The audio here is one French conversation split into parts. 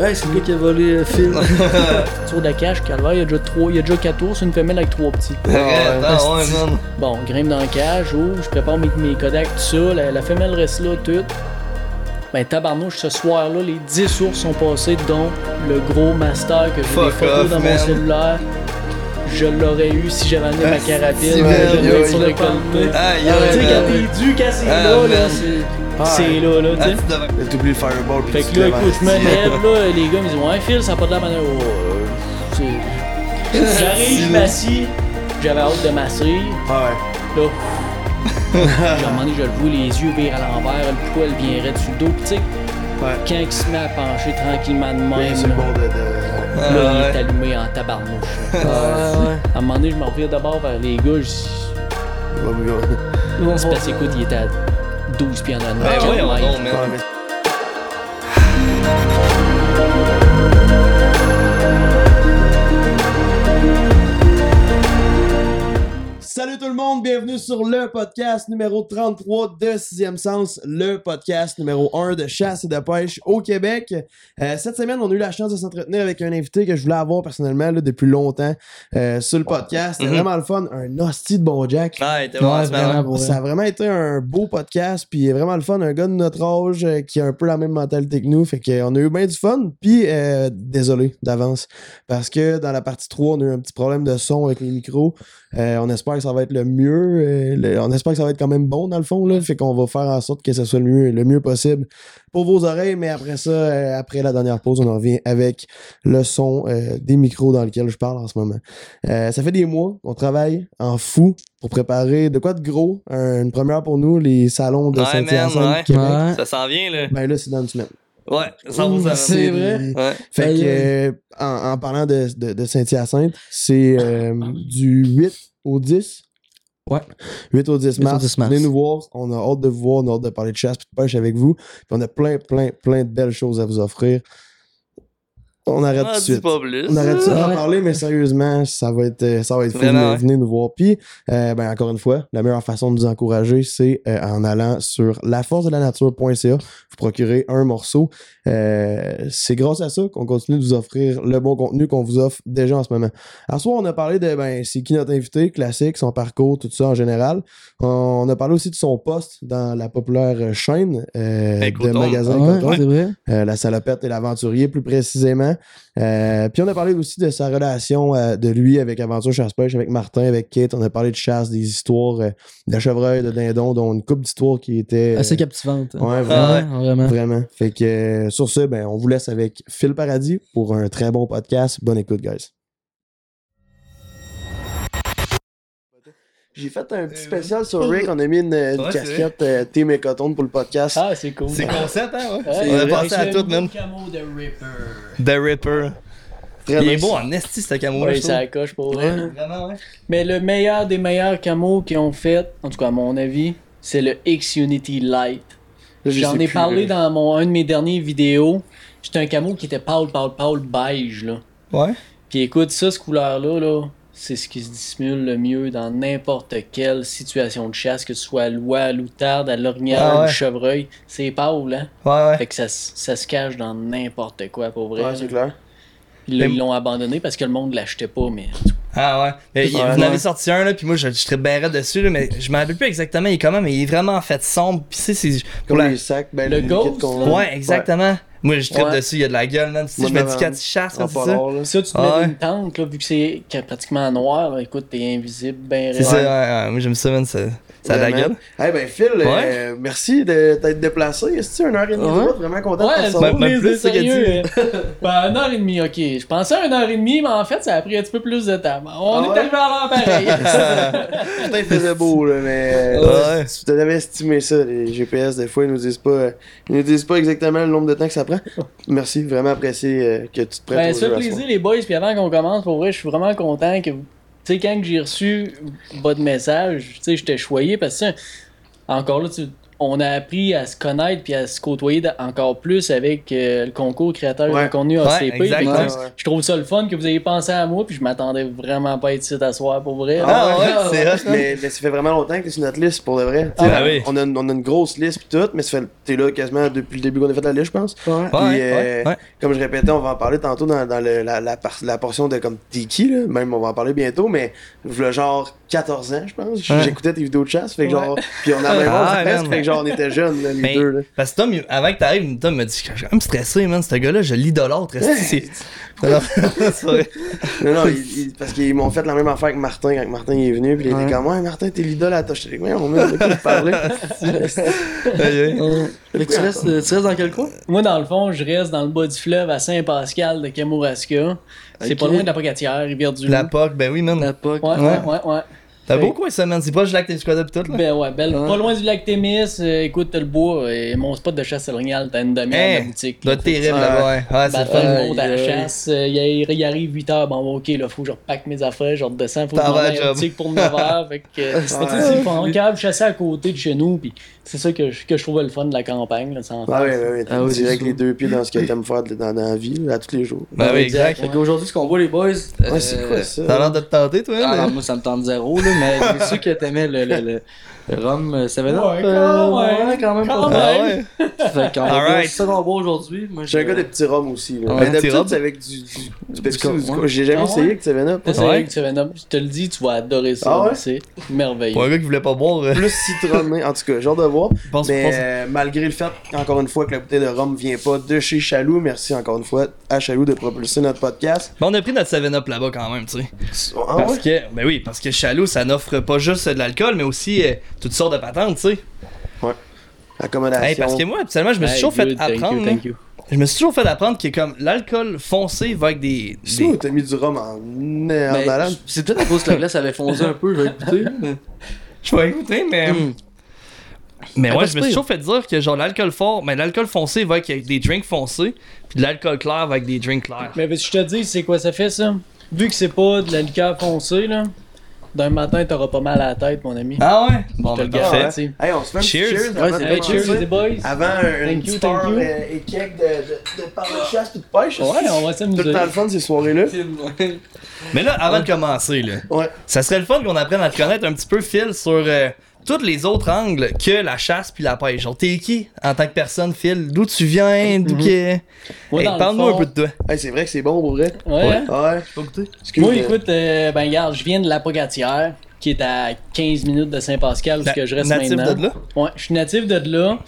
hey, c'est le gars qui a volé euh, Phil. Tour de cache, calvaire, il y a déjà trois, il y a déjà quatre tours, c'est une femelle avec trois petits. Ah ouais, man. Bon, grimpe dans la cage, ouvre, je prépare mes, mes Kodak, tout ça, la, la femelle reste là, toute. Ben, tabarnouche, ce soir-là, les 10 ours sont passés, dont le gros master que j'ai des photos off, dans mon cellulaire. Je l'aurais eu si j'avais amené ma Ah, carabine. si, je l'aurais sur il le côté. Aïe, Tu sais, quand t'es dû, quand c'est Ah, là, là, c'est Ouais. c'est là, là, tu Ah, sais. tu devrais- T'oublies le fireball. Fait que là, te écoute, je me lève, là, les gars me disent Ouais, Phil, ça n'a pas de la manière. Oh, euh, J'arrive, je m'assis, j'avais hâte de m'asseoir. Ah ouais. Là, j'ai un moment donné, je le vois, les yeux virent à l'envers, le poil vient raide sur le dos. Tu sais, Ouais. quand il se met à pencher tranquillement de même, Ouais, là, bord de. Ah, il est allumé en tabarnouche. ouais. À un moment donné, je m'en reviens d'abord vers les gars, je dis. C'est parce qu'écoute, il était à 12 pieds en avant. Ben voyons donc, Ouais, man. mais- Salut tout le monde, bienvenue sur le podcast numéro 33 de Sixième Sens, le podcast numéro 1 de chasse et de pêche au Québec. Euh, cette semaine, on a eu la chance de s'entretenir avec un invité que je voulais avoir personnellement là, depuis longtemps euh, sur le podcast. C'était Mhm. vraiment le fun, un hostie de bon Jack. Ouais, bon, vraiment, Ça a vraiment été un beau podcast, puis vraiment le fun, un gars de notre âge euh, qui a un peu la même mentalité que nous, fait qu'on a eu bien du fun, puis euh, désolé d'avance, parce que dans la partie 3, on a eu un petit problème de son avec les micros, Euh, on espère que ça va être le mieux, euh, le- on espère que ça va être quand même bon dans le fond, là, fait qu'on va faire en sorte que ce soit le mieux, le mieux possible pour vos oreilles, mais après ça, euh, après la dernière pause, on en revient avec le son euh, des micros dans lesquels je parle en ce moment. Euh, ça fait des mois qu'on travaille en fou pour préparer de quoi de gros, un- une première pour nous, les salons de Ouais, Saint-Hyacinthe man, ouais. Québec. Ouais. Ça s'en vient, là. Ben là, c'est dans une semaine. Ouais, ça vous a C'est vrai. Ouais. Fait que, euh, en, en parlant de, de, de Saint-Hyacinthe, c'est euh, du 8 au 10. Ouais. 8 au 10 8 au mars. 10 mars. Venez nous voir. On a hâte de vous voir. On a hâte de parler de chasse et de pêche avec vous. Puis on a plein, plein, plein de belles choses à vous offrir. On arrête Ah, tout de suite. pas plus. On arrête ça d'en parler, mais sérieusement, ça va être, euh, ça va être fou. Vraiment, Venez-. Venez nous voir. Puis, euh, ben, encore une fois, la meilleure façon de nous encourager, c'est euh, en allant sur laforcedelanature.ca, vous procurer un morceau. Euh, c'est grâce à ça qu'on continue de vous offrir le bon contenu qu'on vous offre déjà en ce moment. À soir, on a parlé de, ben, c'est qui notre invité, classique, son parcours, tout ça en général. On a parlé aussi de son poste dans la populaire chaîne euh, Hey, de magasins Ouais. Euh, la salopette et l'aventurier plus précisément. Euh, puis on a parlé aussi de sa relation euh, de lui avec Aventure Chasse-Pêche, avec Martin, avec Kate. On a parlé de chasse, des histoires euh, de chevreuil, de dindon, dont une coupe d'histoires qui était... euh, Assez captivante. ouais, vraiment. Ah ouais. Vraiment. Vraiment. Fait que euh, sur ce, ben, on vous laisse avec Phil Paradis pour un très bon podcast. Bonne écoute, guys. J'ai fait un petit spécial sur Rick. On a mis une, une Ouais, c'est casquette euh, Team et Coton pour le podcast. Ah, c'est cool. C'est concept, hein, ouais. Ouais, On a pensé à le tout, man. camo de Ripper. The Ripper. Très Il est beau en esti, ce camo-là, Ouais, je ça coche pour vrai. Vraiment, ouais. Mais le meilleur des meilleurs camos qu'ils ont fait, en tout cas à mon avis, c'est le X-Unity Light. J'en ai parlé dans mon, un de mes dernières vidéos. C'était un camo qui était pâle, pâle, pâle, beige, là. Ouais. Puis écoute, ça, ce couleur-là, là, c'est ce qui se dissimule le mieux dans n'importe quelle situation de chasse, que ce soit à l'oie, à l'outarde, à l'orignal, Ah ouais. au chevreuil. C'est pâle, hein? Ouais, ouais. Fait que ça, ça se cache dans n'importe quoi, pour vrai. Ouais, c'est clair. Ils là, Mais- ils l'ont abandonné parce que le monde l'achetait pas, mais. Ah ouais. Mais il- vous en avez sorti un là, puis moi je, je serais bien raide dessus là, mais je m'en rappelle plus exactement. Il est comment, mais il est vraiment fait sombre. Puis c'est c'est pour Comme la. les sacs, ben, Le Ghost. Ouais, exactement. Moi je tripe Ouais. dessus, il y a de la gueule, man. Moi, je me dis quand tu chasses, man, c'est pas ça? Ça, tu te Ah mets ouais. une tente, là, vu que c'est que pratiquement noir, là, écoute, t'es invisible, ben C'est ça, ouais, ouais. Moi j'aime ça, man. Ça, ça a de la Vraiment. gueule? Eh ben Phil, euh, merci de t'être déplacé. Est-ce que une heure et demie de Ouais. route? Vraiment content de Ouais, te c'est recevoir. même plus, ça sérieux. euh. ben, une heure et demie, ok. Je pensais à une heure et demie, mais en fait, ça a pris un petit peu plus de temps. On Ah est ouais? arrivé à l'heure pareil. Putain, il faisait beau, là, mais euh, Ouais. si tu t'avais estimé ça, les GPS, des fois, ils nous disent pas, ils nous disent pas exactement le nombre de temps que ça prend. Merci, vraiment apprécié euh, que tu te prêtes ben, au ça fait plaisir, les boys. Puis avant qu'on commence, pour vrai, je suis vraiment content que. vous- sais, quand j'ai reçu votre message, tu sais, j'étais choyé parce que, encore là, tu- on a appris à se connaître puis à se côtoyer encore plus avec euh, le concours créateur Ouais. de contenu ACP. ouais, tu. Je trouve ça le fun que vous ayez pensé à moi puis je m'attendais vraiment pas à être ici à soir pour vrai. Ah ouais, c'est hot, mais, mais ça fait vraiment longtemps que t'es sur notre liste pour de vrai. Tu Ah, ben oui. on, a une, on a une grosse liste pis tout, mais fait t'es là quasiment depuis le début qu'on a fait la liste, je pense. Ouais. Ouais, Puis, euh, comme je répétais, on va en parler tantôt dans, dans le- la, la, par- la portion de comme qui, là. Même on va en parler bientôt, mais le genre 14 ans, je pense. Ouais. J'écoutais tes vidéos de chasse, fait que genre. Puis on a même Ah, presque, man. fait que genre on était jeunes, là, les Mais- deux, là. Parce que Tom, avant que t'arrives, Tom m'a dit Je suis quand même stressé, man. Ce gars-là, je l'idolâtre. Non. Non, parce qu'ils m'ont fait la même affaire que Martin quand Martin il est venu, puis il était comme, ouais, Martin, t'es l'idole à toi. J'étais comme, ouais, on a de quoi je parlais. Aïe, aïe. Ouais. Fait que tu restes, tu restes dans quel coin? Moi, dans le fond, je reste dans le bas du fleuve à Saint-Pascal de Kamouraska. C'est pas loin de la Pocatière, Rivière-du-Loup. La POC, ben oui, man. La POC. Ouais, ouais, ouais, ouais. T'as beau quoi, ça, man? C'est pas je lac squad pis tout, là. Ben ouais, belle. Ouais. Pas loin du lac Témis. euh, écoute, t'as le bois. Et mon spot de chasse orignal, t'as une demi-heure Hein, de boutique. doit là. terrible Ouais. là-bas, ouais. Ouais, Ben, c'est fun. le monde à la chasse. euh, il, arrive 8h, bon, ok, là, faut que je repack mes affaires, je redescends, faut que je T'en m'en à aille à boutique pour 9h. fait que, euh, c'est- pas chasser à côté de chez nous, pis c'est ça que, je- que je trouvais le fun de la campagne, là, sans Ouais, ouais, ouais, ouais. Ah oui, direct les deux pieds dans ce que t'aimes faire dans, dans la vie, là, à tous les jours. Ben oui, exact. Fait qu'aujourd'hui, ce qu'on voit, les boys. Ouais, c'est quoi ça? T'as l'air de te tenter, toi, Ah là? moi ça me tente zéro, là, mais su que t'aimais le, le, le, le rhum euh, 7 Up. Ouais, euh, quand même. ouais, quand même Quand pas Ah même. ouais? Fait qu'on ça qu'on boit aujourd'hui. Moi, J'ai un gars de petits rhums aussi. Là. Ouais, petit d'habitude, rhum. c'est avec du, du, du Pepsi ou J'ai jamais Ah essayé avec 7-Up. C'est Ouais. vrai que Seven Up, je te le dis, tu vas adorer ça. Ah ouais? C'est merveilleux. Pour un gars qui voulait pas boire, euh, Plus citronné, en tout cas, genre de voir. pense, Mais euh, malgré le fait, encore une fois, que la bouteille de rhum vient pas de chez Chaloux, merci encore une fois à Chaloux de propulser notre podcast. Mais on a pris notre 7-Up là-bas quand même, tu sais. Ah Parce que, ben oui, parce que Chaloux, ça n'offre pas juste de l'alcool, mais aussi euh, toutes sortes de patentes, tu sais. Accommodation. Hey, parce que moi, habituellement, je me suis Hey, toujours fait thank apprendre. you, là. thank you. Je me suis toujours fait apprendre que comme l'alcool foncé va avec des. Des... t'as mis du rhum en, en Ben, malade? c'est peut-être à cause que la glace avait fondu un peu, je vais écouter. Je vais écouter, mais. Hum. Mais ouais, je me suis toujours fait dire que genre l'alcool fort, mais l'alcool foncé va avec des drinks foncés, puis de l'alcool clair va avec des drinks clairs. Mais que je te dis, c'est quoi ça fait ça? Vu que c'est pas de la liqueur foncée, là, d'un matin, t'auras pas mal à la tête, mon ami. Ah ouais? Bon, Je te ben le parfait. garantis. ouais. Hey, on se fait un petit Cheers. cheers. Ouais, Hey, cheers les boys. Avant un, Thank une you, petite thank heure you. et quelques de, de, de parler de chasse et de pêche. Ouais, on va Tout le s'amuser. temps le fun ces soirées-là. Mais là, avant de commencer, là, Ouais. ça serait le fun qu'on apprenne à te connaître un petit peu, Phil, sur euh, tous les autres angles que la chasse puis la pêche. Genre, t'es qui en tant que personne, Phil? D'où tu viens? D'où que. Moi, Hey, dans le Parle-nous un peu de toi. Hey, c'est vrai que c'est bon pour vrai. Ouais. hein? Ouais. Pas goûté? Excuse Moi, écoute, euh, ben, regarde, je viens de la Pocatière, qui est à 15 minutes de Saint-Pascal, où que je reste natif maintenant. de là? Ouais, je suis natif de là.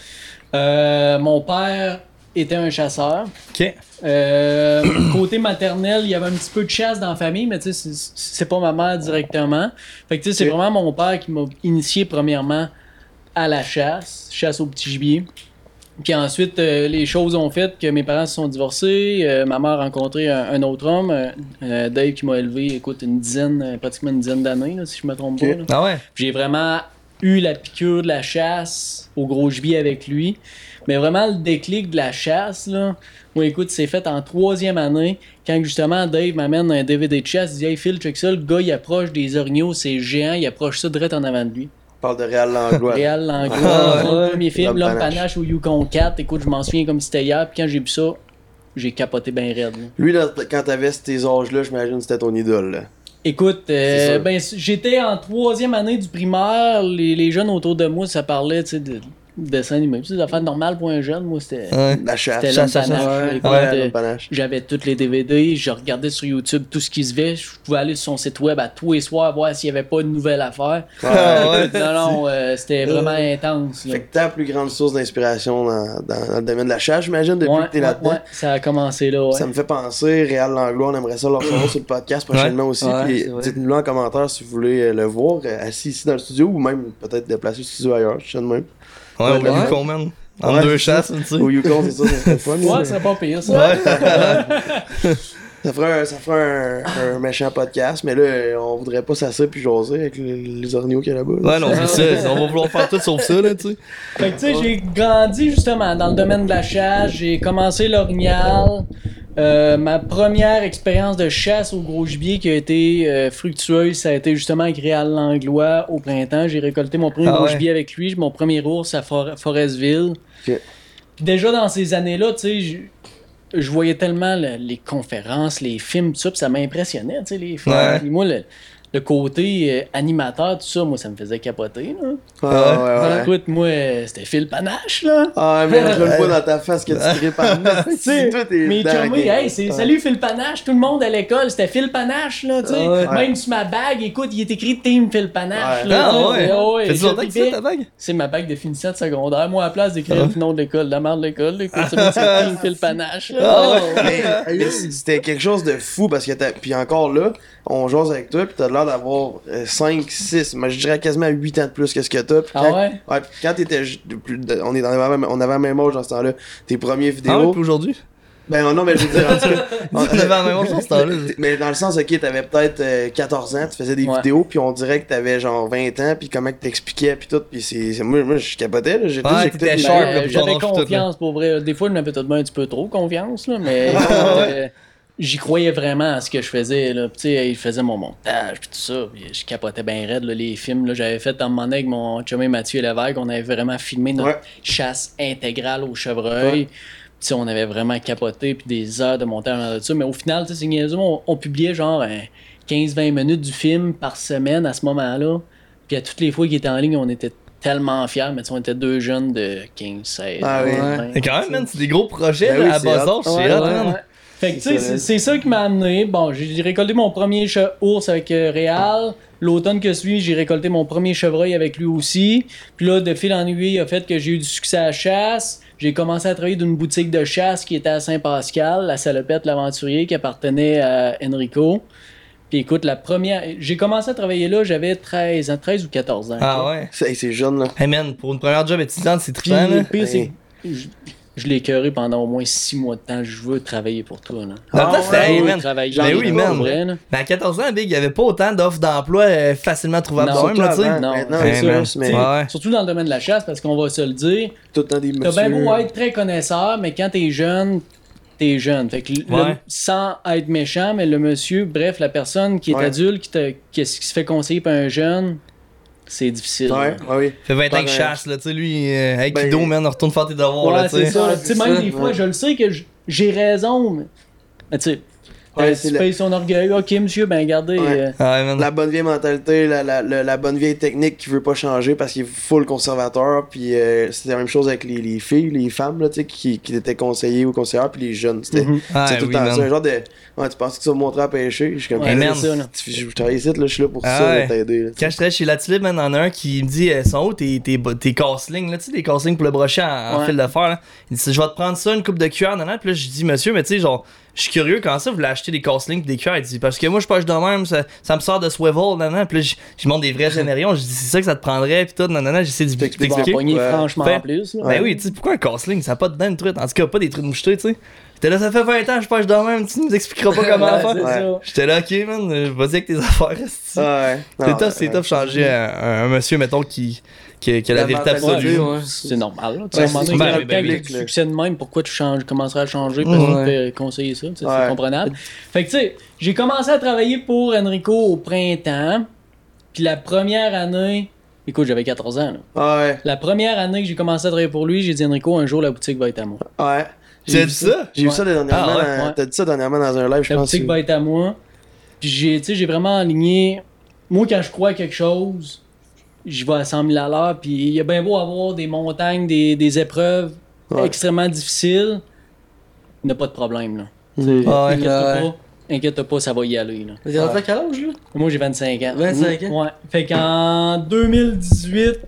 Euh, mon père était un chasseur. Ok. Euh, côté maternel, il y avait un petit peu de chasse dans la famille, mais tu sais, c'est- pas ma mère directement. Fait que tu sais, c'est vraiment mon père qui m'a initié premièrement à la chasse, chasse au petit gibier. Puis ensuite, euh, les choses ont fait que mes parents se sont divorcés. euh, ma mère a rencontré un, un autre homme, euh, Dave, qui m'a élevé, écoute, une dizaine, pratiquement une dizaine d'années, si je me trompe pas. là. Ah ouais? J'ai vraiment eu la piqûre de la chasse au gros gibier avec lui. Mais vraiment, le déclic de la chasse, là, moi, écoute, c'est fait en troisième année, quand justement Dave m'amène un DVD de chasse, il dit Hey Phil, check ça, le gars, il approche des orignaux, c'est géant, il approche ça direct en avant de lui. On parle de Réal Langlois. Réal Langlois, Ah, ouais. premier film, L'homme panache. panache au Yukon 4, écoute, je m'en souviens comme si c'était hier, puis quand j'ai vu ça, j'ai capoté bien raide. là. Lui, là, quand t'avais tes âges-là, j'imagine que c'était ton idole. Là. Écoute, euh, ben, j'étais en troisième année du primaire. Les, les jeunes autour de moi, ça parlait tu sais, de de dessin animé. Tu sais, des affaires normales pour un jeune. Moi, c'était Ouais. La chasse. ouais. Ouais, euh. J'avais tous les DVD. Je regardais sur YouTube tout ce qui se fait. Je pouvais aller sur son site web à tous les soirs voir s'il n'y avait pas de nouvelles affaires. Ah ouais. non, non, euh, c'était vraiment intense. là. Fait que ta plus grande source d'inspiration dans, dans, dans le domaine de la chasse, j'imagine, depuis Ouais, que t'es ouais, là-dedans. ouais, ça a commencé là. Ouais. Ça me fait penser, Réal Langlois, on aimerait ça le recevoir sur le podcast prochainement aussi. Dites-nous en commentaire si vous voulez euh, le voir, euh, assis ici dans le studio ou même peut-être déplacer le studio ailleurs, je sais de même. Ouais, au Ouais. Yukon, man. En Ouais, deux chasses, tu sais. Au Yukon, c'est ça, ça serait fun. Ouais, c'est pas pire ça. Ouais. Ça ferait, un, ça ferait un, un méchant podcast, mais là, on voudrait pas s'asseoir puis jaser avec les, les orniaux qu'il y a là-bas. là. Ouais, non, c'est ça. On va vouloir faire tout sauf ça, là, tu sais. Fait que tu sais, j'ai grandi justement dans le domaine de la chasse, j'ai commencé l'orignal. Euh, ma première expérience de chasse au gros gibier qui a été euh, fructueuse, ça a été justement avec Réal Langlois au printemps. J'ai récolté mon premier Ah gros ouais? gibier avec lui, mon premier ours à For- Forestville. Puis déjà dans ces années-là, tu sais, je, je voyais tellement le- les conférences, les films, tout ça, puis ça m'impressionnait, tu sais, les films. Ouais. Puis moi, le, le côté euh, animateur, tout ça, moi, ça me faisait capoter. Là. Ah, ouais, ouais. Écoute, moi, euh, c'était Phil Panache, là. Ah, mais je le vois dans ta face que tu tripes en Tu sais, Toi, t'es mes dans la chumés, game. hey, c'est salut Phil Panache, tout le monde à l'école, c'était Phil Panache, là, tu sais. Ah ouais. Même sur ma bague, écoute, il est écrit Team Phil Panache, Ouais. là. Ah ouais. Ah ouais, Fais-tu je longtemps que tu tripais. fais ta bague? C'est ma bague de finissant de secondaire. Moi, à la place d'écrire Ah. le nom de l'école, la merde de l'école, écoute, c'est c'est Team Phil Panache, là. Ah mais, mais c'était quelque chose de fou parce que t'as. Puis encore là, on jase avec toi, puis t'as l'air d'avoir 5, 6, mais je dirais quasiment 8 ans de plus que ce que t'as. Ah quand, ouais? puis quand t'étais. On, est dans la même, on avait la même âge dans ce temps-là. Tes premières Ah ouais, vidéos. aujourd'hui? ben non, mais je veux dire, en tout cas. On avait la même âge dans ce temps-là. Mais dans le sens, ok, t'avais peut-être euh, 14 ans, tu faisais des Ouais. vidéos, puis on dirait que t'avais genre 20 ans, puis comment que t'expliquais, puis tout, puis c'est. Moi, moi je capotais, là. Ouais, euh, pour J'avais tout, confiance pour vrai. Des fois, je m'avais tout de même un petit peu trop confiance, là, mais euh, j'y croyais vraiment à ce que je faisais. Là. Puis, Tu sais, il faisait mon montage, puis tout ça. Puis je capotais bien raide, là, les films. là. J'avais fait un moment donné avec mon chumé Mathieu Lévesque, on avait vraiment filmé notre Ouais. chasse intégrale au chevreuil. Ouais. Puis, tu sais, on avait vraiment capoté, puis des heures de montage dans ça. Mais au final, tu sais, c'est on, on publiait genre euh, 15-20 minutes du film par semaine à ce moment-là. Puis à toutes les fois qu'il était en ligne, on était tellement fiers, mais tu sais, on était deux jeunes de 15, 16. Ah oui. 20. Mais quand même, man, c'est des gros projets Ben là, oui, à c'est bas hot. âge, c'est Fait que tu sais, C'est ça qui m'a amené. Bon, j'ai récolté mon premier ours avec euh, Réal. L'automne que suit, j'ai récolté mon premier chevreuil avec lui aussi. Puis là, de fil en aiguille, a fait que j'ai eu du succès à la chasse. J'ai commencé à travailler d'une boutique de chasse qui était à Saint-Pascal, la salopette l'aventurier, qui appartenait à Enrico. Puis écoute, la première. J'ai commencé à travailler là, j'avais 13 ans, 13 ou 14 ans. Ah ouais. C'est jeune, là. Hey man, pour une première job étudiante, c'est trippant, là. pire, Hey. Je, l'ai écœuré pendant au moins 6 mois de temps. Je veux travailler pour toi. Là. Ah c'était, ouais, travailler pour oui, man. vrai, là. Mais à 14 ans, Big, il y avait pas autant d'offres d'emploi euh, facilement trouvables Non, même, là, avant, Non, Hey, c'est mais Ouais. Surtout dans le domaine de la chasse, parce qu'on va se le dire. tout le temps des T'as bien beau être très connaisseur, mais quand t'es jeune, t'es jeune. Fait que le- Ouais. sans être méchant, mais le monsieur, bref, la personne qui est Ouais. adulte, qui, te- qui, qui se fait conseiller par un jeune, c'est difficile. Ouais, oui. Fait 20 ans euh, chasse, là, tu sais, lui, euh, hey, Ben- Kido, man, retourne faire tes devoirs, Ouais, là, tu c'est sais. ça. Ouais, Tu sais, c'est même ça, des fois, ouais. je le sais que j'ai raison, mais, mais tu sais, Ouais, euh, c'est la- son orgueil. Ok, monsieur, ben gardez. Ouais. euh, Ah. La bonne vieille mentalité, la, la, la, la bonne vieille technique qui veut pas changer parce qu'il est full conservateur. Puis euh, c'était la même chose avec les, les filles, les femmes là, tu sais, qui, qui étaient conseillers ou conseillères, puis les jeunes. C'était Mhm. Ah, c'est tout oui, le temps ça. Un genre de. Ouais, tu penses que tu vas me montrer à pêcher? Je suis comme. Ouais, Hey, man. c'est ça, là. tu- Je je travaille ici, là, je suis là pour Ah ça, ouais. t'aider. Quand je travaillais chez Latilib, man, en a un qui me dit euh, sont où tes, tes, tes casselings, là, tu sais, des casselings pour le brochet en, fil de fer, là. Il dit, je vais te prendre ça, une coupe de cuillère, nan, nan. Puis là, je dis, monsieur, mais tu sais, genre, je suis curieux, comment ça, vous voulez acheter des casselings pis des cuillères? Dit, parce que moi, je pêche de même, ça, ça me sort de swivel, nan, nan. Puis là, je- je montre des vrais scénarios, je dis, c'est ça que ça te prendrait, pis tout, nan, nan, nan. J'essaie de t'expliquer. pogner franchement en plus. Ben oui, tu sais, pourquoi un casseling? Ça n'a pas de de truite. En tout cas, pas des trucs mouchetés, tu sais. J'étais là, ça fait 20 ans, je pêche de même, tu nous expliqueras pas comment Ouais, faire. J'étais là, ok, man, euh, vas-y avec tes affaires. C'est tough, c'est ouais. tough changer un monsieur, mettons, qui, qui, qui a la, La vérité absolue. Ouais. C'est normal. Là. Tu Ouais, c'est- ben quand oui, ben a du succès de même, pourquoi tu changes, commencerais à changer parce Ouais. te conseiller ça? C'est comprenable. Fait que tu sais, j'ai commencé à travailler pour Enrico au printemps. Puis la première année, écoute, j'avais 14 ans. Là. Ouais. La première année que j'ai commencé à travailler pour lui, j'ai dit Enrico, un jour la boutique va être à moi. Ouais. Tu J'ai dit ça? J'ai vu ça dernièrement. Ah ouais, dans- ouais. T'as dit ça dernièrement dans un live, je La pense. boutique va être à moi. Puis j'ai, tu sais, j'ai vraiment aligné. Moi, quand je crois à quelque chose, je vais à 100 000 à l'heure. Puis il y a bien beau avoir des montagnes, des, des épreuves Ouais. extrêmement difficiles. Il n'y a pas de problème, là. Mhm. Ah Ouais. pas. Inquiète-toi pas, ça va y aller, là. À quel âge, là? Moi, j'ai 25 ans. 25 ans? Ouais. Fait qu'en 2018,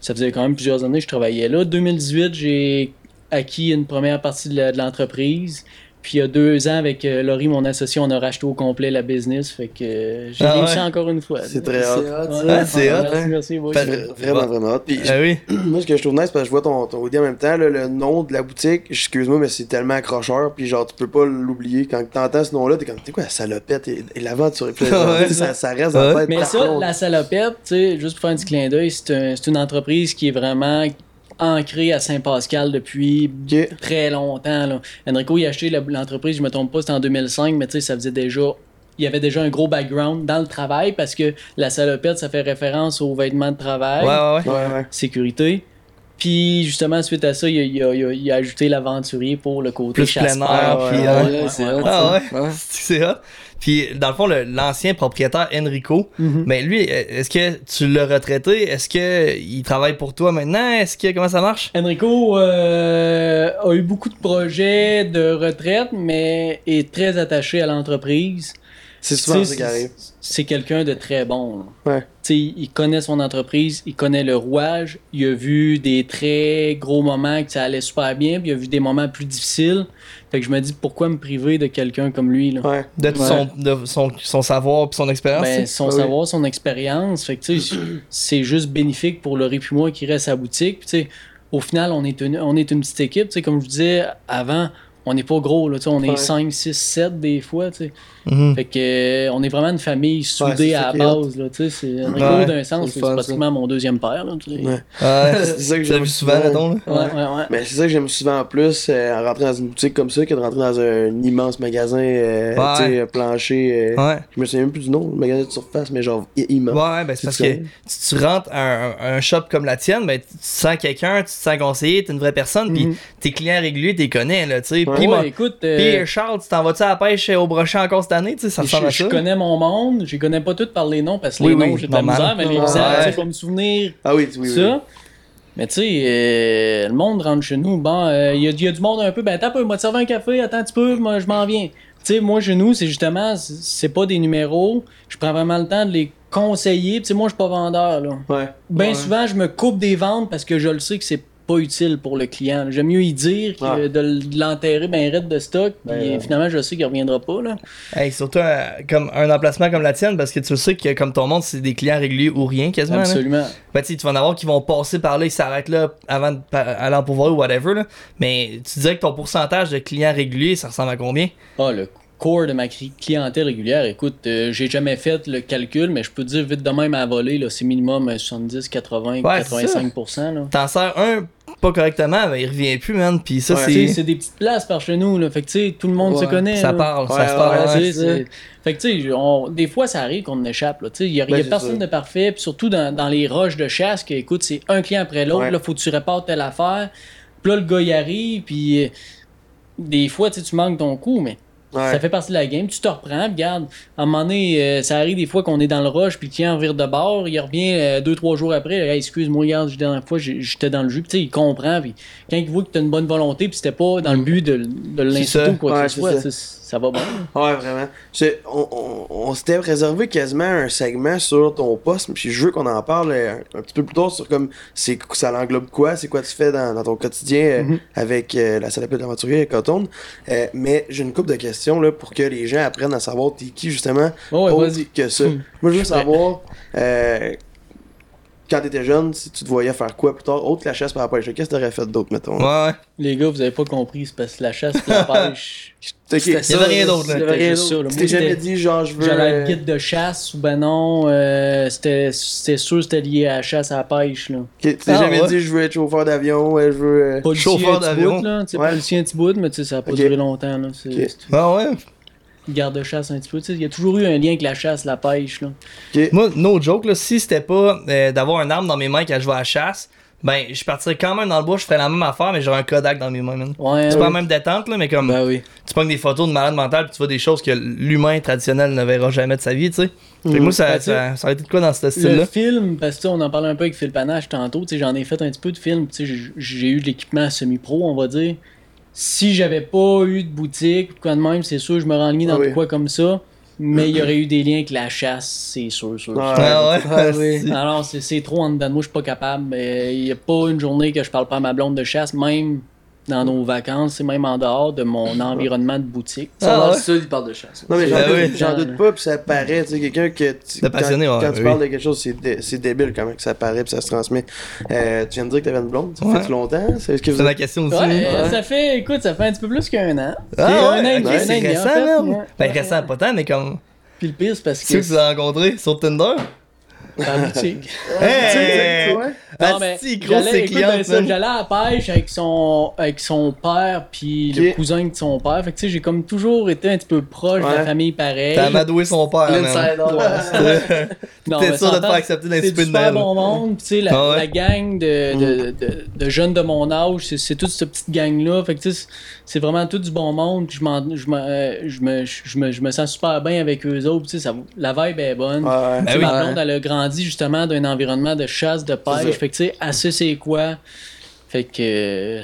ça faisait quand même plusieurs années que je travaillais là. 2018, j'ai acquis une première partie de la- de l'entreprise. Puis il y a deux ans, avec euh, Laurie, mon associé, on a racheté au complet la business. Fait que euh, j'ai Ah réussi ouais? encore une fois. C'est très hot. C'est hot, Merci, hein? merci, Vra- Vraiment, vraiment hot. Puis Ah oui. moi, ce que je trouve nice, parce que je vois ton, ton en même temps, là, le nom de la boutique, excuse-moi, mais c'est tellement accrocheur, puis genre, tu peux pas l'oublier. Quand t'entends ce nom-là, t'es comme, t'es quoi, la salopette? Et, et l'aventure. Puis là, genre, Ouais. tu sais, ça, ça reste dans la Ouais. tête. Mais ça, contre. la salopette, tu sais, juste pour faire un petit clin d'œil, c'est un- c'est une entreprise qui est vraiment ancré à Saint-Pascal depuis très longtemps. Là. Enrico, il a acheté l'entreprise, je me trompe pas, c'était en 2005, mais tu sais, ça faisait déjà. Il y avait déjà un gros background dans le travail parce que la salopette, ça fait référence aux vêtements de travail, Ouais, ouais, ouais. Ouais, ouais. sécurité. Puis justement, suite à ça, il a, il a- il a- il a ajouté l'aventurier pour le côté Plus plein chasse-pêche. air, puis, ouais, hein. Ouais, Ah ouais? C'est hot. Puis, dans le fond, le- l'ancien propriétaire Enrico, Mhm. mais lui, est-ce que tu l'as retraité? Est-ce qu'il travaille pour toi maintenant? Est-ce que comment ça marche? Enrico euh, a eu beaucoup de projets de retraite, mais est très attaché à l'entreprise. C'est souvent ça sais, qui arrive. C'est quelqu'un de très bon. Ouais. Tu sais, il connaît son entreprise, il connaît le rouage, il a vu des très gros moments que ça allait super bien, puis il a vu des moments plus difficiles. Fait que je me dis pourquoi me priver de quelqu'un comme lui là? Ouais. De, Ouais. son, de son, son savoir et son expérience? Ben, son oui. savoir, son expérience, fait que tu sais, c'est juste bénéfique pour le puis moi qui reste à la boutique. Puis, tu sais, au final, on est une, on est une petite équipe. Tu sais, comme je vous disais avant, on n'est pas gros. Là, tu sais, on est Ouais. 5, 6, 7 des fois. tu sais. Mhm. Fait que, euh, on est vraiment une famille soudée à la base. Là, tu sais, c'est Ouais. d'un sens, C'est pratiquement mon deuxième père. Là, tu. C'est ça que Tu j'aime souvent, mettons, là? Ouais, ouais, ouais. Mais c'est ça que j'aime souvent en plus, euh, en rentrant dans une boutique comme ça, que de rentrer dans un immense magasin, euh, tu plancher. euh, Ouais. Je me souviens même plus du nom, le magasin de surface, mais genre immense. Ouais, ben c'est parce que si tu rentres à un, un shop comme la tienne, ben tu sens quelqu'un, tu te sens conseillé, t'es une vraie personne, puis Mhm. tes clients réguliers, t'es connais, là, tu sais. Puis, Ouais, écoute, euh, puis, Charles, tu t'en vas-tu à la pêche au brochet encore cette année, tu sais, ça ressemble à je connais mon monde, je connais pas toutes par les noms parce que Oui, les oui, noms j'ai de la misère, mais les visages, je vais me souvenir Ah oui, oui, oui. ça. Mais tu sais, euh, le monde rentre chez nous. Bon, il y, a- y a du monde un peu. Ben, attends un peu, moi, te servir un café, attends un petit peu, moi, je m'en viens. Tu sais, moi, chez nous, c'est justement, c'est- c'est pas des numéros. Je prends vraiment le temps de les conseiller. Tu sais, moi, je suis pas vendeur, là. Ouais. Ben Ouais. souvent, je me coupe des ventes parce que je le sais que c'est pas utile pour le client. J'aime mieux y dire que Ouais. de l'enterrer ben raide de stock. Puis Ben, euh, finalement, je sais qu'il reviendra pas, là. Hey, surtout euh, comme un emplacement comme la tienne, parce que tu sais que comme ton monde, c'est des clients réguliers ou rien quasiment. là. Absolument. Ben, tu vas en avoir qui vont passer par là, ils s'arrêtent là avant de aller en pouvoir ou whatever. Là. Mais tu disais que ton pourcentage de clients réguliers, ça ressemble à combien? Ah, le core de ma cli- clientèle régulière, écoute, euh, j'ai jamais fait le calcul, mais je peux te dire vite de même à voler, là, c'est minimum euh, 70, 80, Ouais, c'est 85%. Là. T'en sers un pas correctement, ben il revient plus, man. Puis ça, Ouais. C'est. C'est des petites places par chez nous, là. Fait que, tu sais, tout le monde se connaît. Ça là. parle, ça Ouais, se parle. Ouais, ouais. tu sais, c'est- Fait que, tu sais, on- des fois, ça arrive qu'on en échappe, là. Tu sais, il y a, y a Ben, personne sûr. de parfait, puis surtout dans, dans les roches de chasse, que, écoute, c'est un client après l'autre, Ouais. là, faut que tu répartes telle affaire. Puis là, le gars, il arrive, puis euh, des fois, tu sais, tu manques ton coup, mais Ouais. ça fait partie de la game. Tu te reprends, regarde, à un moment donné, euh, ça arrive des fois qu'on est dans le rush, puis le client vire de bord, il revient euh, deux, trois jours après, Hey, excuse-moi, regarde, la dernière fois, j'étais dans le jus, puis tu sais, il comprend, puis quand il voit que tu as une bonne volonté, puis c'était pas dans le but de, de l'insulter ou quoi Ouais, que ce soit, ça. ça va bien. Ouais, vraiment. On, on, on s'était réservé quasiment un segment sur ton poste, puis je veux qu'on en parle euh, un, un petit peu plus tard sur comme c'est ça l'englobe quoi, c'est quoi tu fais dans, dans ton quotidien euh, Mhm. avec la salopette d'aventurier et Coton. Mais j'ai une couple de questions là, pour que les gens apprennent à savoir t'es qui justement Ouais, autre vas-y. que ça. Hmm. Moi je veux savoir euh, quand t'étais jeune, si tu te voyais faire quoi plus tard, autre que la chasse par la pêche, qu'est-ce que t'aurais fait d'autre, mettons? Ouais, ouais. Les gars, vous avez pas compris, c'est parce que la chasse et la pêche. Ok. C'était Il y avait rien d'autre, là. Rien juste ça, là. d'autre. Tu t'es jamais dit genre je veux. J'avais euh, un guide de chasse ou ben non, euh, c'était c'était sûr que c'était lié à la chasse à la pêche. Là. Tu t'es Ah, jamais ouais. dit je veux être chauffeur d'avion, ouais, je veux. euh, Policier Chauffeur d'avion. bout, là. Tu sais, Ouais. policier un petit bout, mais tu sais, ça a pas duré longtemps. Là. Ouais, ouais. Garde-chasse un petit peu. Tu sais, Il y a toujours eu un lien avec la chasse, la pêche. Là. Moi, no joke, là, si c'était pas euh, d'avoir un arme dans mes mains quand je vais à la chasse, ben je partirais quand même dans le bois, je ferais la même affaire, mais j'aurais un Kodak dans mes mains, man. Ouais, C'est pas la même détente, là, mais comme Ben oui. tu prends des photos de malade mental, puis tu vois des choses que l'humain traditionnel ne verra jamais de sa vie, tu sais. Mhm. moi, ça, Ben, ça, ça aurait été de quoi dans ce Le style-là? film, parce que tu sais, on en parlait un peu avec Phil Panache tantôt, tu sais, j'en ai fait un petit peu de film, tu sais, j'ai- j'ai eu de l'équipement semi-pro, on va dire. Si j'avais pas eu de boutique, ou quoi de même, c'est sûr, je me renlignais dans Ah oui. quoi comme ça, mais il y aurait eu des liens avec la chasse, c'est sûr, sûr. Ouais. Ah ouais, Ah oui. c'est- Alors, c'est trop en dedans de moi, je suis pas capable. Il n'y a pas une journée que je parle pas à ma blonde de chasse, même dans nos vacances, c'est même en dehors de mon environnement de boutique. Ah ah, ouais? il parle de chasse. Non mais j'en Ben doute, oui. j'en doute pas, puis ça paraît, tu sais, quelqu'un que tu, De passionné, quand, ouais, quand tu oui. parles de quelque chose, c'est, dé- c'est débile quand même que ça paraît puis ça se transmet. Euh, tu viens de dire que t'avais une blonde, ça Ouais. fait longtemps, c'est ce que vous C'est ma question aussi. Ouais, euh, ça fait, écoute, ça fait un petit peu plus qu'un an. Ah un ouais, an et demi, c'est et récent, ouais. Ben Ouais. récent, pas tant, mais comme. Puis le pire, c'est parce que que tu l'as rencontré sur Tinder? dans la boutique. Hey! Non, mais Asti, gros, j'allais, c'est écoute, client, ben, ça, man. j'allais à la pêche avec son, avec son père puis le Ok. cousin de son père. Fait que tu sais, j'ai comme toujours été un petit peu proche de la famille pareille. T'as amadoué son père, man. L'insider. Non, T'es mais sûr de te s'entend, faire accepter les C'est du super bon monde. Puis, tu sais, la, Ah ouais. la gang de, de, de, de jeunes de mon âge, c'est, c'est toute cette petite gang-là. Fait que, tu sais, c'est vraiment tout du bon monde. Puis je, m'en- je, m'en- euh, je, me, je, me, je me sens super bien avec eux autres. Tu sais, ça, la vibe est bonne. Ouais, ouais. Ben Tu sais, oui. Ma blonde, elle a grandi justement d'un environnement de chasse, de C'est ça. pêche. Fait que, tu sais, c'est quoi. Fait que.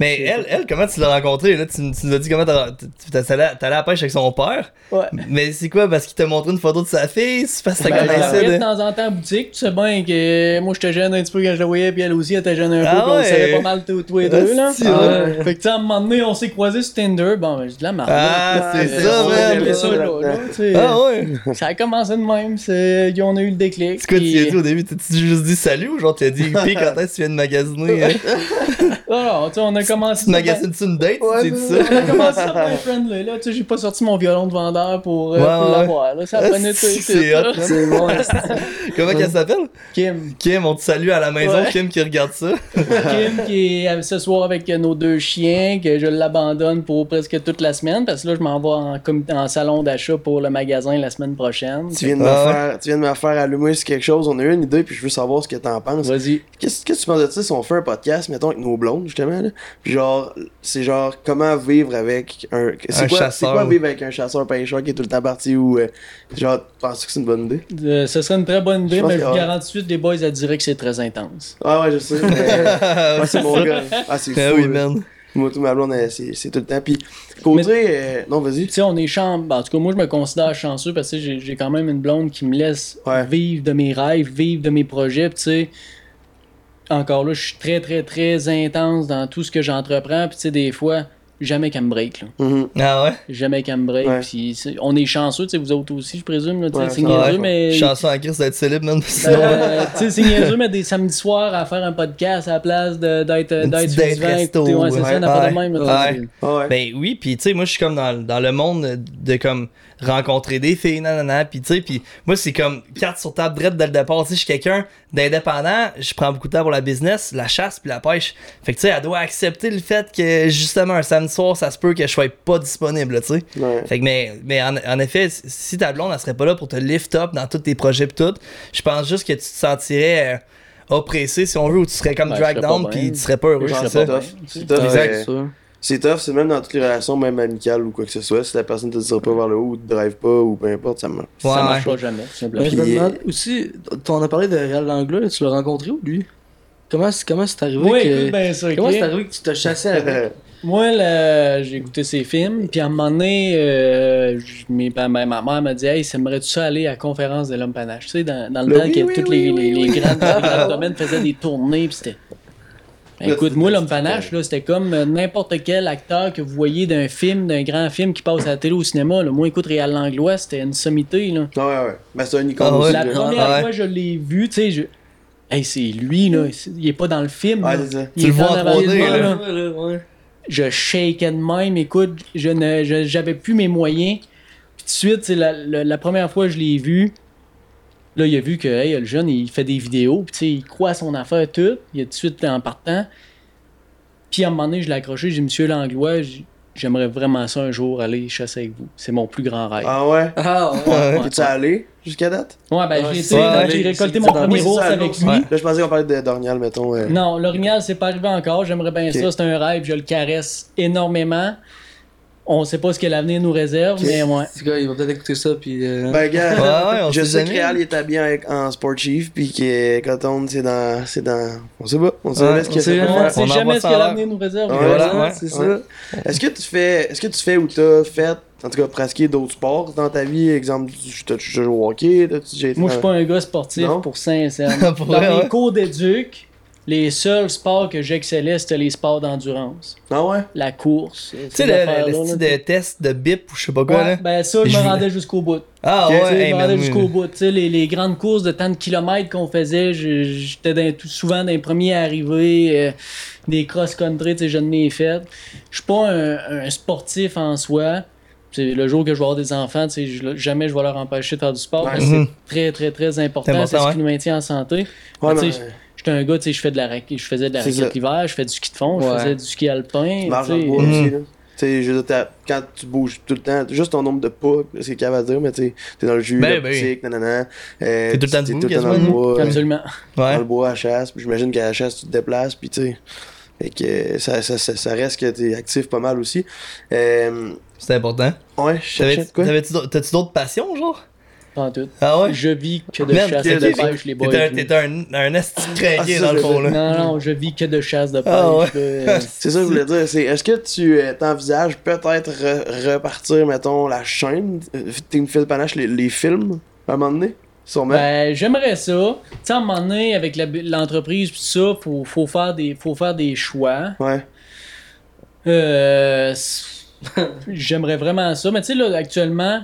Mais elle, elle, comment tu l'as rencontrée? Là? Tu, tu nous as dit comment t'as- t'as- allé à la pêche avec son père. Ouais. Mais c'est quoi? Parce qu'il t'a montré une photo de sa fille? C'est parce que Ben, ça je la connaissait voyais de... de temps en temps en boutique. Tu sais bien que moi, j'étais jeune un petit peu quand je la voyais, puis elle aussi, elle était jeune un peu. Ah puis on ouais. savait pas mal tous les deux. Là. Ah ouais. Fait que, tu sais, à un moment donné, on s'est croisés sur Tinder. Bon, ben, j'ai dit la marde. Ah, c'est Ouais, ça! J'avais ça, là, tu. Ah ouais! Ça a commencé de même. c'est- On a eu le déclic. C'est quoi, tu puis- as dit au début? T'as-tu juste dit salut ou genre t'as dit pis quand est-ce que tu viens de magasiner? hein? Non, non, tu on a commencé. Tu magasines-tu une date? Ouais, tu dis c'est ça? On a commencé à bien friendly, là. Tu sais, j'ai pas sorti mon violon de vendeur pour, euh, Ouais, pour ouais. l'avoir, là. Ça prenait tout. c'est- hot. C'est bon. Comment qu'elle s'appelle? Kim. Kim, on te salue à la maison, Ouais. Kim qui regarde ça. Kim qui est ce soir avec nos deux chiens, que je l'abandonne pour presque toute la semaine, parce que là, je m'en vais en, salon d'achat pour le magasin la semaine prochaine. Tu viens, de me Ah faire, tu viens de me faire allumer sur quelque chose. On a eu une idée, puis je veux savoir ce que t'en penses. Vas-y. Qu'est-ce qu'est-ce que tu penses de ça si on fait un podcast, mettons, avec nos blondes, justement, là? Puis genre, c'est genre, comment vivre avec un... C'est quoi, c'est chasseur. quoi vivre avec un chasseur-pêcheur qui est tout le temps parti ou... euh, genre, penses-tu que c'est une bonne idée? Euh, ce serait une très bonne idée, Je mais je vous garantis tout de suite, les boys, elle dirait que c'est très intense. Ah ouais, je sais. mais- Ouais, c'est mon gars. Ah, c'est fou. Ah oui, man. Moi, tout ma blonde, c'est c'est tout le temps. Puis, côté... euh, non, vas-y. Tu sais, on est champ. En tout cas, moi, je me considère chanceux parce que j'ai j'ai quand même une blonde qui me laisse Ouais. vivre de mes rêves, vivre de mes projets. Puis, tu sais, encore là, je suis très, très, très intense dans tout ce que j'entreprends. Puis, tu sais, des fois, jamais qu'elle me break. Là. Mhm. Ah ouais? Jamais qu'elle me break. Ouais. Puis, c'est- on est chanceux, tu sais, vous autres aussi, je présume. Là, Ouais, c'est ça niaiseux, Ouais. mais. Chanson en Christ d'être célèbre, man. Euh, tu sais, c'est niaiseux, mais des samedis soirs à faire un podcast à la place de- d'être d'être resto, ouais, c'est ça, n'importe de Ouais. même. là. Ben oui, puis tu sais, moi je suis comme dans, dans le monde de comme rencontrer des filles, nanana, puis tu sais, puis moi c'est comme carte sur table drette dès le départ, tu sais, je suis quelqu'un d'indépendant, je prends beaucoup de temps pour la business, la chasse puis la pêche. Fait que tu sais, elle doit accepter le fait que justement un samedi soir, ça se peut que je sois pas disponible, tu sais. Ouais. Fait que, mais, mais en, en effet, si ta blonde, elle serait pas là pour te lift up dans tous tes projets pis tout, je pense juste que tu te sentirais euh, oppressé, si on veut, ou tu serais comme Ben, drag down bien. tu serais pas heureux, Je c'est ça. pas tough. tough. Exact. euh, C'est tough, c'est même dans toutes les relations, même amicales ou quoi que ce soit. Si la personne te dira pas vers le haut ou te drive pas ou peu importe, ça me. Ouais, ça marche ouais. pas jamais, simplement. Mais je me demande aussi, on a parlé de Réal Langlois, là, tu l'as rencontré où lui? Comment c'est comment c'est arrivé Oui, que. ça, ok? Comment c'est arrivé que tu te chassais avec Moi, là, j'ai écouté ses films, puis à un moment donné, euh, mes- ben, ben, ma mère m'a dit Hey, aimerais-tu ça aller à la conférence de l'homme panache? Tu sais, dans, dans le Ben temps oui, que oui, tous oui, les, oui, les, oui. les grands, les grands domaines faisaient des tournées, puis c'était. Ben, écoute, moi, l'homme panache, là, c'était comme euh, n'importe quel acteur que vous voyez d'un film, d'un grand film qui passe à la télé ou au cinéma. Là. Moi, écoute, Réal Langlois, c'était une sommité. Là. Ouais, ouais. Ben, c'est un icône Ah ouais? La première ouais. fois que je l'ai vu, tu sais, je. Hey, c'est lui, là. Il est pas dans le film. Ouais, là. c'est ça. Il Tu est le vois en avant 3D, moi, là. là Ouais. je shakeais de même, écoute, je ne, je- j'avais plus mes moyens. Puis tout de suite, la, la première fois que je l'ai vu, là, il a vu que hey, le jeune, il fait des vidéos, puis tu sais, il croit à son affaire tout, il est tout de suite en partant. Puis à un moment donné, je l'ai accroché, j'ai dit, Monsieur Langlois, j'aimerais vraiment ça un jour aller chasser avec vous. C'est mon plus grand rêve. Ah ouais? Ah ouais. Ouais. Es-tu allé jusqu'à date? Ouais, ben, Ouais, j'ai été, j'ai récolté mon premier ours avec lui. Ouais. Là, je pensais qu'on parlait de Dornial, mettons. euh. Non, l'orignal, c'est pas arrivé encore. J'aimerais bien ça. C'est un rêve. Je le caresse énormément. On sait pas ce que l'avenir nous réserve, Ok. mais ouais. En tout cas, il va peut-être écouter ça, puis. euh, Ben, gars, Ouais, ouais, on je sais que. Réal il est habillé avec- en sport chief, puis que Coton, c'est dans. C'est dans. On sait pas. On sait Ouais, jamais ce qu'il sait. On sait jamais ce que l'avenir nous réserve. Ouais, voilà, c'est Ouais. ça. Est-ce que tu fais est-ce que tu fais ou t'as fait en tout cas pratiquer d'autres sports dans ta vie? Exemple tu t'as joué au hockey? Été Moi, je suis pas un gars sportif Non? pour sincère. Pour Dans mes cours d'éduc, les seuls sports que j'excellais, c'était les sports d'endurance. ah ouais? La course. Tu sais, le, le, le style de test de bip ou je sais pas quoi, Ouais, là. ben ça, je Je me rendais jusqu'au bout. Ah ouais, je me rendais jusqu'au bout. Tu sais, les, les grandes courses de tant de kilomètres qu'on faisait, j'étais souvent dans les premiers à arriver. euh, des cross-country, tu sais, je n'ai fait. Je suis pas un, un sportif en soi. c'est le jour que je vais avoir des enfants, tu sais, je- jamais je vais leur empêcher de faire du sport. Ouais. parce que Mhm. C'est très, très, très important. C'est C'est ce qui nous maintient en santé. Ouais, Mais mais- J'étais un gars, tu sais, je fais de la raquette, je faisais de la raquette l'hiver, je fais du ski de fond, je Ouais. faisais du ski alpin. marche dans bois aussi, là. Je veux dire, t'as- quand tu bouges tout le temps, juste ton nombre de pas, c'est qu'il y a à dire, mais tu t'es dans le jus, Ben, la ben. boutique, nanana. euh, T'es tout le temps debout, tout le temps dans le bois, Absolument. dans Ouais. le bois à la chasse. Puis J'imagine qu'à la chasse, tu te déplaces, puis tu sais. Fait que ça, ça, ça, ça reste que t'es actif pas mal aussi. Euh, C'est important. ouais, je T'as-tu d'autres passions, genre? Pas en tout. Ah ouais? Je vis que de Merde, chasse et de pêche, les boys. T'es un, un, un esti Ah, craqué dans le fond, là. Non, non, je vis que de chasse de pêche. Ah ouais. là. C'est ça que je voulais dire. C'est est-ce que tu euh, t'envisages peut-être re- repartir, mettons, la chaîne, euh, Team Phil Panache, les, les films, à un moment donné? Sûrement. Ben, j'aimerais ça. Tu sais, à un moment donné, avec l'entreprise tout ça, faut, faut, faire des, faut faire des choix. Ouais. Euh, j'aimerais vraiment ça. Mais tu sais, là, actuellement,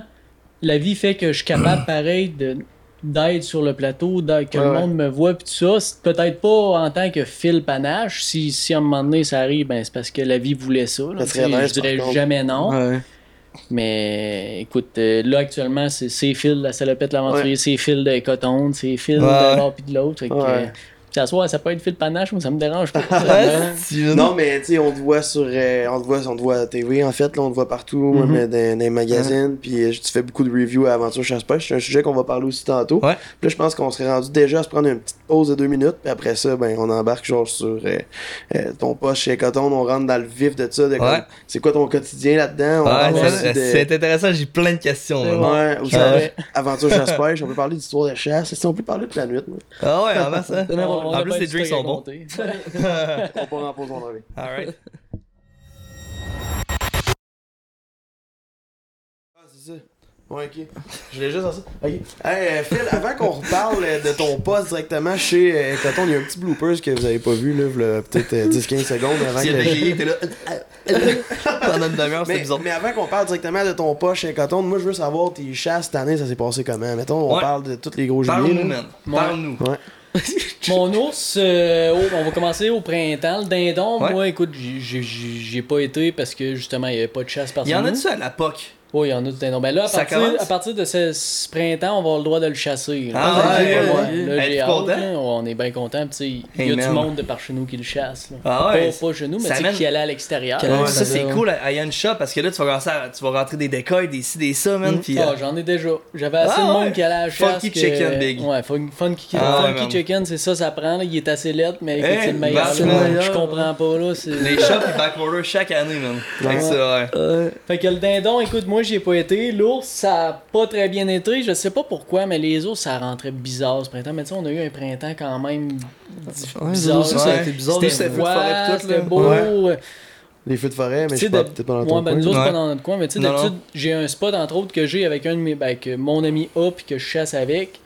la vie fait que je suis capable, pareil, de d'être sur le plateau, d'être- que Ouais, le ouais. monde me voit pis tout ça. C'est peut-être pas en tant que Phil Panache. Si, si à un moment donné ça arrive, ben c'est parce que la vie voulait ça. là. Nice, je dirais jamais non. Ouais. Mais écoute, euh, là actuellement, c'est Phil, la salopette l'aventurier, c'est Phil de Coton, c'est Phil Ouais. d'un bord puis de l'autre. Ça soit, ça peut être Phil Panache, moi ça me dérange pas. Non, mais tu sais, on te voit sur. euh, on, te voit, on te voit à TV, en fait, là, on te voit partout, même dans, dans les magazines, puis euh, tu fais beaucoup de reviews à Aventure Chasse-Pêche. C'est un sujet qu'on va parler aussi tantôt. Ouais. Puis là, je pense qu'on serait rendu déjà à se prendre une petite pause de deux minutes, puis après ça, ben, on embarque genre sur euh, euh, ton poste chez Coton, on rentre dans le vif de ça. De Ouais. c'est quoi ton quotidien là-dedans? On Ouais, ça- de- c'est intéressant, j'ai plein de questions. Ouais, Ah avec Aventure Chasse-Pêche, on peut parler d'histoire de chasse, si on peut parler de la nuit. moi. Ah ouais, en masse, hein? On- En a plus, les drinks sont bons. On part en pause, on revient. Alright. Ah, c'est ça. Ouais, ok. Je voulais juste dire ça. Ok. Hey, euh, Phil, avant qu'on reparle euh, de ton poste directement chez euh, Coton, il y a un petit bloopers que vous avez pas vu, là, peut-être euh, 10-15 secondes avant Si que. bégayait, t'es là. Pendant une demi-heure, c'était Mais, bizarre. mais avant qu'on parle directement de ton poste chez Coton, moi je veux savoir tes chasses cette année, ça s'est passé comment? Mettons, on Ouais. parle de tous les gros gibiers. Parle-nous, man. Parle-nous. Ouais. Mon ours, euh, oh, on va commencer au printemps. Le dindon, Ouais. moi, écoute, j'ai- pas été parce que justement, il y avait pas de chasse par Il y en a-tu à la POC? Oui, il y en a du dindon. Ben là, à Ça partir, commence? à partir de ce, ce printemps, on va avoir le droit de le chasser. là. Ah, Ouais, ouais, ouais. Là, Êtes-tu j'ai hâte, content? là. on est bien content. Puis, tu sais, Il y a du monde de par chez nous qui le chasse. là. Ah ouais. Pas, pas chez nous, mais Ça tu sais, amène- qui allait à l'extérieur. Ouais, ça, c'est c'est cool à Yann Shop parce que là, tu vas, commencer à- tu vas rentrer des décoils, des ci, des ça, man. Puis, Ah, euh, j'en ai déjà. J'avais assez Ah, de monde ouais. qui allait à la chasse. Funky que- chicken, big. Ouais, fun- funky, Ah, funky chicken, c'est ça, ça prend. là. Il est assez laid, mais c'est le meilleur. c'est. Je comprends pas, là. c'est- les shops, ils backorder chaque année, man. Ouais. Fait que le dindon, écoute, moi j'y ai pas été. L'ours, ça a pas très bien été. Je sais pas pourquoi, mais les ours, ça rentrait bizarre ce printemps. Mais tu sais, on a eu un printemps quand même Ouais, bizarre. aussi, ça a été bizarre. C'était froid, beau. Ouais. Les feux de forêt, mais Tu je pas de- peut-être pas dans Ouais, ben coin. nous autres, Ouais. pas dans notre coin, mais tu sais, d'habitude, j'ai un spot entre autres que j'ai avec un de mes. Ben, avec mon ami A puis que je chasse avec.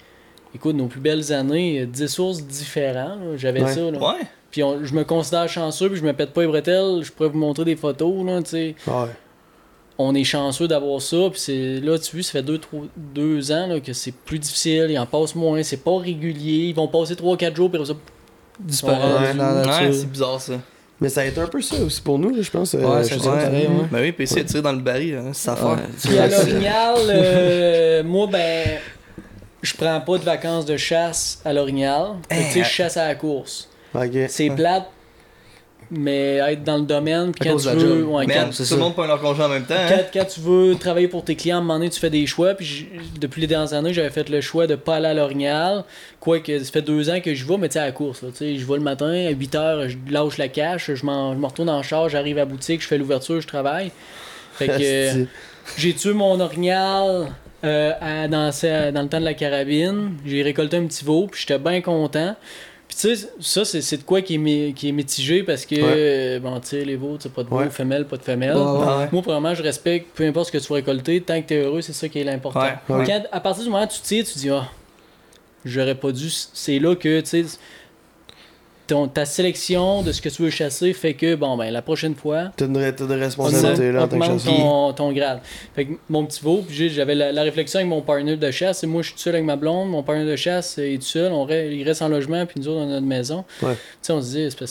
Écoute, nos plus belles années, euh, 10 ours différents, j'avais Ouais. ça. Là. Ouais. Puis on- je me considère chanceux, puis je me pète pas les bretelles. Je pourrais vous montrer des photos, là, tu sais. Ouais. On est chanceux d'avoir ça. Puis c'est là, tu vois, ça fait deux, trois- deux ans là, que c'est plus difficile. Ils en passent moins. C'est pas régulier. Ils vont passer 3-4 jours. Puis ça, Disparaître Ouais. c'est bizarre ça. Mais ça a été un peu ça aussi pour nous, là, je pense. euh, Ouais, je ça pareil, ouais. Ben oui, PC est tiré dans le baril, hein, c'est sa Ouais. Puis à l'Orignal, euh, moi, ben, je prends pas de vacances de chasse à l'Orignal. Que, Tu sais, je chasse à la course. C'est plate, mais être dans le domaine, puis À quand tu veux. ouais, Man, quand- tout le monde prend leur congé en même temps. Quand, Hein? quand tu veux travailler pour tes clients, à un moment donné, tu fais des choix. Puis depuis les dernières années, j'avais fait le choix de pas aller à l'Orignal. Quoique, ça fait deux ans que je vais, mais tu sais, à la course. là, je vais le matin, à 8 h, je lâche la cache, je, me retourne en charge, j'arrive à la boutique, je fais l'ouverture, je travaille. Fait que euh, j'ai tué mon Orignal euh, à- dans, ce- dans le temps de la carabine. J'ai récolté un petit veau, puis j'étais bien content. Puis tu sais, ça, c'est c'est de quoi qui est, mi- qui est mitigé parce que, Ouais. euh, bon, tu sais, les veaux, tu sais, pas de veau, Ouais. femelle, pas de femelle. Ouais, ouais. Ouais. Moi, premièrement, je respecte peu importe ce que tu vas récolter, tant que tu es heureux, c'est ça qui est l'important. Ouais, ouais. Quand- à partir du moment où tu tires, tu dis Ah, j'aurais pas dû. C'est là que, tu sais, ton- ta sélection de ce que tu veux chasser fait que, bon, ben, la prochaine fois, T'as une, t'as de responsabilité là en tant que ton, ton grade. Fait que mon petit veau, puis j'avais la, la réflexion avec mon partner de chasse. Et moi, je suis tout seul avec ma blonde. Mon partner de chasse est tout seul. On re- il reste en logement, puis nous autres, dans notre maison. Ouais. Tu sais, on se dit, Tu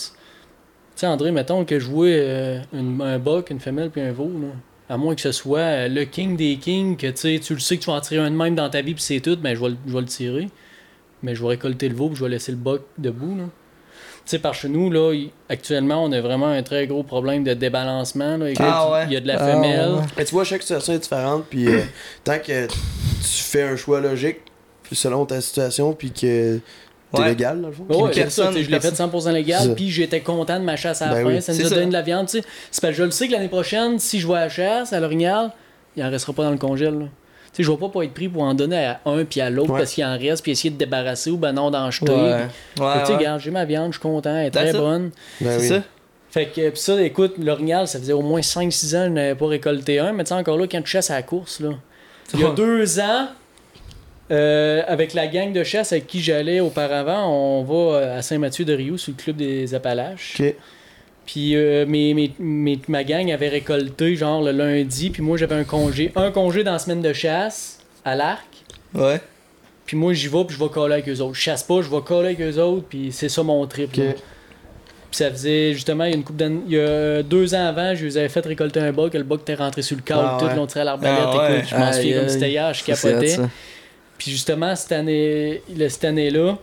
sais, André, mettons que je jouais euh, une- un buck, une femelle, puis un veau. Là. À moins que ce soit euh, le king des kings, que tu sais, tu le sais que tu vas en tirer un de même dans ta vie, puis c'est tout, ben je vais, le- je vais le tirer. Mais je vais récolter le veau, puis je vais laisser le boc debout. Là. Tu sais, par chez nous, là, actuellement, on a vraiment un très gros problème de débalancement. Là. Écoute, Ah ouais? Il y a de la Ah femelle. ouais. Mais tu vois, chaque situation est différente, puis euh, tant que tu fais un choix logique selon ta situation, puis que t'es Ouais. légal, dans le fond. Ça, personne- tu sais, je l'ai fait 100% légal, puis j'étais content de ma chasse à la Ben fin. oui. Ça nous a donné de la viande, tu sais. C'est parce que je le sais que l'année prochaine, si je vais à la chasse, à l'orignal, il en restera pas dans le congèle. là. Tu sais, je vais pas, pas être pris pour en donner à un puis à l'autre Ouais. parce qu'il en reste, puis essayer de débarrasser ou ben non d'en jeter. Ouais. Tu sais, j'ai ma viande, je suis content, elle est That's très it. bonne. Ben C'est oui. ça. Fait que, pis ça, écoute, l'orignal, ça faisait au moins 5-6 ans que je n'avais pas récolté un, mais tu sais, encore là, quand tu chasses à la course, là. Il y a deux ans, euh, avec la gang de chasse avec qui j'allais auparavant, on va à Saint-Mathieu-de-Rio sur le club des Appalaches. Puis euh, mes, mes- mes- ma gang avait récolté genre le lundi, puis moi j'avais un congé. Un congé dans la semaine de chasse à l'arc. Ouais. Puis moi j'y vais, puis je vais coller avec eux autres. Je chasse pas, je vais coller avec eux autres, puis c'est ça mon trip. Ok. là. Puis ça faisait justement, il y a une d'années, il y a deux ans avant, je les avais fait récolter un bug, le bug était rentré sur le cadre, Ah tout, ouais. l'on tirait à l'arbalète, Ah ouais. je m'en Aïe, souviens comme c'était hier, je capotais. Puis justement, cette année, cette année-là,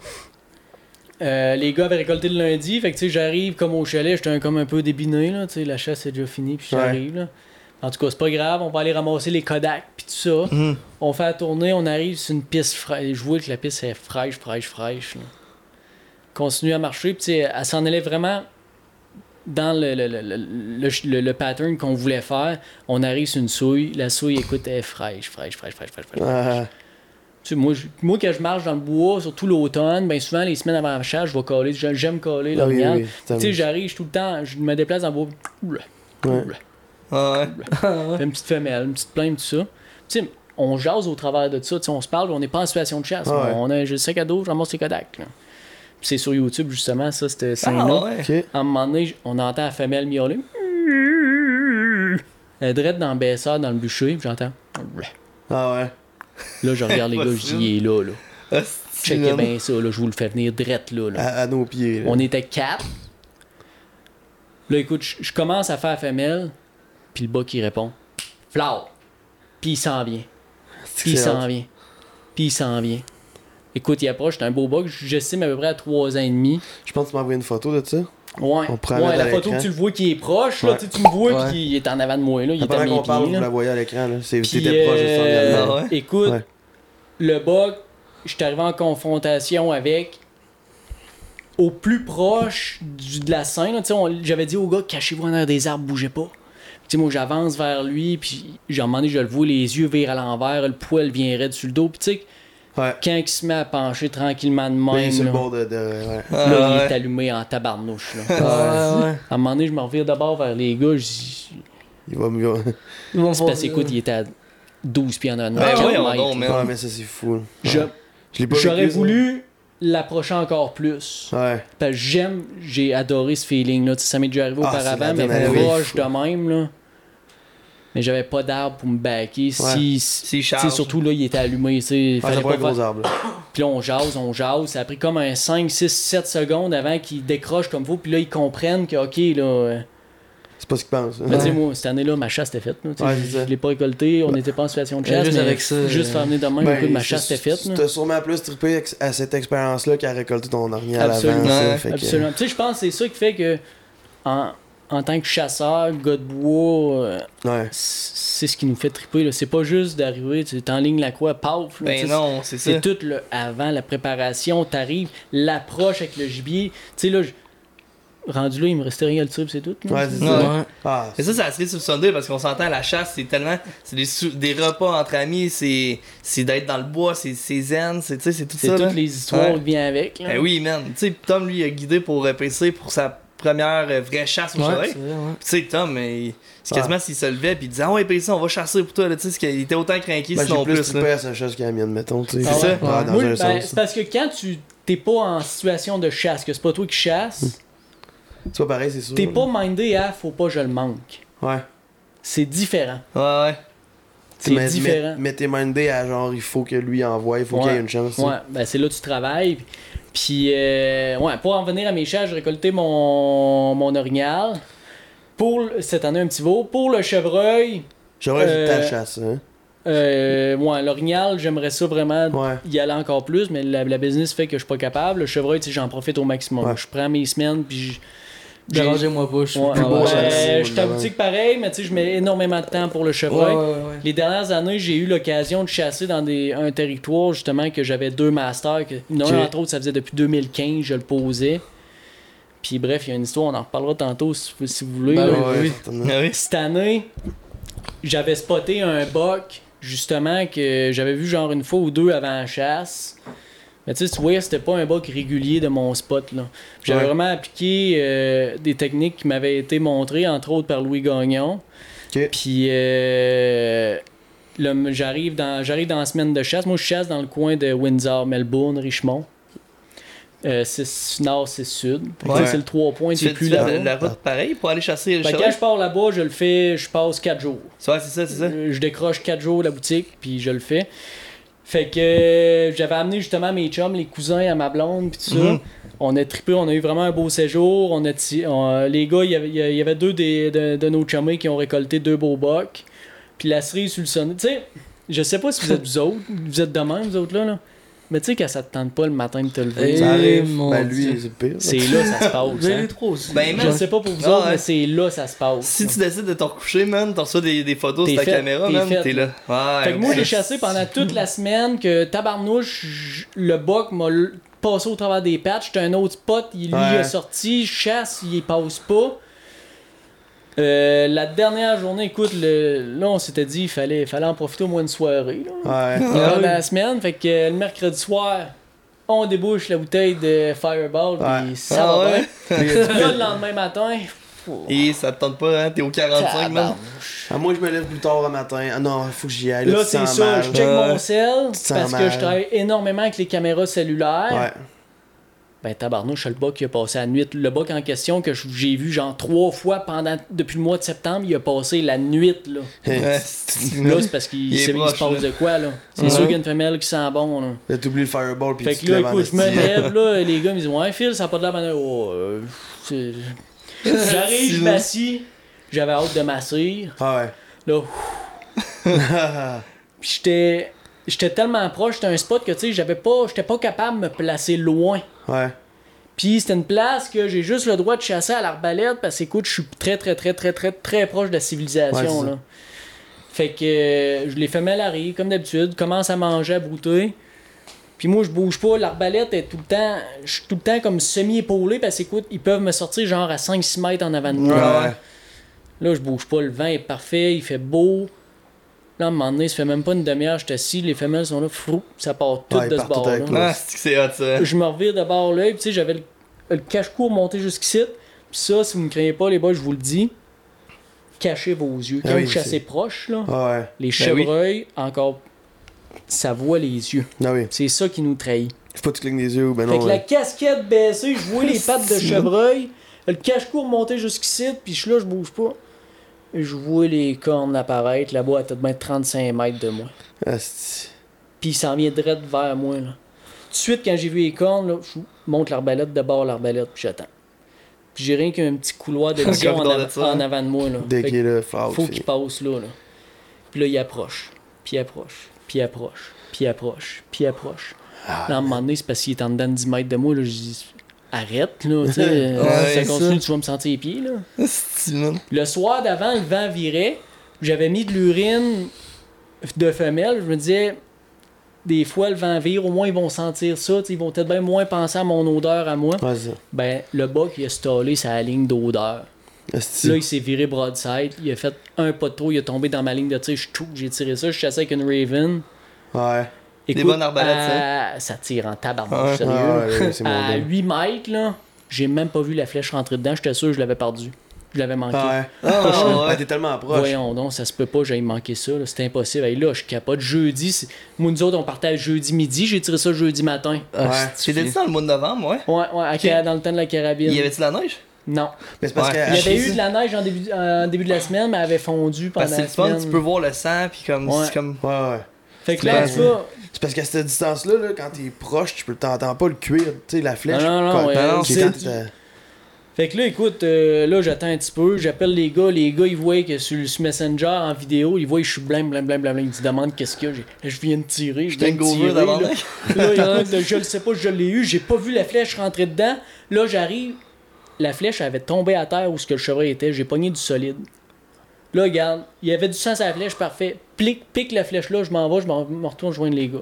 euh, les gars avaient récolté le lundi. Fait que tu sais, j'arrive comme au chalet, j'étais comme un peu débiné, là. Tu sais, la chasse est déjà finie, puis j'arrive, là. En tout cas, c'est pas grave, on va aller ramasser les Kodak, puis tout ça. Mhm. On fait la tournée, on arrive sur une piste fraîche. Je vois que la piste est fraîche, fraîche, fraîche. là. Continue à marcher, puis tu sais, elle s'en allait vraiment dans le, le, le, le, le- le pattern qu'on voulait faire. On arrive sur une souille. La souille, écoute, elle est fraîche, fraîche, fraîche, fraîche, fraîche, fraîche. Ah, Tu sais, moi, je- moi, quand je marche dans le bois, surtout l'automne, ben souvent, les semaines avant la chasse, je vais coller. J'aime- coller ah oui, l'orignal. oui, Tu sais, j'arrive tout le temps, je me déplace dans le bois. Oula, Ouais. oula. Ouais. Fais une petite femelle, une petite plainte, tout ça. Tu sais, on jase au travers de ça. Tu sais, on se parle, on n'est pas en situation de chasse. Ah ouais. On a le sac à dos, je ramasse les Kodak. là. Puis c'est sur YouTube, justement, ça, c'était Ah, scène-là. ouais. À un moment donné, on entend la femelle miauler. Elle dans le baisseur, dans le bûcher, puis j'entends. Ah ouais. Là, je regarde les gars, je dis, il est là, là. Checkez bien ça, là, je vous le fais venir drette, là. là. À, à nos pieds. là. On était quatre. Là, écoute, je je commence à faire femelle, puis le bas qui répond Flower. Puis il s'en vient. Puis il s'en vient. Puis il s'en vient. Écoute, il approche, c'est un beau bug, j'estime à peu près à 3 ans et demi. Je pense que tu m'as envoyé une photo de ça. Ouais, la ouais photo que tu le vois qui est proche, là, Ouais. tu sais, tu me vois Ouais. puis qu'il est en avant de moi, là, il est à mes parle, pieds. vous là. la voyez à l'écran. là. T'étais proche de ça. euh. Ah ouais? Écoute, Ouais. le bug, je suis arrivé en confrontation avec au plus proche du- de la scène. J'avais dit au gars, cachez-vous en arrière des arbres, bougez pas. Tu sais, moi, j'avance vers lui, puis j'ai demandé, je le vois, les yeux virent à l'envers, le poil vient raide sur le dos. Puis tu sais, Ouais. quand il se met à pencher tranquillement de même, le là, bord de. de- ouais. Ah, là, il ouais. est allumé en tabarnouche. Là. Ouais, ouais. À un moment donné, je me revire d'abord vers les gars, je dis, Il va mieux. c'est parce qu'écoute, il était à 12 pieds en avant. Ben. Ouais, mais ça, c'est fou. Je-. Je J'aurais ça. voulu l'approcher encore plus. Ouais. Parce que j'aime, j'ai adoré ce feeling-là. Ça m'est déjà arrivé Ah, auparavant, mais proche de même. Là. Mais j'avais pas d'arbre pour me backer. Si, si- tu surtout là, il était allumé. tu sais, il Ouais, fallait ça pas faire- gros arbre. là. Puis là, on jase, on jase. Ça a pris comme un 5, 6, 7 secondes avant qu'ils décrochent comme faut. Puis là, ils comprennent que, OK, là. euh, C'est pas ce qu'ils pensent. Mais tu sais, moi, cette année-là, ma chasse était faite. tu Ouais, je l'ai pas récolté, on n'était pas en situation de chasse. juste mais avec ça, Juste euh, faire venir de même, Ben, écoute, ma chasse était faite. là. T'as sûrement plus trippé à cette expérience-là qu'à récolter ton orignal Absolument. avant. Absolument. Tu sais, je pense que c'est ça qui fait que, en, en tant que chasseur, gars de bois, euh, Ouais. c'est ce qui nous fait triper. C'est pas juste d'arriver, tu t'enlignes la croix, paf. là, Ben non, c'est ça. C'est tout le avant, la préparation, t'arrives, l'approche avec le gibier. Tu sais, là, je- rendu là, il me restait rien à le tirer, c'est tout. là. Ouais, c'est ça. Ouais. Ah, Mais ça, c'est sur le Sunday parce qu'on s'entend la chasse, c'est tellement. C'est des, sou- des repas entre amis, c'est c'est d'être dans le bois, c'est c'est zen, c'est c'est tout C'est ça. là. toutes les histoires Ouais. qui viennent avec. là. Ben oui, man. Tu sais, Tom, lui, il a guidé pour euh, PC pour sa première euh, vraie chasse au Ouais, soleil. Tu sais, Tom, mais c'est Ah. quasiment s'il se levait puis il disait Ah ouais, PC, on va chasser pour toi. Là, tu sais, c'est qu'il était autant craqué Ben, sinon plus plus. là. sa chose qu'à la mienne, mettons. tu sais. Ah C'est ouais? ça. Ouais, dans Moi, un ben, sens. c'est parce que quand tu t'es pas en situation de chasse, que c'est pas toi qui chasses, C'est pas pareil, c'est sûr. t'es pas mindé à faut pas que je le manque. Ouais. C'est différent. Ouais, ouais. C'est Mais- différent. Mais, mais t'es mindé à genre, il faut que lui envoie, il faut Ouais. qu'il y ait une chance. Ouais, ben c'est là que tu travailles. Puis, euh, ouais, pour en venir à mes chats, j'ai récolté mon, mon orignal. Pour cette année, un petit veau. Pour le chevreuil, J'aurais Euh, ta chasse, hein? Euh, ouais, l'orignal, j'aimerais ça vraiment Ouais. y aller encore plus, mais la, la business fait que je suis pas capable. Le chevreuil, j'en profite au maximum. Ouais. Je prends mes semaines, puis je- j'ai- Dérangez-moi pas, je suis Ouais, plus beau ouais, à chasser, je moi, suis à évidemment. boutique pareil, mais tu sais, je mets énormément de temps pour le chevreuil. ouais, ouais. Les dernières années, j'ai eu l'occasion de chasser dans des, un territoire justement que j'avais deux masters. Que, un, entre autres, ça faisait depuis 2015, je le posais. Puis bref, il y a une histoire, on en reparlera tantôt si, si vous voulez. Ben là. oui. Ah oui. Cette année, j'avais spoté un buck, justement, que j'avais vu genre une fois ou deux avant la chasse. Mais tu sais, tu vois, c'était pas un buck régulier de mon spot. là. J'avais Ouais. vraiment appliqué euh, des techniques qui m'avaient été montrées, entre autres par Louis Gagnon. Ok. Puis euh, j'arrive dans, j'arrive dans la semaine de chasse. Moi, je chasse dans le coin de Windsor, Melbourne, Richmond. Euh, c'est nord, c'est sud. Ouais. C'est le 3 points, Tu plus tu fais là-bas. de la route pareil pour aller chasser le Fait quand je pars là-bas, je le fais, je passe 4 jours. Ouais, c'est ça, c'est ça. Euh, Je décroche 4 jours la boutique, puis je le fais. Fait que j'avais amené justement mes chums, les cousins à ma blonde, puis tout ça. Mhm. On a trippé, on a eu vraiment un beau séjour. On a on- les gars, il y y avait deux des- de, de nos chummés qui ont récolté deux beaux bocs. Puis la cerise sur le sonnet. Tu sais, je sais pas si vous êtes vous autres, vous êtes de même, vous autres là. là. Mais tu sais, quand ça te tente pas le matin de te lever, Eh, Ça arrive. mon Ben lui, c'est pire. c'est là ça se passe. Hein. eu trop. Ben, Je sais pas pour vous Ah autres, ouais. mais c'est là ça se passe. Si tu décides de te recoucher, man, t'en reçois des, des photos T'es sur ta fait, caméra, t'es man, fait, t'es là. Ouais, Fait que moi, j'ai chassé pendant toute la semaine que tabarnouche, le buck m'a l- passé au travers des patchs. J'étais un autre spot, il, lui Ouais. est sorti, je chasse, il passe pas. Euh, la dernière journée, écoute, le, là, on s'était dit il fallait, fallait en profiter au moins une soirée. Là, Ouais. pendant la semaine. Fait que euh, le mercredi soir, on débouche la bouteille de Fireball, Ouais. puis ça Ah va ouais? bien. Là, le lendemain matin, Et ça te tente pas, hein, t'es au 45, man? Ah, moi, je me lève plus tard le matin. Ah non, faut que j'y aille. Là, c'est ça, mal. je check mon sel parce que je travaille énormément avec les caméras cellulaires. Ouais. Ben tabarnouche, le bug qui a passé la nuit. Le bug en question que j'ai vu genre trois fois pendant depuis le mois de septembre, il a passé la nuit là. Là, c'est parce qu'il sait- il proche, se passe de quoi là. C'est sûr qu'il y a une femelle qui sent bon là. Là, t'oublies le fireball puis Fait tu que là, écoute, je me lève là, les gars me disent Ouais Phil, ça a pas de la manière. Oh, euh, J'arrive, je m'assis, j'avais hâte de m'asseoir. Ah ouais. Là, Puis j'étais j'étais tellement proche, c'était un spot que tu sais, j'avais pas j'étais pas capable de me placer loin. ouais. Puis c'était une place que j'ai juste le droit de chasser à l'arbalète parce que écoute, je suis très très très très très très proche de la civilisation là. Fait que euh, je les fais mal à rire comme d'habitude, commence à manger, à brouter. Puis moi je bouge pas, l'arbalète est tout le temps, je suis tout le temps comme semi-épaulé parce que écoute, ils peuvent me sortir genre à 5-6 mètres en avant de moi. Ouais. Là, je bouge pas, le vent est parfait, il fait beau. Là, à un moment donné, ça fait même pas une demi-heure, je suis assis, les femelles sont là, frou, ça part tout Ouais, de ce bord-là. Ah, c'est hot, ça. Je me revire de bord là, puis tu sais, j'avais le, le cache-court monté jusqu'ici. Puis ça, si vous me craignez pas, les boys, je vous le dis, cachez vos yeux. Quand Ah oui, vous chassez proche, là, Ah ouais. les oui. chevreuils, encore, ça voit les yeux. Ah oui. C'est ça qui nous trahit. Faut pas que tu clignes des yeux ou ben Fait non. que la casquette baissée, je vois les pattes de chevreuil, le cache-court monté jusqu'ici, puis je suis là, je bouge pas. Je vois les cornes apparaître là-bas à peut-être 35 mètres de moi. Asti. Puis il s'en vient direct vers moi. Là. Tout de suite, quand j'ai vu les cornes, là, je monte l'arbalète, de bord l'arbalète, puis j'attends. Puis j'ai rien qu'un petit couloir de vision en, av- ça, en hein. avant de moi. Là. Dès qu'il est là, faut faut qu'il passe là, là. Puis là, il approche, puis il approche, puis il approche, puis il approche, puis il approche. Ah. Là, à un moment donné, c'est parce qu'il est en dedans de 10 mètres de moi. Là, je dis, arrête, là, tu sais. euh, Ouais, si ça continue, ça. tu vas me sentir les pieds, là. Le soir d'avant, le vent virait. J'avais mis de l'urine de femelle. Je me disais, des fois, le vent vire, au moins ils vont sentir ça. Ils vont peut-être bien moins penser à mon odeur à moi. Ouais. Ben, le bas qui a stallé sa ligne d'odeur. Là, il s'est viré broadside. Il a fait un pas de trop. Il a tombé dans ma ligne de tir. Je j'ai tiré ça. Je chassais avec une Raven. Ouais. Écoute, bonnes arbalètes, à- ça tire en tabarnak, Ouais. sérieux. Ah ouais, ouais, c'est mon à deal. 8 mètres, là, j'ai même pas vu la flèche rentrer dedans. J'étais sûr que je l'avais perdu. Je l'avais manqué. Ah ouais. Ah, Ouais, ouais. t'es tellement proche. Voyons donc, ça se peut pas, j'aille manquer ça. C'est impossible. Hey, là, je capote. Jeudi, moi, nous autres, on partait jeudi midi. J'ai tiré ça jeudi matin. Ah, Ouais. C'était dit dans le mois de novembre, ouais. Ouais, ouais, à dans le temps de la carabine. Y avait-tu de la neige? Non. Mais c'est parce Ouais. que. Il y avait à- eu de la neige en début, en début de la semaine, mais elle avait fondu pendant Parce que c'est la le fun, semaine. tu peux voir le sang, puis comme. Ouais. Comme. Ouais, ouais. Fait que là, Ouais. tu vois, C'est parce qu'à cette distance-là, là, quand t'es proche, tu peux t'entends pas le cuir. Tu sais, la flèche. Non, non, non, ouais, quand Fait que là, écoute, euh, là, j'attends un petit peu, j'appelle les gars, les gars, ils voient que sur, sur Messenger, en vidéo, ils voient que je suis blême, blême, blême, blême, ils me demandent qu'est-ce qu'il y a, J'ai- je viens de tirer, je viens de tirer, là. Je le sais pas, je l'ai eu, j'ai pas vu la flèche rentrer dedans, là, j'arrive, la flèche avait tombé à terre où ce que le chevreuil était, j'ai pogné du solide. Là, regarde, il y avait du sang sur la flèche, parfait. Plique, pique la flèche là, je m'en vais, je m'en me retourne rejoindre les gars.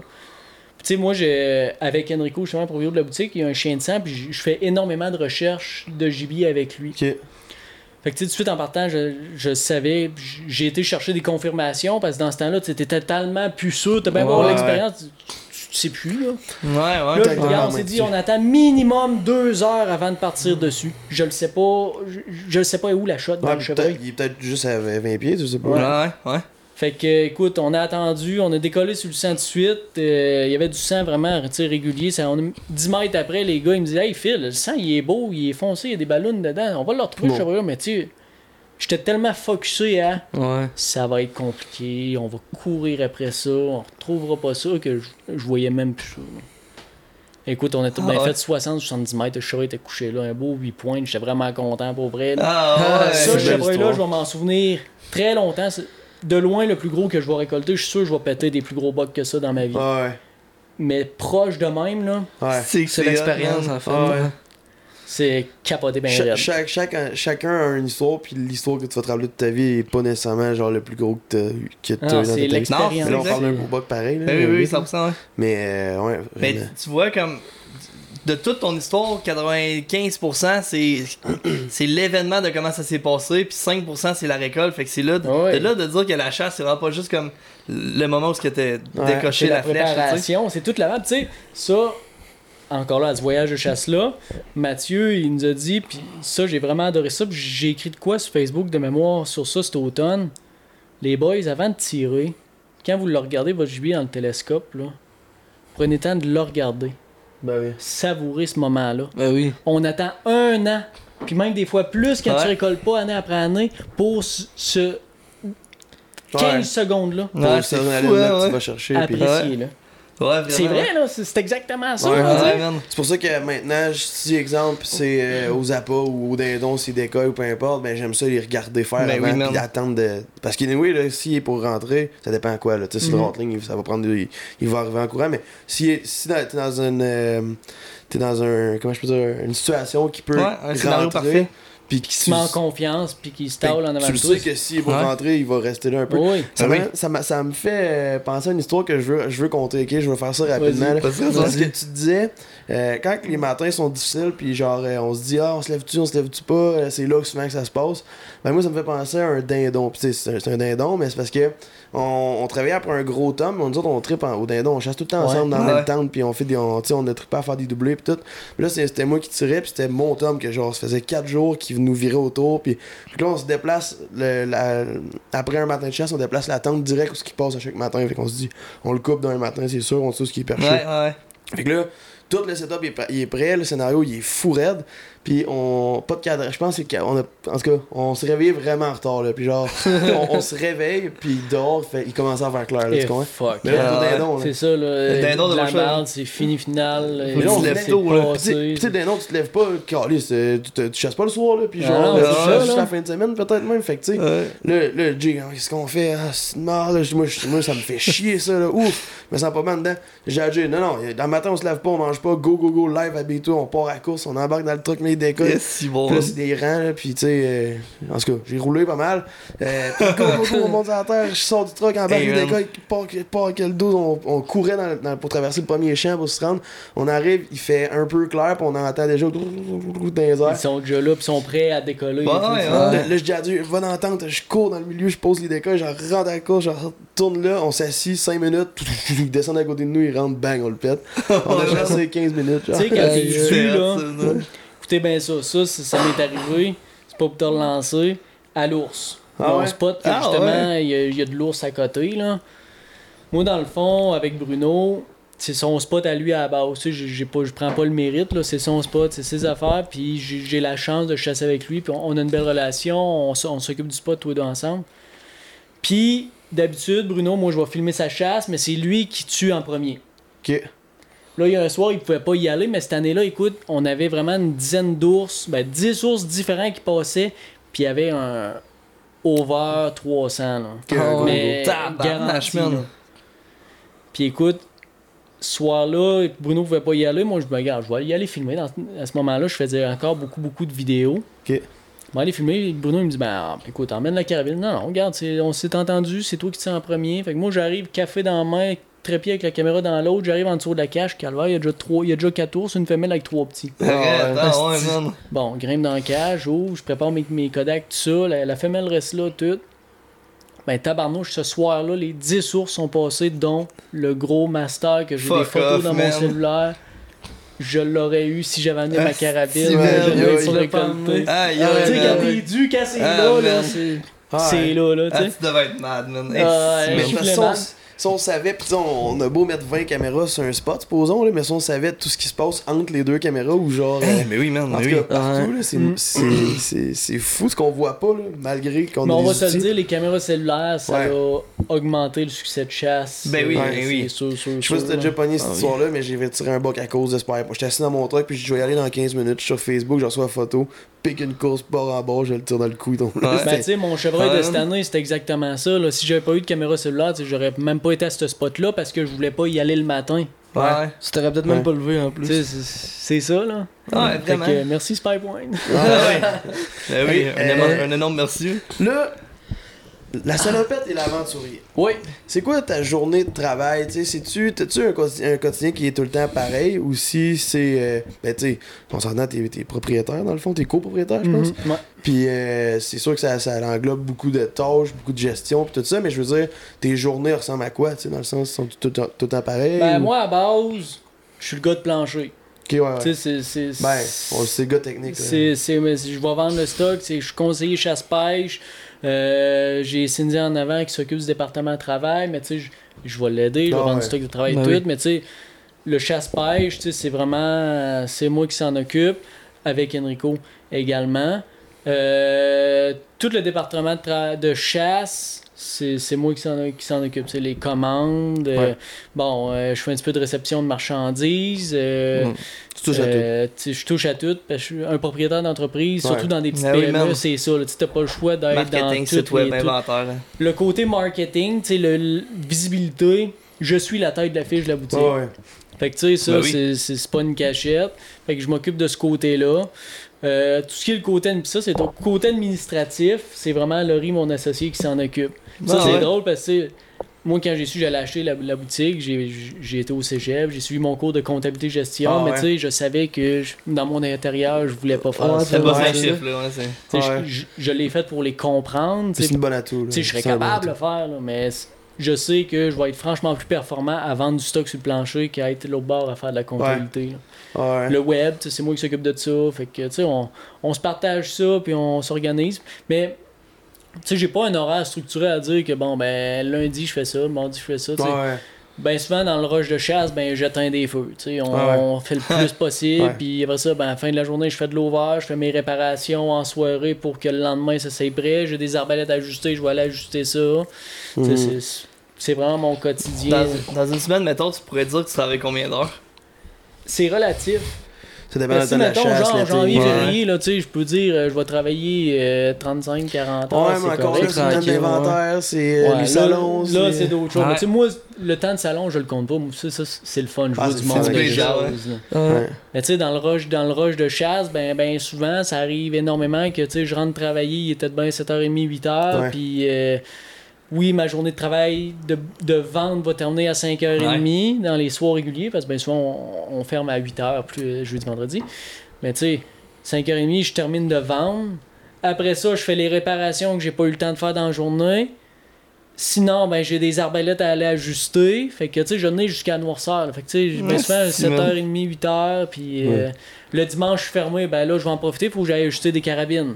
Puis, Tu sais, moi, j'ai, avec Enrico, justement, propriétaire de la boutique, il y a un chien de sang, puis je- fais énormément de recherches de gibier avec lui. Ok. Fait que, tu sais, tout de suite en partant, je, je savais, j'ai été chercher des confirmations, parce que dans ce temps-là, tu étais totalement puceux, t'as bien Ouais, l'expérience, tu, sais plus, là. Ouais, ouais. Là, je regarde, on s'est dit, on attend minimum deux heures avant de partir dessus. Je le sais pas, je, je le sais pas où la shot dans Ouais, le chevreuil. il est peut-être juste à 20 pieds, tu sais pas. Ouais, ouais, ouais. Fait que, écoute, on a attendu, on a décollé sur le sang de suite. euh, Il y avait du sang vraiment régulier. Ça, on a- 10 mètres après, les gars, ils me disaient Hey Phil, le sang il est beau, il est foncé, il y a des ballons dedans. On va le retrouver, Bon. Mais tu sais, j'étais tellement focusé à Ouais. ça va être compliqué, on va courir après ça, on retrouvera pas ça que je, je voyais même plus ça. là. Écoute, on a tout Ah bien ouais. fait 60-70 mètres, le chevreuil était couché là, un beau 8 points, j'étais vraiment content pour vrai. là. Ah, ouais. Ça, ce histoire. je vais m'en souvenir très longtemps. C'est De loin, le plus gros que je vais récolter, je suis sûr que je vais péter des plus gros bucks que ça dans ma vie. Ouais. Mais proche de même, là, Ouais. C'est C'est l'expérience, en fait. Ah ouais. c'est capoté bien Cha- raide. chaque, chaque- chacun a une histoire, puis l'histoire que tu vas te rappeler de ta vie est pas nécessairement genre le plus gros que t'as eu que t'as Ah, eu dans c'est ta vie. l'expérience. Mais là, on parle d'un gros buck pareil. Là, oui, oui, mais, 100%, ouais. mais euh, ouais, Mais tu vois, comme de toute ton histoire, 95% c'est c'est l'événement de comment ça s'est passé, puis 5% c'est la récolte. Fait que c'est là, de- là de dire que la chasse, c'est vraiment pas juste comme le moment où tu t'es Ouais, décoché la, la flèche. c'est toute la map. Tu sais, ça, encore là, à ce voyage de chasse-là, Mathieu, il nous a dit, puis ça, j'ai vraiment adoré ça. J'ai écrit de quoi sur Facebook de mémoire sur ça cet automne. Les boys, avant de tirer, quand vous le regardez, votre gibier dans le télescope, là, prenez le temps de le regarder. Ben oui. Savourer ce moment-là. Ben oui. On attend un an, puis même des fois plus quand Ouais. tu récoltes pas année après année, pour ce- ce 15 Ouais. secondes-là. Pour Ouais, le c'est fou, là, hein, tu vas chercher. Apprécier, là. Ouais. C'est vrai, là, c'est c'est exactement ça. Ouais. Ouais. C'est pour ça que maintenant, si exemple c'est euh, aux appâts ou aux dindons, s'ils décollent ou peu importe, ben j'aime ça les regarder faire Ben oui, avant man. puis attendre de. Parce qu'anyway, là, s'il est pour rentrer, ça dépend à quoi. Là. Tu sais, si Mhm. le Rattling, il- ça va prendre. Il, il va arriver en courant, mais si, si dans- t'es dans une. euh, t'es dans un. Comment je peux dire Une situation qui peut. Ouais, un scénario rentrer, parfait. Puis qui se met en confiance puis qui se tâle en avant Tu le sais que s'il va Ouais. rentrer, il va rester là un peu. Oui. Ça, Ah oui. ça, me fait euh, penser à une histoire que je veux, je veux conter, ok? Je vais faire ça rapidement. Là. Parce que tu disais, euh, quand les matins sont difficiles, puis genre, euh, on se dit, ah, on se lève-tu, on se lève-tu pas, c'est là que souvent que ça se passe. Ben, moi, ça me fait penser à un dindon. Puis, tu sais, c'est un- c'est un dindon, mais c'est parce que on, on travaillait après un gros tome, mais nous autres, on tripe au dindon, on chasse tout le temps Ouais. ensemble dans la Ouais. même tente, puis on fait des. On, on a trippé à faire des doublés, puis tout. Puis là, c'était moi qui tirais, puis c'était mon tome que, genre, ça faisait 4 jours qu'il nous virait autour, puis puis là, on se déplace, le, la- après un matin de chasse, on déplace la tente direct où ce qui passe à chaque matin. Fait qu'on se dit, on le coupe dans un matin, c'est sûr, on sait ce qui est perché. Ouais, ouais. Fait que là, tout le setup il est, prêt- il est prêt, le scénario il est fou raide, puis on. Pas de cadre. Je pense qu'on a. En tout cas, on s'est réveillé vraiment en retard, là. Puis genre, on, on se réveille, puis dehors, fait, il commence à faire clair, là, Et tu comprends? fuck. Mais là, Ah pour ouais. dindon, là. C'est ça, là. Le dindon de la merde, c'est fini final. Mais là, on se lève tôt, là. Puis tu sais- dindon, tu te lèves pas, calice, euh, tu, te- tu chasses pas le soir, là, puis Ah genre, non, tu c'est chasses ça, la fin de semaine, peut-être même. Fait que tu sais, Ouais. Là, là, Jay, hein, qu'est-ce qu'on fait? Ah, c'est une merde, là. Je- Moi, je- moi, ça me fait chier, ça, là. Ouf, me sens pas mal dedans. J'ai dit, non, non, dans le matin, on se lève pas, on mange pas. Go, go, go, live, habille-toi, on part à course, on embarque dans le truck, Yes, si bon. Là, c'est des rangs, là, puis tu sais, euh, en tout cas, j'ai roulé pas mal. Euh, on monte la terre, je sors du truck, embarque, Hey, il man. décolle, il part, le dos, on, on courait dans, dans- pour traverser le premier champ pour se rendre. On arrive, il fait un peu clair, puis on entend déjà dans les airs. Ils sont déjà là, puis sont prêts à décoller. Ouais, et tout. ouais, Là, je dis à Dieu, va dans la tente, je cours dans le milieu, je pose les décoils, je rentre à la course, je retourne là, on s'assit 5 minutes, il descend à côté de nous, il rentre, bang, on le pète. On a chassé 15 minutes. Tu sais, quand ça, là. Écoutez bien ça. Ça, ça m'est arrivé. C'est pas pour te relancer. À l'ours. Ah Mon ouais? spot, Ah justement, il y, a- il y a de l'ours à côté, là. Moi, dans le fond, avec Bruno, c'est son spot à lui à la base. J'ai pas, je prends pas le mérite, là. C'est son spot, c'est ses affaires. Puis j'ai la chance de chasser avec lui. Puis on, on a une belle relation. On, on s'occupe du spot tous les deux ensemble. Puis, d'habitude, Bruno, moi, je vais filmer sa chasse, mais c'est lui qui tue en premier. Ok. Là, il y a un soir, ils pouvaient pas y aller, mais cette année-là, écoute, on avait vraiment une dizaine d'ours, ben 10 ours différents qui passaient, puis il y avait un over 300, là. Que- Mais garanti, là. Puis écoute, ce soir-là, Bruno pouvait pas y aller. Moi, je me regarde, je vais y aller filmer. Dans- à ce moment-là, je faisais encore beaucoup, beaucoup de vidéos. Ok. Je vais aller filmer. Bruno, il me dit, ben, ah, écoute, emmène la carabine. Non, non, regarde, on s'est entendu, c'est toi qui tiens en premier. Fait que moi, j'arrive, café dans la main, trépied avec la caméra dans l'autre. J'arrive en dessous de la cache. Calvaire, il y a déjà trois, il y a déjà quatre ours, une femelle avec trois petits. Ah, ah, ouais, man. Bon, grimpe dans la cage, ouvre, je prépare mes, mes Kodak, tout ça. La, la femelle reste là, tout. Ben, tabarnouche, ce soir-là, les 10 ours sont passés, dont le gros master que j'ai des photos off, dans man. mon cellulaire. Je l'aurais eu si j'avais amené ma Ah, carabine. si, je l'aurais il récolté. Aïe, Tu aïe, sais, aïe. quand t'es dû, quand c'est Ah, là, là, c'est Ah, c'est là, là, tu Ah, sais. tu devais être mad, man. Hey, Ah, si, ouais, Mais je toute. Si on savait, pis on, on a beau mettre 20 caméras sur un spot, supposons, là, mais si on savait tout ce qui se passe entre les deux caméras ou genre. Hey, euh, mais oui, man, en mais tout oui. cas, partout, Ouais. là, c'est, c'est, c'est, c'est fou ce qu'on voit pas, là, malgré qu'on Mais a on va se le dire, les caméras cellulaires, ça Ouais. a augmenté le succès de chasse. Ben oui, ben oui. sûr, sûr, Je sais pas si t'as déjà là. pogné cette Ah oui. histoire-là, mais j'ai fait tirer un boc à cause de Spire. J'étais assis dans mon truck, puis je vais y aller dans 15 minutes. Je suis sur Facebook, je reçois la photo, pique une course, bord en bord, je le tire dans le cou. Donc, Ouais. Ben, tu sais, mon chevreuil de cette année, c'était exactement ça. Là. Si j'avais pas eu de caméra cellulaire, tu sais, j'aurais même pas été à ce spot-là parce que je voulais pas y aller le matin. Ouais. Tu t'aurais peut-être Ouais. même pas levé en plus. c'est ça, là. Ouais, Fait vraiment. que, euh, merci Spypoint. Ah ouais. Ben oui, un, euh, énorme, un énorme merci. Là, la salopette et l'aventurier. oui. C'est quoi ta journée de travail? Tu sais, c'est-tu, t'as-tu un, quotidien- un quotidien qui est tout le temps pareil ou si c'est. euh, ben, tu sais, on s'entend, t'es, t'es propriétaire dans le fond, t'es copropriétaire, je pense. Ouais. Puis euh, c'est sûr que ça, ça englobe beaucoup de tâches, beaucoup de gestion, puis tout ça, mais je veux dire, tes journées ressemblent à quoi, tu sais, dans le sens, sont tout, tout, tout le temps pareils? Ben, ou- moi, à base, je suis le gars de plancher. Ok, ouais, ouais. Tu sais, c'est. c'est- Ben, on le sait, gars technique. C'est, c'est, mais je vais vendre le stock, c'est, je suis conseiller chasse-pêche. Euh, j'ai Cindy en avant qui s'occupe du département de travail, mais tu sais, je, je vais l'aider, je vais Ah vendre ouais. du stock de travail et Ben tout, oui. mais tu sais, le chasse-pêche, tu sais, c'est vraiment, c'est moi qui s'en occupe, avec Enrico également. Euh, tout le département de chasse, c'est, c'est moi qui s'en, qui s'en occupe, c'est les commandes. euh, bon, euh, je fais un petit peu de réception de marchandises. euh, Mm. Tu touches à tout. je touche à tout parce que je suis un propriétaire d'entreprise, Ouais. surtout dans des petites Ah PME, c'est ça. Tu n'as pas le choix d'être dans Marketing, tout site web, tout. là. Le côté marketing, le, le- visibilité, je suis la tête de la fiche de la boutique. Ouais, ouais. Fait que tu sais, ça, Ben oui. c'est- c'est c'est pas une cachette. Fait que je m'occupe de ce côté-là. Euh, tout ce qui est le côté, ça, c'est au côté administratif, c'est vraiment Laurie, mon associé, qui s'en occupe. Ça, Ah c'est ouais? drôle parce que tu sais, moi, quand j'ai su que j'allais acheter la, la boutique, j'ai j'ai été au cégep, j'ai suivi mon cours de comptabilité-gestion, Ah mais ouais. tu sais, je savais que je- dans mon intérieur, je voulais pas faire Ouais, ça. C'est pas Ouais, chiffres, là. Je, je- je l'ai fait pour les comprendre. C'est une bonne atout. là. tu sais, je serais capable de le faire, là, mais je sais que je vais être franchement plus performant à vendre du stock sur le plancher qu'à être l'autre bord à faire de la comptabilité. Ouais. Le web, c'est moi qui s'occupe de ça. Fait que, tu sais, on, on se partage ça, puis on s'organise. Mais, tu sais, j'ai pas un horaire structuré à dire que, bon, ben, lundi, je fais ça, mardi, je fais ça. Ouais. Ben, souvent, dans le rush de chasse, ben, j'éteins des feux. On, ouais. on fait le plus possible. Puis après ça, ben, à la fin de la journée, je fais de l'over, je fais mes réparations en soirée pour que le lendemain, ça soit prêt. J'ai des arbalètes à ajuster, je vais aller ajuster ça. Mhm. C'est- vraiment mon quotidien. Dans, dans une semaine, mettons, tu pourrais dire que tu travailles combien d'heures? C'est relatif. Ça dépend Mais de si, la mettons, chasse, genre, janvier, Ouais. février, là, tu sais, je peux dire, euh, je vais travailler euh, 35, 40 heures, Ouais, c'est mais encore là, correct. c'est le temps d'inventaire, c'est euh, Ouais, les là, salons. Là, c'est d'autres choses. Ouais. Tu sais, moi, le temps de salon, je le compte pas. Moi, ça, ça, c'est le fun. Je Ah, vois du le monde de là. Mais tu sais, dans le rush, dans le rush de chasse, ben, ben souvent, ça arrive énormément que tu sais, je rentre travailler, il était bien 7h30, 8h, Ouais. puis euh, oui, ma journée de travail de, de vente va terminer à 5h30 dans les soirs réguliers, parce que bien souvent, on, on ferme à 8h, plus euh, jeudi, vendredi. Mais tu sais, 5h30, je termine de vendre. Après ça, je fais les réparations que j'ai pas eu le temps de faire dans la journée. Sinon, ben j'ai des arbalètes à aller ajuster. Fait que tu sais, je venais jusqu'à noirceur. là. Fait que tu sais, je si, man. 7h30, 8h. Puis euh, le dimanche, je suis fermé. Ben là, je vais en profiter. Faut que j'aille ajuster des carabines.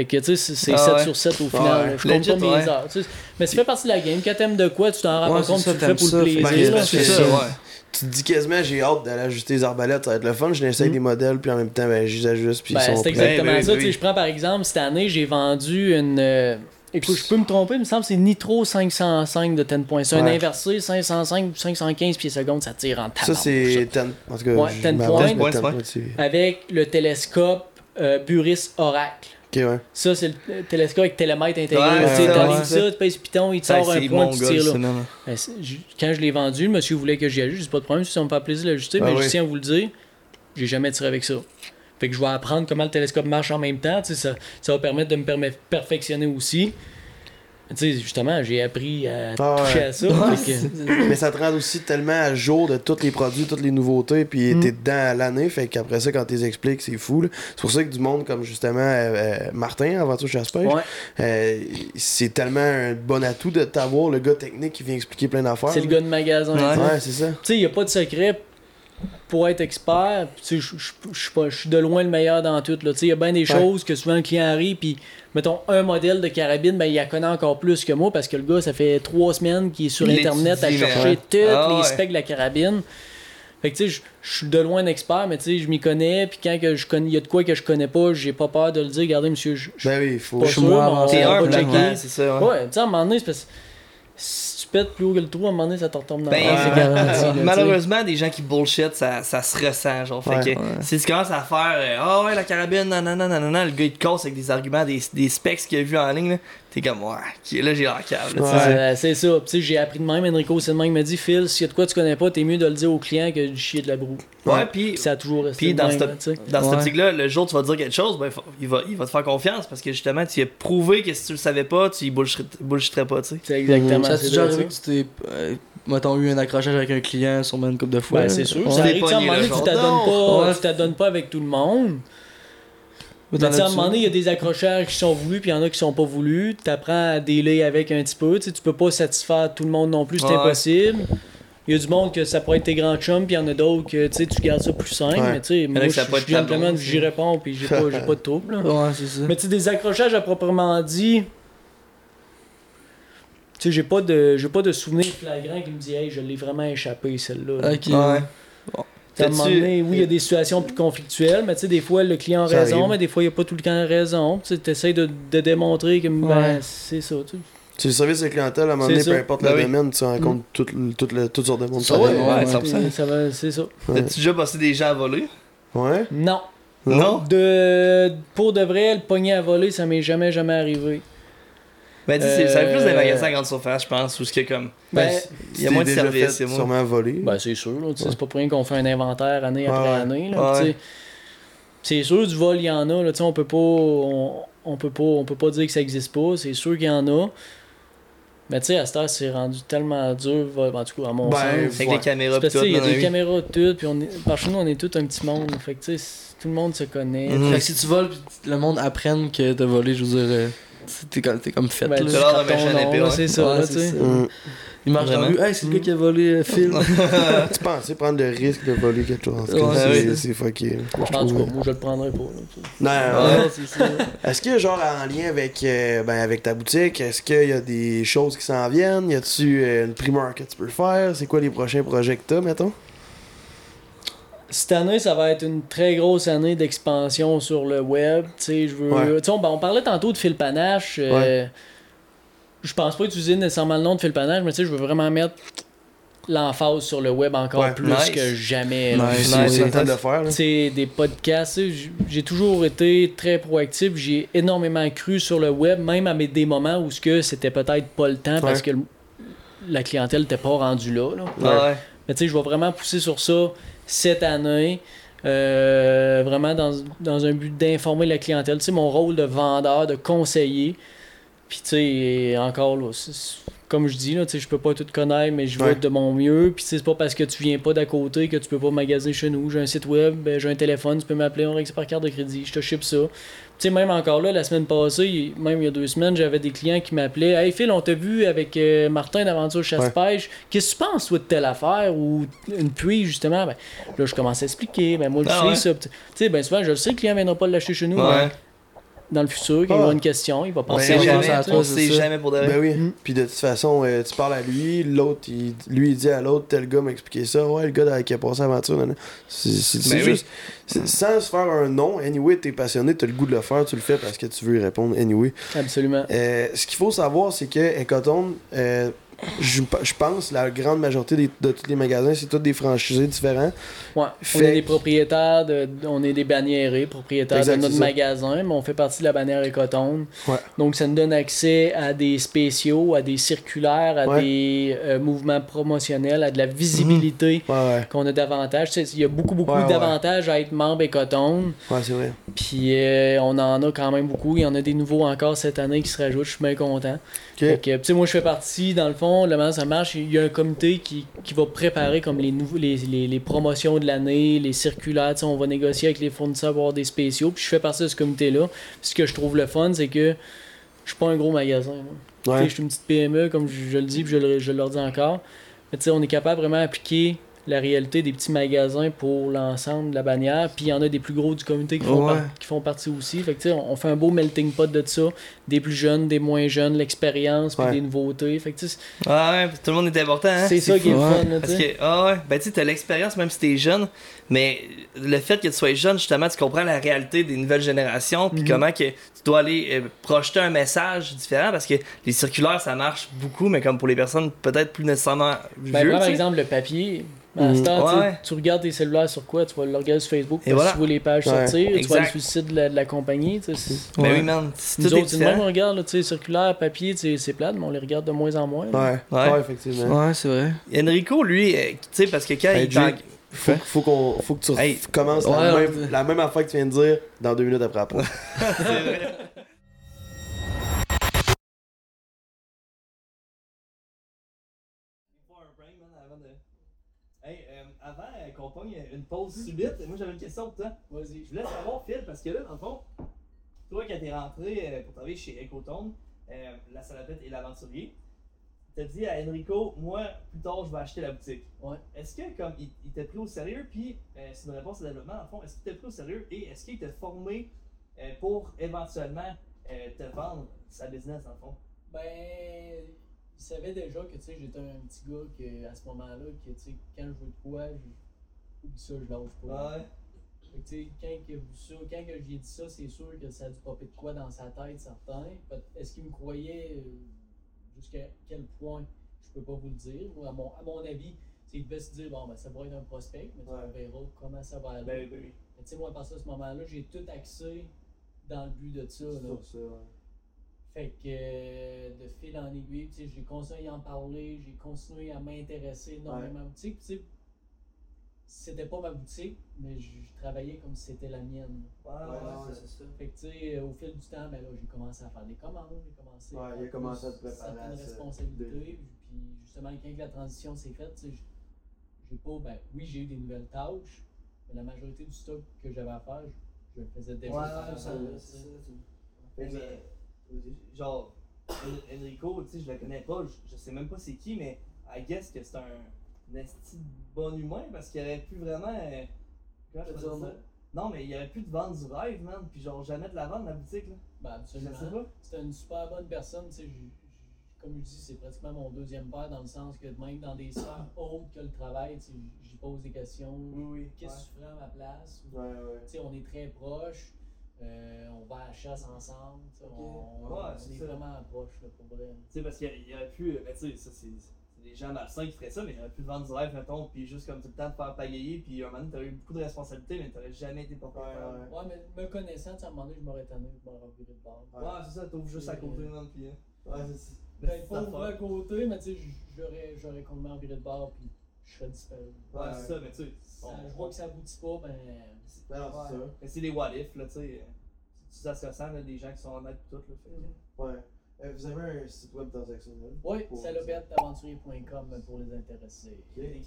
Fait que tu sais, c'est- c'est Ah 7 ouais. sur 7 au final. Je compte Legit, pas mes ouais. heures. tu sais. Mais ça fait partie de la game. Quand t'aimes de quoi, tu t'en rends compte, c'est tu ça, le fais pour le ça, plaisir. c'est ça. ça. Tu te dis quasiment, j'ai hâte d'aller ajuster les arbalètes, ça va être le fun. Je n'essaye Mm. des modèles, puis en même temps, ben, je les ajuste, puis Ben, ils sont c'est exactement Ben, ça. oui. Je prends par exemple, cette année, j'ai vendu une, euh, Écoute, je peux me tromper, il me semble que c'est Nitro 505 de 10 points. C'est un inversé, 505 ou 515 pieds secondes, ça tire en Ça, tabarnouche, c'est. ten- En tout cas, Ouais, je ten m'avance, points. Avec le télescope euh, Buris Oracle. Ouais. Ça, c'est le télescope avec télémètre intégré. Ouais, tu ouais, ça, tu pèses piton, il te sort un c'est point, tu tires là. ça, non, non. Ben, c'est- quand je l'ai vendu, le monsieur voulait que j'y ajuste, j'ai pas de problème, si ça me fait plaisir de l'ajuster, Ah mais oui. je tiens à vous le dire, j'ai jamais tiré avec ça. Fait que je vais apprendre comment le télescope marche en même temps, ça, ça va permettre de me perfectionner aussi. Tu sais, justement, j'ai appris à Ah ouais. toucher à ça. que- Mais ça te rend aussi tellement à jour de tous les produits, toutes les nouveautés, puis Mm. t'es dedans à l'année, fait qu'après ça, quand t'es expliques, c'est fou. là. C'est pour ça que du monde comme justement euh, euh, Martin, Aventure Chasse-Pêche, Ouais. euh, c'est tellement un bon atout de t'avoir le gars technique qui vient expliquer plein d'affaires. c'est le gars de magasin. Ouais. tu sais. Ouais, c'est ça. Tu sais, il n'y a pas de secret pour être expert. Je- suis de loin le meilleur dans tout. là. Tu sais, il y a bien des choses que souvent le client arrive, puis mettons un modèle de carabine, ben, il la connaît encore plus que moi parce que le gars, ça fait trois semaines qu'il est sur Il Internet à chercher tous Ah les ouais. specs de la carabine. Fait que tu sais, je- suis de loin un expert, mais tu sais, je m'y connais, puis quand que je connais, il y a de quoi que je connais pas, j'ai pas peur de le dire. Regardez, monsieur, je Ben oui, faut. Pas sûr, on- on va checker. c'est ça. ouais. Ouais, tu sais, à un moment donné, c'est parce pètes plus haut que le trou, à un moment donné, ça te retombe dans Ben, c'est garanti. là. Malheureusement, des gens qui bullshit, ça, ça se ressent. Genre, fait Ouais. que si tu commences à faire euh, Ah ouais, la carabine, non, non, non, non, non, non, le gars il te casse avec des arguments, des, des specs qu'il a vu en ligne, là, t'es comme Ouais, qui là j'ai la cave. Ouais. C'est- ça. Puis, tu sais, j'ai appris de même. Enrico, c'est de même. Il m'a dit Phil, s'il y a de quoi tu connais pas, t'es mieux de le dire au client que de chier de la broue. Ouais, puis ça a toujours resté. Puis dans même, cette- dans cette optique-là, le jour où tu vas dire quelque chose, ben, il, va, il va te faire confiance parce que justement, tu as prouvé que si tu le savais pas, tu y bullshit- bullshitterais pas, tu sais. C'est exactement Ça déjà ça, arrivé que tu t'es. euh, mettons, eu un accrochage avec un client sûrement une couple de fois? Ben, c'est sûr. Ouais. Ça arrive, T'es tu t'adonnes pas, Ouais. tu t'adonnes pas avec tout le monde. Mais à un moment donné, il y a des accrochages qui sont voulus, puis il y en a qui sont pas voulus. Tu apprends à délai avec un petit peu. Tu sais, tu peux pas satisfaire tout le monde non plus, c'est Ouais. impossible. Il y a du monde que ça pourrait être tes grands chums, puis il y en a d'autres que tu sais, tu gardes ça plus simple. Ouais. Mais tu sais, moi, je blonde, j'y réponds, puis j'ai pas, j'ai pas de trouble. là. Ouais, c'est ça. Mais tu sais, des accrochages à proprement dit. Tu sais, j'ai pas de j'ai pas de souvenir flagrant qui me dit Hey, je l'ai vraiment échappé celle-là. Ok. Ouais. À un moment donné, oui, il y a des situations plus conflictuelles, mais tu sais, des fois, le client a Ça raison, arrive. mais des fois, il n'y a pas tout le temps raison. Tu essaies de, de démontrer que ben, c'est ça. Tu sais. C'est le service de clientèle, à un moment donné, peu importe Ben le oui. domaine, tu rencontres tout, le- tout le- toutes sortes de monde. Ça, ouais, ouais, ouais, 100%. ça va- c'est ça. Ouais. T'as-tu déjà passé des gens à voler? Ouais. Non? Non? De, pour de vrai, le pogner à voler, ça m'est jamais, jamais arrivé. Ben, dis, c'est ça fait plus des Euh, magasins à grande surface, je pense, où ce qu'il y a comme. Ben, Il y a moins de services, c'est moins. sûrement volé. Ben, c'est sûr, là, tu sais, c'est pas pour rien qu'on fait un inventaire année après année. Là, Ouais. tu sais. C'est sûr, du vol, il y en a. Là, tu sais, on peut pas. On, on peut pas. On peut pas dire que ça existe pas. C'est sûr qu'il y en a. Mais tu sais, à cette heure, c'est rendu tellement dur, en tout cas, à mon Ben, sens. Avec Ouais. les caméras parce tout. il y a des oui. caméras toutes, puis on est, par chez nous, on est tout un petit monde. Fait que, tu sais, tout le monde se connaît. Mhm. Fait que si tu voles le monde apprenne que t'as volé, je veux dire, euh, t'es comme, t'es comme fait Ben, là. méchant nom, épée, là, ouais. C'est ça, Ouais, là, c'est tu sais. ça. Hum. Il marche dans la rue, hey, c'est le gars qui a volé euh, Phil. tu pensais prendre le risque de voler quelque chose. En tout cas, Ouais, c'est- oui. c'est fucké. Je En tout trouve. moi, je le prendrais pas. là, tu sais. Non, Ouais, ouais. c'est ça. Est-ce que, genre, en lien avec, euh, ben, avec ta boutique, est-ce qu'il y a des choses qui s'en viennent? Y a-tu euh, une primeur que tu peux faire? C'est quoi les prochains projets que t'as, mettons? Cette année, ça va être une très grosse année d'expansion sur le web. Tu sais, je veux. Ouais. on, ben, on parlait tantôt de Phil Panache. euh, Je pense pas utiliser nécessairement le nom de Phil Panache, mais tu sais, je veux vraiment mettre l'emphase sur le web encore Ouais. plus Nice. que jamais. là. Nice. C'est nice, c'est des podcasts, j'ai toujours été très proactif, j'ai énormément cru sur le web, même à mes, des moments où ce que c'était peut-être pas le temps parce Ouais. que le- la clientèle n'était pas rendue là. là. Ah ouais. Mais tu sais, je vais vraiment pousser sur ça cette année. euh, vraiment dans, dans un but d'informer la clientèle. Tu sais, mon rôle de vendeur, de conseiller. Puis tu sais, encore là, comme je dis, là, tu sais, je peux pas tout connaître, mais je vais Ouais. de mon mieux. Puis tu sais, c'est pas parce que tu viens pas d'à côté que tu peux pas magasiner chez nous. J'ai un site web, ben, j'ai un téléphone, tu peux m'appeler, on règle par carte de crédit, je te ship ça. Tu sais, même encore là, la semaine passée, même il y a deux semaines, j'avais des clients qui m'appelaient Hey Phil, on t'a vu avec euh, Martin d'Aventure Chasse-Pêche. Qu'est-ce que tu penses, toi, de telle affaire ou une puits, justement Ben, Là, je commence à expliquer. Ben, moi, je Ah sais ouais? ça. Tu sais, ben, souvent, je le sais, le client viendra pas l'acheter chez nous. Ouais. mais dans le futur, quand il Ah. aura une question, il va penser sait à toi, on c'est sait ça. jamais pour de. Ben oui. Mm. Puis de toute façon, euh, tu parles à lui, l'autre, il, lui, il dit à l'autre, tel gars m'a expliqué ça. Ouais, le gars qui a passé l'aventure. C'est Ben juste. Sans se faire un nom, anyway, t'es passionné, t'as le goût de le faire, tu le fais parce que tu veux y répondre, anyway. Absolument. Euh, ce qu'il faut savoir, c'est que Ecotone, euh, je, je pense la grande majorité des- de tous les magasins, c'est tous des franchisés différents. Ouais. On est des propriétaires, de, on est des banniérés, propriétaires Exact, de notre magasin, mais on fait partie de la bannière Ecotone. Ouais. Donc ça nous donne accès à des spéciaux, à des circulaires, à Ouais. des euh, mouvements promotionnels, à de la visibilité. Ouais, qu'on a davantage. Il y a beaucoup, beaucoup d'avantages à être membre Ecotone. ouais, c'est vrai. Puis euh, on en a quand même beaucoup. Il y en a des nouveaux encore cette année qui se rajoutent. Je suis bien content. Fait que, tu sais, moi, je fais partie, dans le fond, le moment ça marche, il y a un comité qui, qui va préparer comme les, nouveaux, les, les, les promotions de l'année, les circulaires. tu sais, On va négocier avec les fournisseurs pour avoir des spéciaux. Puis je fais partie de ce comité-là. Ce que je trouve le fun, c'est que je suis pas un gros magasin. moi. Tu sais, Ouais. Je suis une petite PME, comme je, je le dis, puis je, le- je leur dis encore. Mais tu sais, on est capable vraiment d'appliquer la réalité des petits magasins pour l'ensemble de la bannière. Puis il y en a des plus gros du comité qui font, Ouais. par- qui font partie aussi. Fait que tu sais, on, on fait un beau melting pot de ça. Des plus jeunes, des moins jeunes, l'expérience, puis Ouais. des nouveautés. Fait que tu sais, Ouais, puis tout le monde est important, hein. c'est ça qui est le fun. là, tu Parce que, ah ouais, ben tu sais, t'as l'expérience même si t'es jeune, mais le fait que tu sois jeune, justement, tu comprends la réalité des nouvelles générations, puis Mhm. comment que tu dois aller euh, projeter un message différent, parce que les circulaires, ça marche beaucoup, mais comme pour les personnes peut-être plus nécessairement Ben, vieux, par tu exemple le papier. À ce temps, tu sais, Ouais. tu regardes tes cellulaires sur quoi? Tu vas le regarder sur Facebook, Et parce que voilà. tu vois les pages Ouais, sortir, tu vas aller exact. sur le site de la, de la compagnie. tu sais, c'est- Ben oui, man, c'est Nous tout autres, c'est de même, on regarde, là, tu sais, circulaire, papier, tu sais, c'est plate, mais on les regarde de moins en moins. là. Ouais, Ouais. ouais, effectivement. Ouais, c'est vrai. Enrico, lui, euh, tu sais, parce que quand Hey, il Jake. Faut, faut, qu'on, faut que tu Hey. commences Ouais, la, même, la même affaire que tu viens de dire dans deux minutes après la pause. Hey, pause subite, moi j'avais une question pour toi. Vas-y. Je voulais savoir, Phil, parce que là, dans le fond, toi quand t'es rentré euh, pour travailler chez Ecotone, euh, la salopette et l'aventurier, t'as dit à Enrico, moi, plus tard, je vais acheter la boutique. Ouais. Est-ce que, comme, il, il t'a pris au sérieux, puis euh, c'est une réponse au développement, dans le fond, est-ce qu'il t'a pris au sérieux? Et est-ce qu'il t'a formé euh, pour éventuellement euh, te vendre sa business, dans le fond? Ben, il savait déjà que tu sais, j'étais un petit gars que, à ce moment-là, que tu sais, quand je veux de quoi, je... oublie ça, je lâche pas. Ouais. Fait que, tu sais, quand que, ça, quand que j'ai dit ça, c'est sûr que ça a dû popper de quoi dans sa tête, certain. Est-ce qu'il me croyait euh, jusqu'à quel point? Je peux pas vous le dire. Moi, à mon, à mon avis, il devait se dire bon, ben, ça va être un prospect, mais tu sais, on verra comment ça va aller. Ben, oui. Mais tu sais, moi, à partir de ce moment-là, j'ai tout axé dans le but de ça. là. Sur ça, ouais. Fait que euh, de fil en aiguille, j'ai continué à en parler, j'ai continué à m'intéresser énormément. C'était pas ma boutique, mais je travaillais comme si c'était la mienne. Ouais, ouais, ouais, c'est ça. Fait que, tu sais, au fil du temps, ben là, j'ai commencé à faire des commandes, j'ai commencé Ouais, il a prendre commencé à te préparer à certaines responsabilités. Puis, justement, quand la transition s'est faite, tu sais, j'ai pas, ben oui, j'ai eu des nouvelles tâches, mais la majorité du stock que j'avais à faire, je, je le faisais déjà. Ouais, ça, c'est. Mais, mais, genre, En- Enrico, tu sais, je le connais pas, je, je sais même pas c'est qui, mais I guess que c'est un, de bon humain parce qu'il aurait pu vraiment. euh, comment je peux dire ça? Non, mais il aurait pu te vendre du rêve, man, puis genre jamais te la vendre la boutique, là. Ben, Je absolument. sais pas. C'était une super bonne personne. tu sais, Comme je dis, c'est pratiquement mon deuxième père dans le sens que même dans des sphères autres que le travail, tu sais, j'y pose des questions. Oui, oui. Qu'est-ce que tu ferais à ma place? Ouais, ouais. Tu sais, on est très proches. euh, on va à la chasse ensemble. tu sais, On, Ouais, est vraiment proches là, pour vrai. Tu sais, parce qu'il il aurait pu. Ben, tu sais, ça, c'est c'est des gens malsains qui feraient ça, mais il aurait pu vendre du rêve, mettons, puis juste comme tout le temps te faire pagayer, puis un moment donné, t'aurais eu beaucoup de responsabilités, mais t'aurais jamais été propriétaire. Ouais, Ouais, mais me connaissant, tu sais, à un moment donné, je m'aurais tanné, je m'aurais reviré de bord. Ouais. Ouais, c'est ça, t'ouvres juste à côté, man, puis. hein. Ouais, c'est ça. Peut-être pas à côté, mais tu sais, j'aurais, j'aurais complètement viré de bord, puis je serais disparu. Ouais, Ouais. c'est ça, mais tu sais. Ça- je vois que ça aboutit pas, ben. Ben non, c'est Ouais. Mais c'est des what if, là, tu sais. C'est ça se ressent, là, des gens qui sont honnêtes et tout, là. Fait ça. Ouais. Euh, vous avez un site web transactionnel? Oui, salopetteaventurier.com pour les intéressés. Il y a des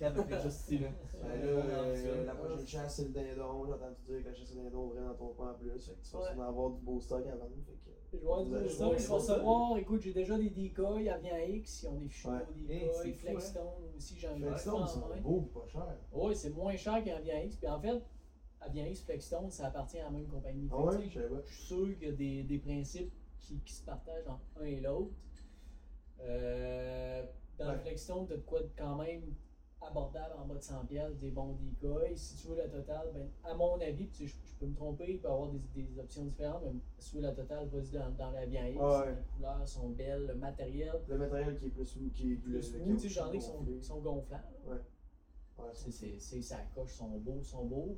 là. Euh, la prochaine chasse, c'est le dindon. J'ai entendu dire que la chasse au dindon ouvrait dans ton coin en plus. Fait que tu vas Ouais. sûrement avoir du beau stock à vendre. Fait que... Je vais avoir Vous avez- du ouais, je vais recevoir, écoute, j'ai déjà des decoys, à Vient X, ils ont des fichus Ouais. des c'est fou, Flexstone aussi, j'en ai en c'est beau pas cher. Oui, c'est moins cher qu'un Vient X, puis en fait, Avianis Flexstone, ça appartient à la même compagnie. Ah ouais, je savais pas. je suis sûr qu'il y a des, des principes qui, qui se partagent entre un et l'autre. Euh, dans Ouais. le Flexstone, tu as de quoi de quand même abordable en bas de 100$, piastres, des bons decoys. Si tu veux la totale, ben, à mon avis, tu je, je peux me tromper, il peut y avoir des, des options différentes, mais si tu veux la totale, vas-y dans, dans la ouais. Les couleurs sont belles, le matériel. Le matériel qui est plus qui est Plus, qui est oui, tu sais, j'en ai qui sont, gonflants. là. Ouais, C'est, ça coche, sont beaux, sont beaux,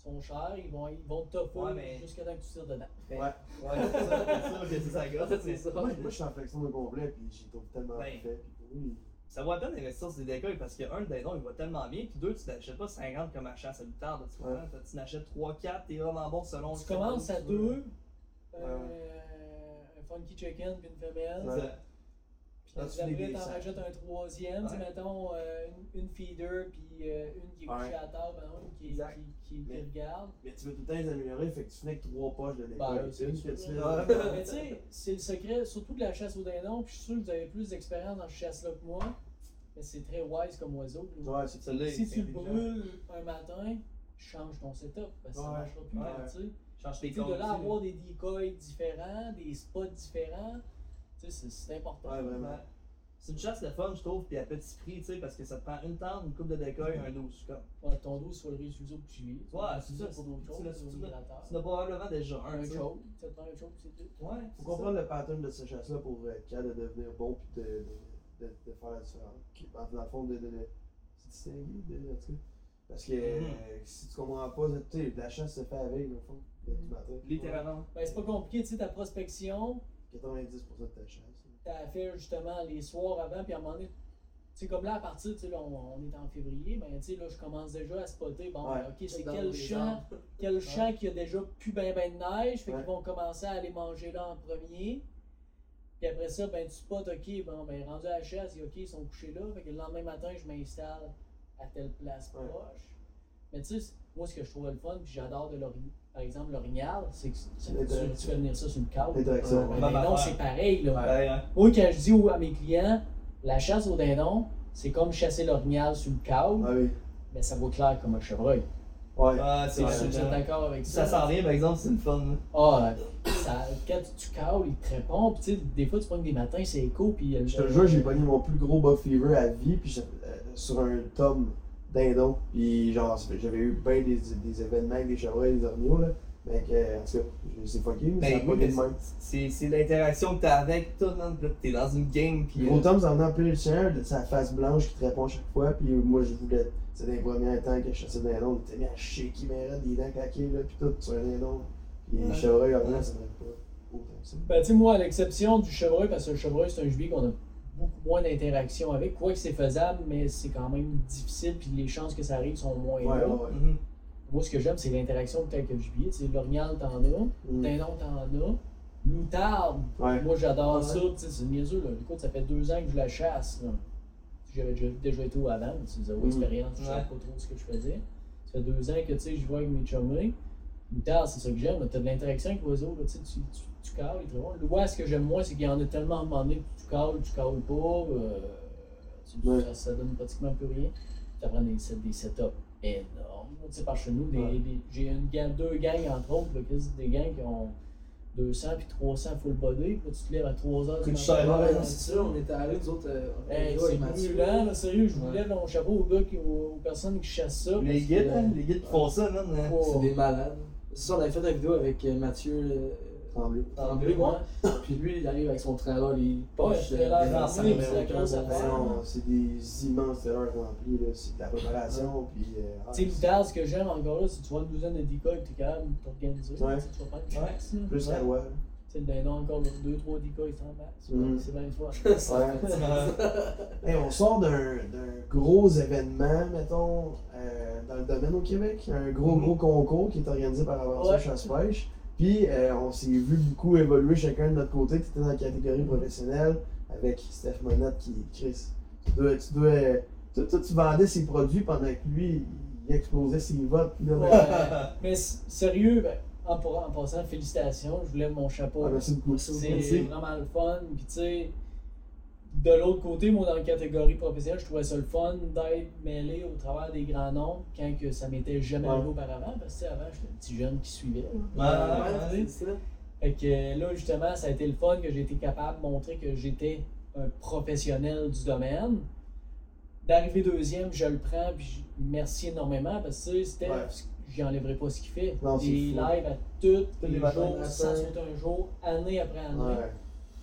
sont chers, ils vont, ils vont te Ouais, mais- jusqu'à temps que tu tires dedans. Ouais. Ouais, c'est ça, c'est ça, c'est. Moi, moi, je suis en flexion de complet, puis j'y trouve tellement Ben. fait. Puis oui, Ça vaut la peine d'investir sur des décoils parce que, un, le dindon il va tellement bien, puis deux, tu n'achètes pas 50 comme à chasse à l'outarde, tu comprends? Tu n'achètes 3, 4, t'es vraiment bon selon Tu le commences fait à que tu veux. deux, euh, un funky chicken puis une femelle. Puis fais des t'en rajoutes un troisième, tu sais, Ouais. mettons euh, une, une feeder, puis euh, une qui est couchée Ouais. à table, une qui, qui, qui, qui Mais- regarde. Mais tu veux tout le temps les améliorer, fait que tu finis avec trois poches de Bah, décolle. c'est tu sais, c'est le secret, surtout de la chasse au dindon, puis je suis sûr que vous avez plus d'expérience dans cette chasse-là que moi, mais c'est très wise comme oiseau. Ouais, c'est ça. Celle-là, si tu le brûles un matin, change ton setup, parce que ça Ouais. marchera plus, tu sais. Change tes sais, de là comptes. avoir des decoys différents, des spots différents, tu sais, c'est- c'est important. Ouais, vraiment. C'est une chasse de fun, je trouve, puis à petit prix, tu sais, parce que ça te prend une tente, une coupe de décoil, un 12. Comme. Ouais, ton dos sur le riz que tu vis. Ouais, c'est ça, pour d'autres choses, c'est tu n'as probablement déjà un, Un choke, ça te prend un choke, c'est tout. Ouais, Faut c'est comprendre le pattern de cette chasse-là pour être capable de devenir bon puis de, de, de, de faire la différence. En- Dans le fond, de, de, de se distinguer, de, en tout cas. Parce que Mhm. euh, si tu comprends pas, tu sais, la chasse se fait avec, au fond, de- du matin. Littéralement. Ben, c'est pas compliqué, tu sais, ta prospection, 90% de ta chasse. t'as fait justement les soirs avant, puis à un moment donné, tu sais, comme là, à partir, tu sais, là, on, on est en février, ben, tu sais, là, je commence déjà à spotter, bon, Ouais. ok, c'est quel champ, quel champ qui a déjà plus ben ben de neige, fait Ouais. qu'ils vont commencer à aller manger là en premier. Puis après ça, ben, tu spots, ok, bon, ben, rendu à la chasse, ok, ils sont couchés là, fait que le lendemain matin, je m'installe à telle place Ouais. proche. Mais tu sais, moi, ce que je trouvais le fun, puis j'adore de l'orignal, par exemple, l'orignal, c'est que ça- tu, tu fais venir ça sur le ouais. Même non, affaire. c'est pareil, là. Ouais. Moi, quand je dis aux- à mes clients, la chasse au dindon, c'est comme chasser l'orignal sur le câble, Ah oui. mais ça vaut clair comme un chevreuil. Ouais. C'est vrai. d'accord avec ça. Ça s'en vient, par exemple, c'est le fun. Ah, ça, quand tu cales, il te répond. Puis tu sais, des fois, tu prends des matins, c'est écho. Puis Je te jure, j'ai pogné mon plus gros buck fever à vie puis euh, sur un tome dindon. Puis genre, j'avais eu bien des, des événements avec des chevreuils et des orgnaux là. Mais que, en tout cas, c'est fucké, mais ça a Ben, pas oui, été mais de même. c'est c'est l'interaction que t'as avec tout, man. Puis là, T'es dans une game, puis. Gros euh, Tom, ça en a plein le chien, de sa face blanche qui te répond chaque fois. Puis moi, je voulais. C'était les premiers temps que je chassais des dindons. On était mis à shaker mes raies, des dents claquées, là, puis tout sur un dindon. Puis les chevreuils, en vrai, ça m'aide pas. Autant que ça. Ben, tu sais, moi, à l'exception du chevreuil, parce que le chevreuil, c'est un gibier qu'on a beaucoup moins d'interaction avec. Quoique c'est faisable, mais c'est quand même difficile. Puis les chances que ça arrive sont moins Ouais, là. mhm. Moi, ce que j'aime, c'est l'interaction que le gibier. Tu sais, l'orignal, t'en as. Mm. Dindon, t'en as. L'outarde, Ouais. Moi, j'adore Ouais. ça. C'est niaiseux. Là. Écoute, ça fait deux ans que je la chasse. là. J'avais déjà, déjà été au avant, c'est zéro Mm. expérience. Je Ouais. savais pas trop ce que je faisais. Ça fait deux ans que tu sais, je vois avec mes chummés. L'outarde, c'est ça que j'aime. Tu as de l'interaction avec l'oiseau. là, Tu, sais, tu, tu, cales, il est très bon. L'ouest, ce que j'aime moins, c'est qu'il y en a tellement à un moment donné que tu cales, tu cales pas. euh, tu- Ouais. ça, ça donne pratiquement plus rien. Tu apprends des, set- des setups énormes. Tu sais, par chez nous, Ouais. j'ai une gang, deux gangs, entre autres, là, des gangs qui ont 200 puis 300 full body. Puis tu te lèves à 3 heures Ouais, ouais, non, c'est ça, on était allés, nous autres, euh, Hey, c'est brûlant, là, sérieux, je lève mon chapeau aux gars, qui, aux, aux personnes qui chassent ça. Les guides, hein, les guides qui font ça, man. hein. C'est des malades. C'est ça, on avait fait la vidéo avec euh, Mathieu Tremblay. Tremblay, Ouais. ouais. Puis lui, il arrive avec son trailer, les Ouais, poches. le trailer, euh, c'est des immenses erreurs remplies, là. C'est de la préparation, puis. euh, ah, Tu sais, l'outarde, ce que j'aime encore là, c'est que tu vois une douzaine de decoys et tu es capable de t'organiser. Ouais. Tu vas Ouais. chasse. là. Plus Ouais. qu'à loi. Tu sais, le dindon, encore deux, trois decoys, c'est en masse. Mhm. C'est bien le fun. Ouais. On sort d'un d'un gros événement, mettons, euh, dans le domaine au Québec. Un gros, gros concours qui est organisé par Aventure Ouais. Chasse-Pêche. Puis, euh, on s'est vu beaucoup évoluer chacun de notre côté. Tu étais dans la catégorie professionnelle avec Steph Monette qui Chris. Tu dois. Tu dois euh, toi, toi, tu vendais ses produits pendant que lui, il explosait ses votes. Là. Mais sérieux, ben, en, passant, félicitations, je vous lève mon chapeau. ah, merci beaucoup. C'est vraiment le fun. Puis tu sais, de l'autre côté, moi, dans la catégorie professionnelle, je trouvais ça le fun d'être mêlé au travers des grands noms quand que ça m'était jamais Ouais. arrivé auparavant. Parce que tu sais, avant, j'étais un petit jeune qui suivait. là. Ouais, ouais, tu sais. Fait que là, justement, ça a été le fun que j'ai été capable de montrer que j'étais un professionnel du domaine. D'arriver deuxième, je le prends, puis je- merci énormément parce que tu sais, Steph, Ouais. j'y enlèverai pas ce qu'il fait. Non, c'est Des lives à tous les jours, sans sauter un jour, année après année.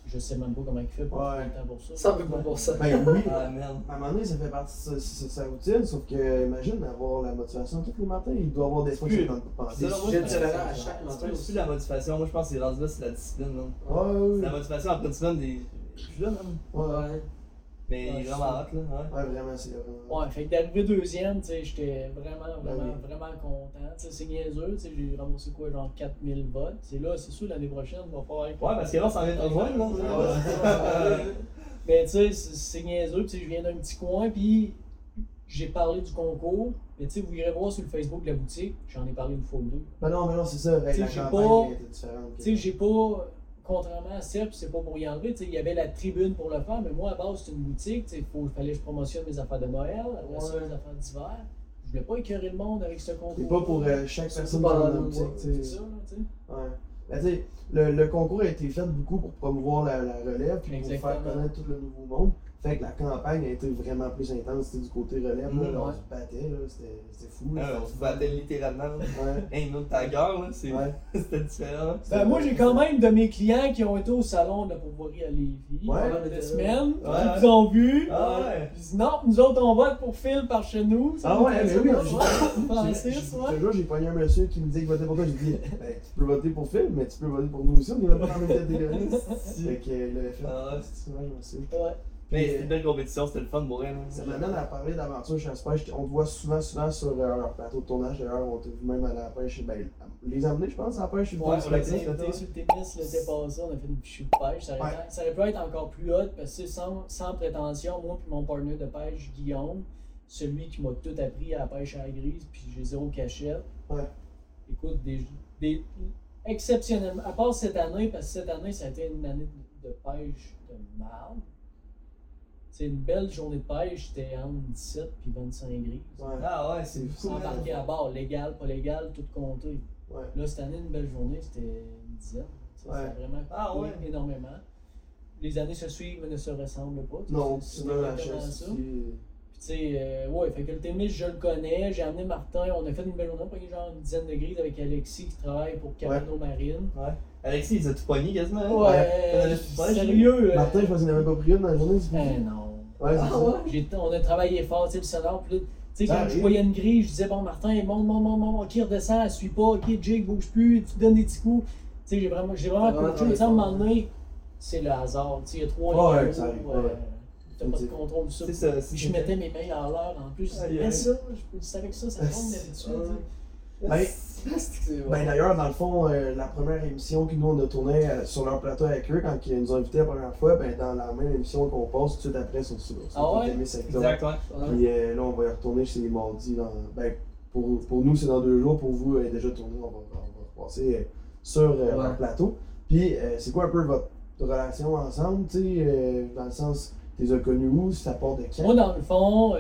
Je sais même pas comment il fait pour Ouais. faire le temps pour ça. Ça veut pas pour ça. Ben oui. Ah, merde. À un moment donné, ça fait partie de sa, routine, sauf que, imagine avoir la motivation tous les matins, il doit avoir des fois plus- c'est penser. là, moi, sujets différents à c'est- chaque C'est matin plus aussi. la motivation. Moi, je pense que c'est rendu là, c'est la discipline. Ouais, ouais, C'est la motivation après une semaine des. Je suis là. Ouais, Mais Ouais, il est vraiment hot, là. Ouais. ouais, vraiment, c'est vraiment. Ouais, fait que d'arriver deuxième, tu sais, j'étais vraiment, vraiment, Ben oui. vraiment content. Tu sais, c'est niaiseux, tu sais, j'ai remboursé quoi, genre 4000 votes. C'est là, c'est sûr, l'année prochaine, il va falloir. Ouais, parce que là, s'en vient de rejoindre, là. Ah ouais. Mais tu sais, c'est niaiseux, puis tu sais, je viens d'un petit coin, puis j'ai parlé du concours. Mais tu sais, vous irez voir sur le Facebook de la boutique, j'en ai parlé une fois ou deux. Ben non, mais non, c'est ça. Tu sais, la campagne pas- était différente. Tu sais, j'ai pas, contrairement à Seb, c'est pas pour y enlever, tu sais, il y avait la tribune pour le faire, mais moi, à base, c'est une boutique, tu sais, il fallait que je promotionne mes affaires de Noël, après ça, les affaires d'hiver. Je voulais pas écœurer le monde avec ce concours. C'est pas pour euh, chaque personne dans la boutique, tu C'est sais. ça, là, tu sais. Ouais. Ben, le, le concours a été fait beaucoup pour promouvoir la, la relève puis pour faire connaître tout le nouveau monde. Fait que la campagne a été vraiment plus intense c'était du côté relève. Là, là, on se battait, là, c'était c'était fou. là. Ah, on se battait littéralement. Ouais. Hey, nous, ta gueule, là, c'est- Ouais. c'était différent. Ben, moi, j'ai quand même de mes clients qui ont été au salon de la pourvoirie à Lévis Ouais. pendant des semaines, Ouais. qui vous ont vu. Ah ouais. Ils disent non, nous autres on vote pour Phil par chez nous. Ça Ah nous ouais, mais oui. Un jour, j'ai pogné un monsieur qui me dit qu'il votait pour toi. J'ai dit, ben, tu peux voter pour Phil, mais tu peux voter pour nous aussi. On n'est pas dans la même catégorie. fait que euh, il avait fait. Ah ouais. C'est vrai, je me souviens. Mais c'était une belle compétition, c'était le fun pour elle. Ça m'amène à parler d'aventure chasse-pêche. On te voit souvent, souvent sur euh, leur plateau de tournage. D'ailleurs, on t'a vu même à la pêche. Ben, les emmener, je pense, à la pêche. Ouais, on l'a été été sur le tennis l'été passé, on a fait une fichue de pêche. Ça aurait, Ouais. ça aurait pu être encore plus hot parce que sans, sans prétention, moi et mon partenaire de pêche, Guillaume, celui qui m'a tout appris à la pêche à la grise, puis j'ai zéro cachette. Ouais. Écoute, des, des, exceptionnellement, à part cette année, parce que cette année, ça a été une année de, de pêche de merde. C'est une belle journée de pêche, c'était entre 17 puis 25 grises. Ouais. Ah ouais, c'est fou. Embarqué à bord, légal, pas légal, tout compté. Ouais. Là, cette année, une belle journée, c'était une dizaine. Ça, Ouais. Vraiment Ah coupé ouais. énormément. Les années se suivent mais ne se ressemblent pas. Non, c'est- la c'est- Puis tu sais, euh, ouais, fait que le tennis, je le connais. J'ai amené Martin, on a fait une belle journée, on a genre une dizaine de grises avec Alexis qui travaille pour Cabano Marine. Ouais. Alexis, il s'est tout pogné quasiment. hein? Ouais, pêche, sérieux. euh, Martin, je pense qu'il n'avait pas pris une dans la journée. plus- non. Ouais, Ah ça. ouais? J'ai- on a travaillé fort, tu sais, le sonore. Puis là, tu sais, quand Ah, je voyais une grille, je disais, bon, Martin, monte, monte, monte, monte, ok, redescend, elle suit pas, ok, Jake, bouge plus, tu donnes des petits coups. Tu sais, j'ai vraiment, j'ai vraiment Vraiment coaché. Mais à un fort. moment donné, c'est le hasard. Tu sais, il y a trois Ouais, lignes euh, T'as pas de contrôle sur ça. Puis je mettais mes mains à l'heure en plus. Je disais, ça, je savais que ça, ça Ah, tombe d'habitude. Ben. Ben d'ailleurs, dans le fond, euh, la première émission que nous on a tournée euh, sur leur plateau avec eux, quand ils nous ont invités la première fois, ben dans la même émission qu'on passe tout de suite après sur sur Ah ouais? Témis Sector. Exact, ouais. Ouais. Puis euh, là, on va y retourner chez les mardis. Dans, ben, pour, pour nous, c'est dans deux jours. Pour vous, elle est déjà tourné. On va, on va repasser sur Ouais. leur plateau. Puis, c'est quoi un peu votre relation ensemble, tu sais, dans le sens, tu les as connus où, ça part de quand? Moi, dans le fond,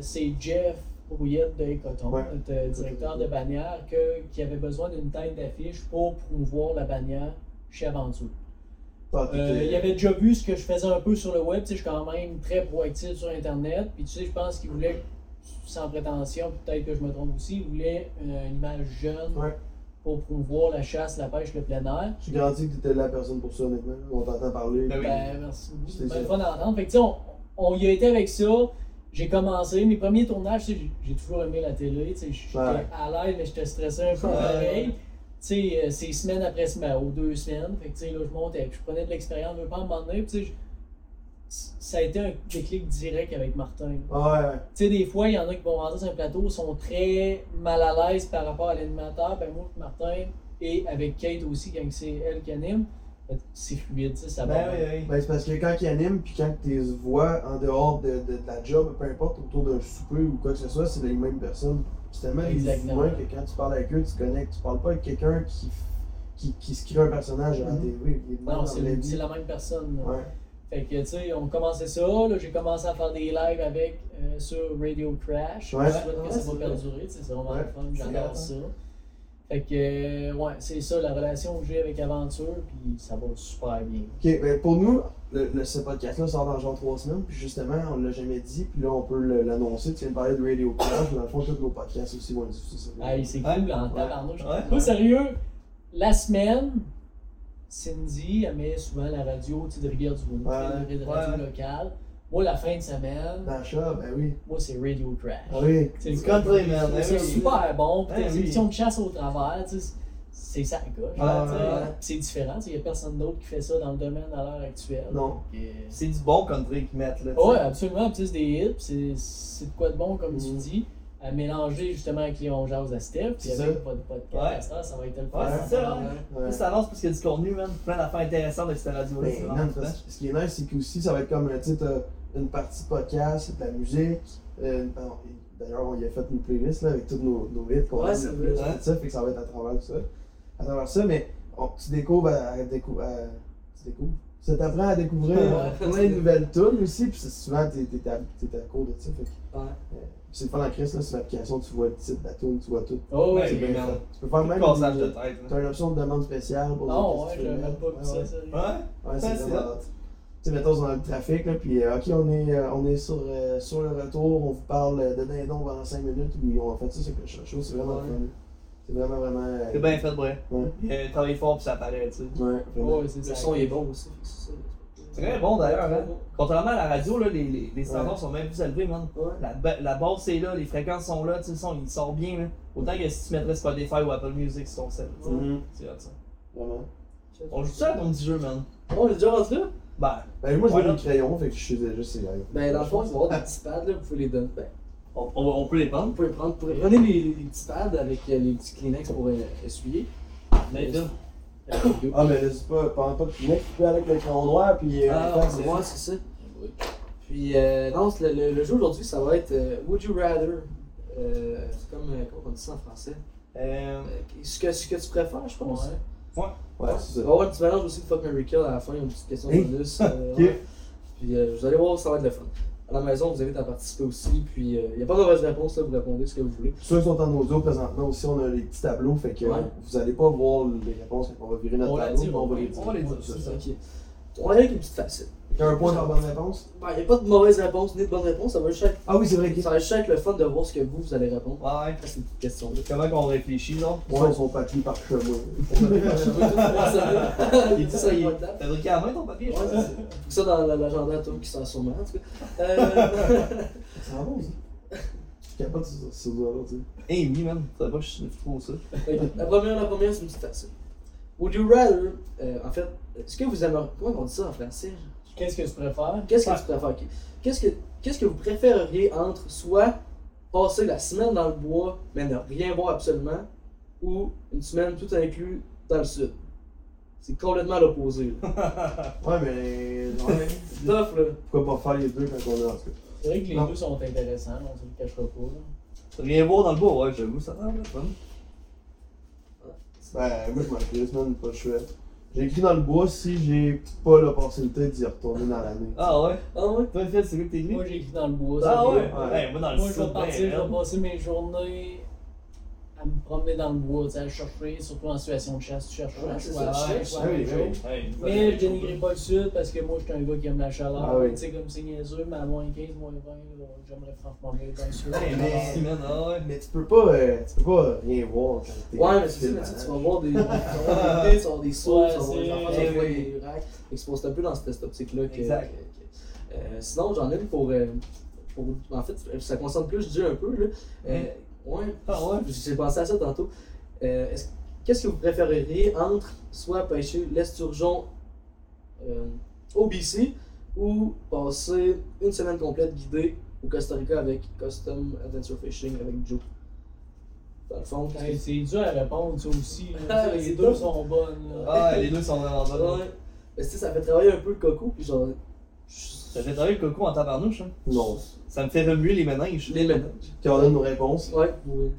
c'est Jeff Brouillette de Écoton, Ouais. notre euh, directeur de bannière, que- qui avait besoin d'une tête d'affiche pour promouvoir la bannière chez Aventure. Ah, Euh, il avait déjà vu ce que je faisais un peu sur le web, tu sais, je suis quand même très proactif sur Internet, puis tu sais, je pense qu'il voulait, sans prétention, peut-être que je me trompe aussi, il voulait une, une image jeune Ouais. pour promouvoir la chasse, la pêche, le plein air. Je suis garanti que tu étais la personne pour ça, honnêtement. On t'entend parler. Ben oui. Ben, merci beaucoup. C'est le fun d'entendre. Fait que, tu sais, on, on y a été avec ça. J'ai commencé. Mes premiers tournages, j'ai- toujours aimé la télé. J'étais Ouais. à l'aise, mais j'étais stressé un peu pareil. Euh, c'est semaine après semaine, aux deux semaines. Fait que, là, je montais, je prenais de l'expérience, je veux pas à un moment donné. Puis, ça a été un déclic direct avec Martin. Ouais, ouais. Tu sais, des fois, il y en a qui vont rentrer sur un plateau, sont très mal à l'aise par rapport à l'animateur. Ben, moi, Martin, et avec Kate aussi, quand c'est elle qui anime, c'est fluide, tu sais, ça va. Ben oui, oui. Ben, c'est parce que quand ils animent, puis quand tu les vois en dehors de, de, de la job, peu importe, autour d'un souper ou quoi que ce soit, c'est les mêmes personnes. C'est tellement Exactement. humains que quand tu parles avec eux, tu connectes. Tu parles pas avec quelqu'un qui, qui, qui se crée un personnage à la Mhm. Il de même Non, c'est la même personne. Ouais. Fait que, tu sais, on commençait ça. Là, j'ai commencé à faire des lives avec euh, sur Radio Crash. Ouais. Je souhaite que ça va perdurer. C'est vraiment Ouais. le fun. J'adore C'est hein. ça. Fait que, euh, ouais, c'est ça la relation que j'ai avec Aventure. Puis ça va super bien. Ok, ben pour nous, le, le- ce podcast-là sort dans genre trois semaines, puis justement, on l'a jamais dit, puis là, on peut l'annoncer. Tu viens de parler de Radio mais dans le fond, tous nos podcasts aussi vont être diffusés c'est Ouais. cool en Ouais. tabarnouche. Ouais. Moi, sérieux, la semaine, Cindy, elle met souvent la radio tu sais, de Rivière-du-Loup, Ouais. de radio Ouais. locale. Moi, la fin de semaine, Dans le chat, ben oui. moi, c'est Radio Crash. Ah oui. C'est Du country, man. C'est oui. super bon. Puis Ouais, tes oui. émissions de chasse au travers, tu sais, c'est ça, gauche. Ouais, ouais. C'est différent. Il n'y a personne d'autre qui fait ça dans le domaine à l'heure actuelle. Non. Euh, C'est du bon country qu'ils mettent là. Ouais, absolument. Puis, c'est des hits. puis C'est c'est de quoi de bon, comme tu Mhm. dis, à mélanger justement avec les On Jase à Steph. Puis C'est avec ça. votre podcast, Ouais. à ça, ça va être le Ouais, c'est ça, hein. Ouais. Plus t'annonces, plus qu'il y a du contenu, man. Plein d'affaires intéressantes avec cette radio-là. Ben, parce fun. ce qui est nice, c'est qu'aussi, ça va être comme, tu sais, t'as une partie podcast, de la musique. euh, D'ailleurs, on y a fait une playlist là, avec tous nos, nos hits qu'on Ouais, c'est le vrai, plus, ouais. ça, fait que ça va être à travers tout ça. À travers ça, mais on- tu découvres à, à décou- à- tu découvres? Ça t'apprend à découvrir Ouais. plein de nouvelles tunes aussi, puis c'est souvent t'es t'es à, t'es à court de ça. Fait que, Ouais. euh, c'est fun en Chris, là, sur l'application, tu vois le titre de la tune, tu vois tout. Oh, Ouais, ouais. C'est bien. Tu peux faire même. De tête. là. T'as une option de demande spéciale pour Non, ouais, tu veux même pas vu Ouais, ça, ouais. Ouais. Ouais, Ouais, c'est sais, mettons dans le trafic, là, puis euh, ok, on est, euh, on est sur, euh, sur le retour, on vous parle de dindon pendant 5 minutes, oui, on a fait ça, c'est quelque chose, c'est vraiment Ouais. fun. C'est vraiment, vraiment. euh, C'est bien fait. Ouais. Il travaille fort puis ça apparaît, tu sais. Ouais. Ouais, c'est Le ça. son il est bon aussi. c'est. Très bon d'ailleurs, hein. Ouais. Contrairement à la radio, là, les, les, les standards Ouais. sont même plus élevés, man. Ouais. La, ba- la base est là, les fréquences sont là, tu sais, son il sort bien, là. Autant que si tu mettrais Spotify ou Apple Music sur ton set. tu sais. Mhm, C'est hot, ça. Vraiment. On joue ça à ton petit jeu, man. On est déjà rentré là? Ben, Ben, moi, je Ouais, veux là. des crayons, fait que je suis déjà, c'est. Ben, dans le fond, il va y avoir des petits pads, là, vous pouvez les donner. Ben, on, on, on peut les vous prendre. pouvez prendre, vous pouvez- prenez les, les petits pads avec euh, les petits Kleenex pour euh, essuyer. Nathan. Ah, mais là, c'est pas, pendant pas tu mets, tu peux aller avec le crayon noir, puis. euh, Ah, c'est moi, c'est ça. Puis, euh, non, le, le- le jeu aujourd'hui, ça va être euh, Would You Rather. Euh, c'est comme, euh, comment on dit ça en français? Euh, Euh, ce, que, ce que tu préfères, je pense. Ouais. Ouais, c'est Il ça. va y avoir un petit mélange aussi de Fuck Mary Kill à la fin, une petite question bonus. euh, ouais. Puis euh, vous allez voir, ça va être le fun. À la maison, vous invite à participer aussi. Puis il n'y a pas de mauvaise réponse, là, vous répondez ce que vous voulez. Ceux qui sont en audio présentement aussi, on a les petits tableaux, fait que Ouais. vous allez pas voir les réponses on va virer notre On tableau, dit, mais on va on les va- dire. on va les dire, Ouais, c'est. On va y aller avec une petite facile. Il y a un point dans la bonne réponse? Il n'y a pas de mauvaise réponse ni de bonne réponse, ça va juste être, Ah oui, c'est vrai. ça va juste être le fun de voir ce que vous, vous allez répondre. ouais. à ces petites questions-là. Comment qu'on réfléchit, genre? Ouais, son papier par chemin. Il dit ça, il est T'as à la main ton papier? Ouais, c'est ça. Dans la- l'agenda à toi qui sert sûrement, en tout cas. Euh, Ça va bon, ça. Je capote sur ce doigt-là, tu sais. Eh oui, man. Ça pas, je suis trop ça. La première, la première, c'est une petite facile. Would you rather, euh, en fait, est-ce que vous aimeriez, comment on dit ça en français? Qu'est-ce que tu préfères? Qu'est-ce que tu préfères? ok. Qu'est-ce que, qu'est-ce que vous préféreriez entre soit passer la semaine dans le bois, mais ne rien voir absolument, ou une semaine tout inclus dans le sud? C'est complètement l'opposé. là. Ouais, mais. Ouais. C'est tough, là. Pourquoi pas faire les deux quand on est en tout cas? C'est vrai que les Non. deux sont intéressants, on se le cachera pas. là. Rien voir dans le bois, ouais, j'avoue, ça a l'air fun. Ben, moi, je m'en crisse, man, pas le choix. J'ai écrit dans le bois si j'ai pas l'opportunité d'y retourner dans l'année. Ah ouais? Ah ouais? Toi, Phil, c'est lui que t'es écrit? Moi j'ai écrit dans le bois. Ah ouais? Ouais. Ouais, moi dans le Moi je vais partir, je vais raide. passer mes journées à me promener dans le bois, à chercher, surtout en situation de chasse, tu cherches Ouais, un choix, Ah oui, oui. Mais je dénigrerai pas le sud parce que moi je suis un gars qui aime la chaleur. Ah oui. Tu sais, comme c'est niaiseux, mais à moins 15, moins 20, là, j'aimerais franchement mieux dans le sud. Mais-. Ah ouais. Mais tu peux pas, euh, tu peux pas rien voir quand t'es. Ouais, mais c'est ça, mais tu tu vas voir des, des des sauts, Ouais, tu vas voir des enfants, tu vas racks. C'est un peu dans cette, optique-là. Exact. euh, sinon, j'en ai une pour, euh, pour. En fait, ça concerne plus Dieu un peu, là. Ouais, Ah ouais? j'ai pensé à ça tantôt. Euh, est-ce- Qu'est-ce que vous préféreriez entre soit pêcher l'esturgeon euh, au BC ou passer une semaine complète guidée au Costa Rica avec Custom Adventure Fishing avec Joe? Dans le fond, C'est dur à répondre, ça aussi. Ah, les deux sont bonnes. là. Ah, les deux sont vraiment bonnes. Ouais. Mais tu sais, ça fait travailler un peu le coco, puis genre. Ça fait travailler le coco en tabarnouche, hein. Non. Ça me fait remuer les méninges. Les ménages. Quand on donne nos réponses. Ouais, oui.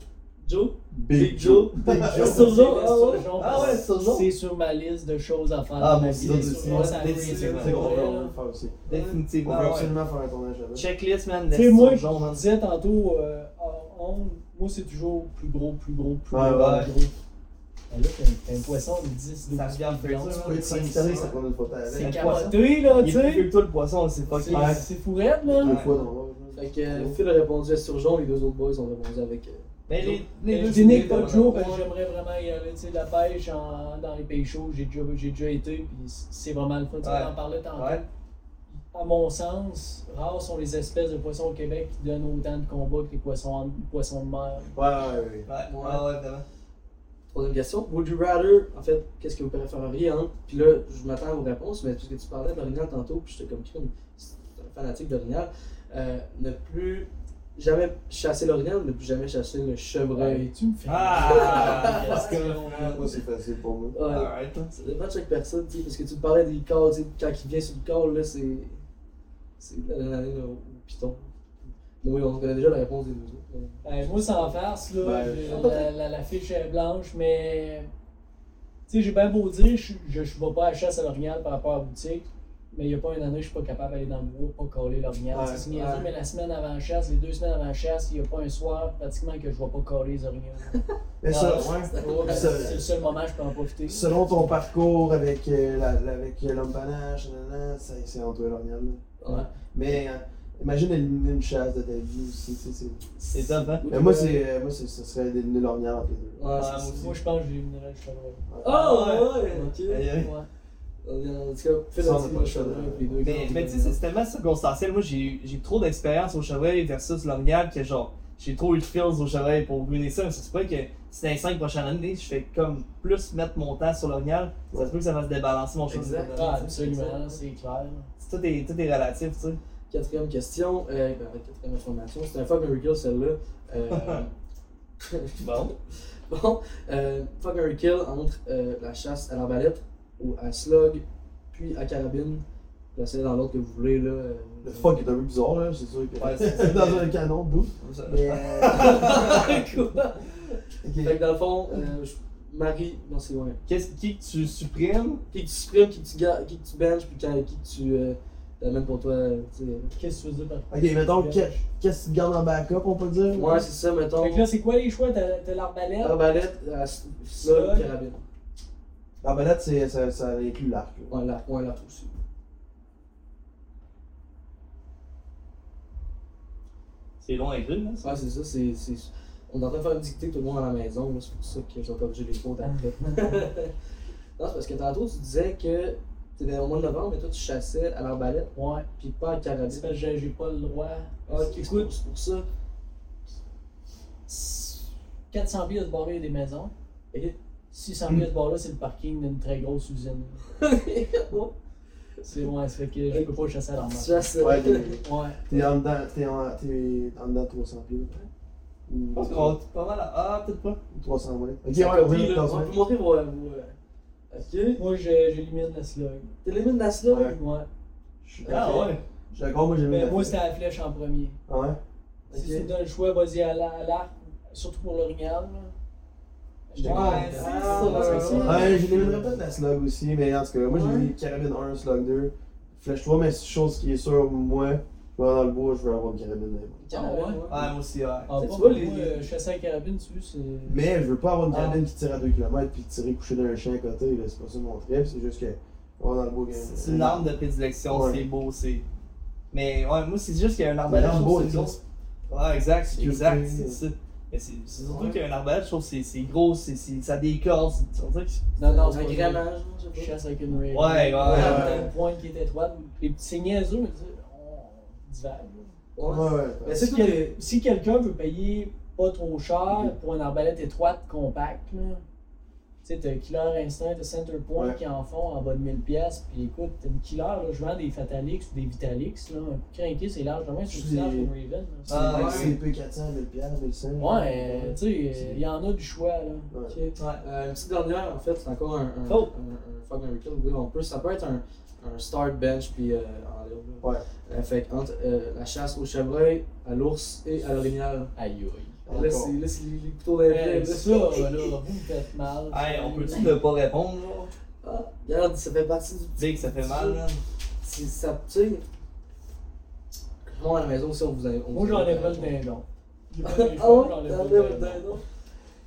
Joe? Big Joe. Big Joe. Ah ouais? Ah ouais. C'est sur ma liste de choses à faire. Ah, moi ma aussi, c'est- c'est- c'est- c'est C'est qu'on là. va le faire aussi. On Définitivement. veut ouais. absolument faire un tournage là-bas. Checklist, man. Tu sais, moi, je disais tantôt, euh, en moi, c'est toujours plus gros, plus gros, plus gros, ouais. plus gros. Ben là, t'as t'as un poisson de 10, 12 Ça regarde pieds de faire long. ça, Tu peux ça prend une photo C'est capoté, là, Il tu sais. toi, le poisson, c'est pas C'est clair. c'est fourrette, là. Deux fois dans le Fait que euh, Phil a répondu Esturgeon, les deux autres boys ont répondu avec. euh, Mais les, les Mais deux, pas le jour parce que Ouais. j'aimerais vraiment y aller. Tu sais, la pêche dans les pays chauds, j'ai déjà, j'ai déjà été, puis c'est vraiment le fun. Tu en parlait tantôt. À mon sens, rares sont les espèces de poissons au Québec qui donnent autant de combats que les poissons, les poissons de mer. Ouais, ouais, ouais. Ouais, ouais, ouais. Troisième question. Would you rather, en fait, qu'est-ce que vous préféreriez entre. Puis là, je m'attends à vos réponses, mais parce que tu parlais d'Orignal tantôt, puis j'étais comme crime, fanatique d'Orignal. Euh, ne plus jamais chasser l'Orignal, ne plus jamais chasser le chevreuil. tu me fais. Ah, Qu'est-ce que- Moi, c'est facile pour moi. Ouais. Ça dépend de chaque personne, tu sais, parce que tu parlais des calls, tu sais, quand il vient sur le call, là, c'est. C'est l'adrénaline au, au piton. Mais oui, on connaît déjà la réponse des deux Ben, moi, sans farce, là, Ben, je- la, la- la fiche est blanche, mais. Tu sais, j'ai bien beau dire, je je- je vais pas à la chasse à l'orignal par rapport à la boutique, mais il n'y a pas une année, je suis pas capable d'aller dans le bois, pas coller l'orignal. Ouais, c'est ouais. mais la semaine avant la chasse, les deux semaines avant la chasse, il n'y a pas un soir pratiquement que je vais pas coller les orignaux. Mais ça, ouais. C'est le seul moment que je peux en profiter. Selon ton parcours avec, euh, ça- c'est entre l'orignal. Ouais. Mais euh, imagine éliminer une chasse de ta vie aussi. tu sais, c'est- C'est top, hein? Mais moi, c'est, euh, moi c'est, ce serait d'éliminer l'orignal entre les deux. Ouais, Ouais, c'est moi ça. je pense que j'éliminerais le chevreuil. Oh, ouais. ouais, ok. En tout cas, fais Ça, la chevreuil. Mais, mais tu sais, c'est- tellement circonstanciel. Moi, j'ai j'ai trop d'expérience au chevreuil versus l'orignal que genre, j'ai trop eu de feels au chevreuil pour ruiner ça. Ça se peut que si dans les 5 prochaines années, je fais comme plus mettre mon temps sur l'orignal, ça se peut que ça va se débalancer mon choix. Exact. Ah, absolument, c'est clair. Tout est, tout est relatif, tu sais. Quatrième question, euh, ben, en fait, quatrième information, c'est un fuck Miracle celle-là. Euh, Bon. bon, euh, fuck Mary Kill entre euh, la chasse à l'arbalète ou à slug, puis à carabine. Placez dans l'autre que vous voulez là. euh, Le fuck est un peu bizarre, là, c'est sûr que. Ouais, c'est- dans un canon, d'où. Ça- Mais. Quoi? Fait que dans le fond, euh, je- Marie, non c'est ouais. Qu'est-ce qui que tu supprimes? Qui que tu supprimes, qui que tu, ga- qui que tu benches, puis quand, qui que tu euh, t'amènes pour toi, tu sais. Qu'est-ce que tu veux dire par Ok, mettons, que- qu'est-ce que tu gardes en backup, on peut dire? Ouais, c'est ça, mettons. Fait que là, c'est quoi les choix? T'as t'as l'arbalète? Arbalète, à s- slug, Slug. carabine. L'arbalète, c'est, ça, ça inclut l'arc. là. Ouais, l'arc, ouais, l'arc aussi. C'est long à écrire, là. Ouais, c'est ça, c'est. c'est- On est en train de faire une dictée tout le monde à la maison, là, c'est pour ça que je vais corriger les fautes après. non, c'est parce que tantôt tu disais que t'étais au mois de novembre, mais toi tu chassais à l'arbalète, Ouais. puis pas à C'est carabine. parce que j'ai pas le droit. Ah, ok, écoute, c'est pour ça. 400 pieds de ce bord-là, il y a des maisons. Et- 600 pieds de ce bord-là, c'est le parking d'une très grosse usine. Ouais, C'est ouais, ça fait que je peux pas chasser à tu l'arbalète. chasses. Ouais, t'es, Ouais. t'es en dedans, t'es en, t'es en dedans de 300 pieds. Qu'on pas mal à... Ah, peut-être pas. 300 mètres. Ok, ouais, dans On peut montrer vos. Ok. Moi, j'ai- j'élimine la slug. T'élimines la slug. Ouais. Ouais. Je suis Ah d'accord. ouais. Je suis d'accord, moi j'ai mis Mais moi, c'était la flèche en premier. Ah ouais Si tu me donnes le choix, vas-y à la- à l'arc, surtout pour l'orignal. là. Je Ouais, t'accorde. c'est Ah, ça. ouais, c'est ouais. ça. L'éliminerais peut-être la slug aussi, mais en tout cas, moi j'ai Ouais. mis carabine 1, slug 2, flèche 3, mais chose qui est sûre, moi, je vais dans le bois, je veux avoir une carabine. dans les. Ah ouais? Ouais, moi aussi, ouais. Ah, Tu vois, les- moi, euh, chasser à la carabine, tu sais, c'est. Mais je veux pas avoir une Ah. carabine qui tire à 2 km puis tirer couché d'un chien à côté, là, c'est pas ça mon trip, c'est juste que on va dans le bois. C'est c'est une arme de prédilection, Ouais. c'est beau, c'est. Mais ouais, moi c'est juste qu'il y a un arbalète. je trouve c'est c'est gros. Ouais, exact, exact, c'est ça. Mais c'est c'est surtout Ouais. qu'il y a un arbalète, je trouve que c'est- gros, ça décorde. c'est- Non, non, un c'est grenage, vrai. je chasse avec une. Ouais, ouais, ouais. une pointe qui est étroite. Les petits c'est niaiseux, mais Ouais, Ouais. Si, c'est que. si quelqu'un veut payer pas trop cher pour une arbalète étroite, compacte, là, tu sais, t'as Killer Instinct, t'as Center Point Ouais. qui en font en bas de 1000$. pièces Puis écoute, t'as une Killer, là, je vends des Fatalix ou des Vitalix. Là, un coup craqué, c'est large. Demain, c'est Je aussi large dis- qu'une Raven. C'est- Ah, Avec ouais. CP 400, 1000 piastres, 1100. Ouais, euh, tu sais, il y en a du choix. Là. Ouais. Ok. Ouais. Euh, une petite dernière, en fait, c'est encore un, un, Oh. un. Oui, on peut, ça peut être un, un start bench puis euh, enlève. là. Ouais. Euh, fait que entre euh, la chasse au chevreuil, à l'ours et à l'orignal. Aïe aïe. Là, c'est là, c'est les, les couteaux plaies, là. ça, là, vous me faites mal. Hey, on peut-tu ne pas répondre, là? Ah, regarde, ça fait partie du sais que ça fait mal, là. C'est ça, tu sais. Moi à la maison aussi, on vous a. on Moi, j'enlèverais le dindon. Ah ouais? T'enlèves le dindon?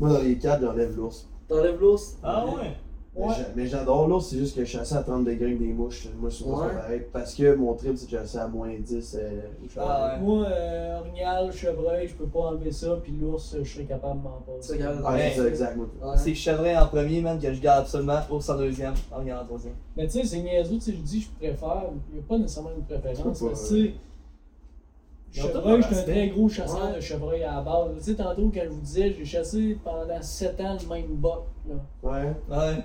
Moi, dans les quatre, j'enlève l'ours. T'enlèves l'ours? Ah ouais? Mais Ouais. j'a- Mais j'adore l'ours, c'est juste que je chassais à 30 degrés avec des mouches. Moi, je suis pas Ouais. ça pareil. Parce que mon trip, c'est de chasser à moins 10. euh. Ah ouais. Moi, euh, orignal, chevreuil, je peux pas enlever ça, puis l'ours, je serais capable de m'en passer. c'est ça, Ouais. exact. moi. Ouais. C'est chevreuil en premier, man, que je garde absolument. Ours en deuxième, regardant en troisième. Mais tu sais, c'est niaiseux, tu sais, je dis je préfère, il n'y a pas nécessairement une préférence, pas, parce que chevreuil, je suis un très gros chasseur Ouais. de chevreuil à la base. Tu sais, tantôt, quand je vous disais, j'ai chassé pendant 7 ans le même buck, là. Ouais. Ouais.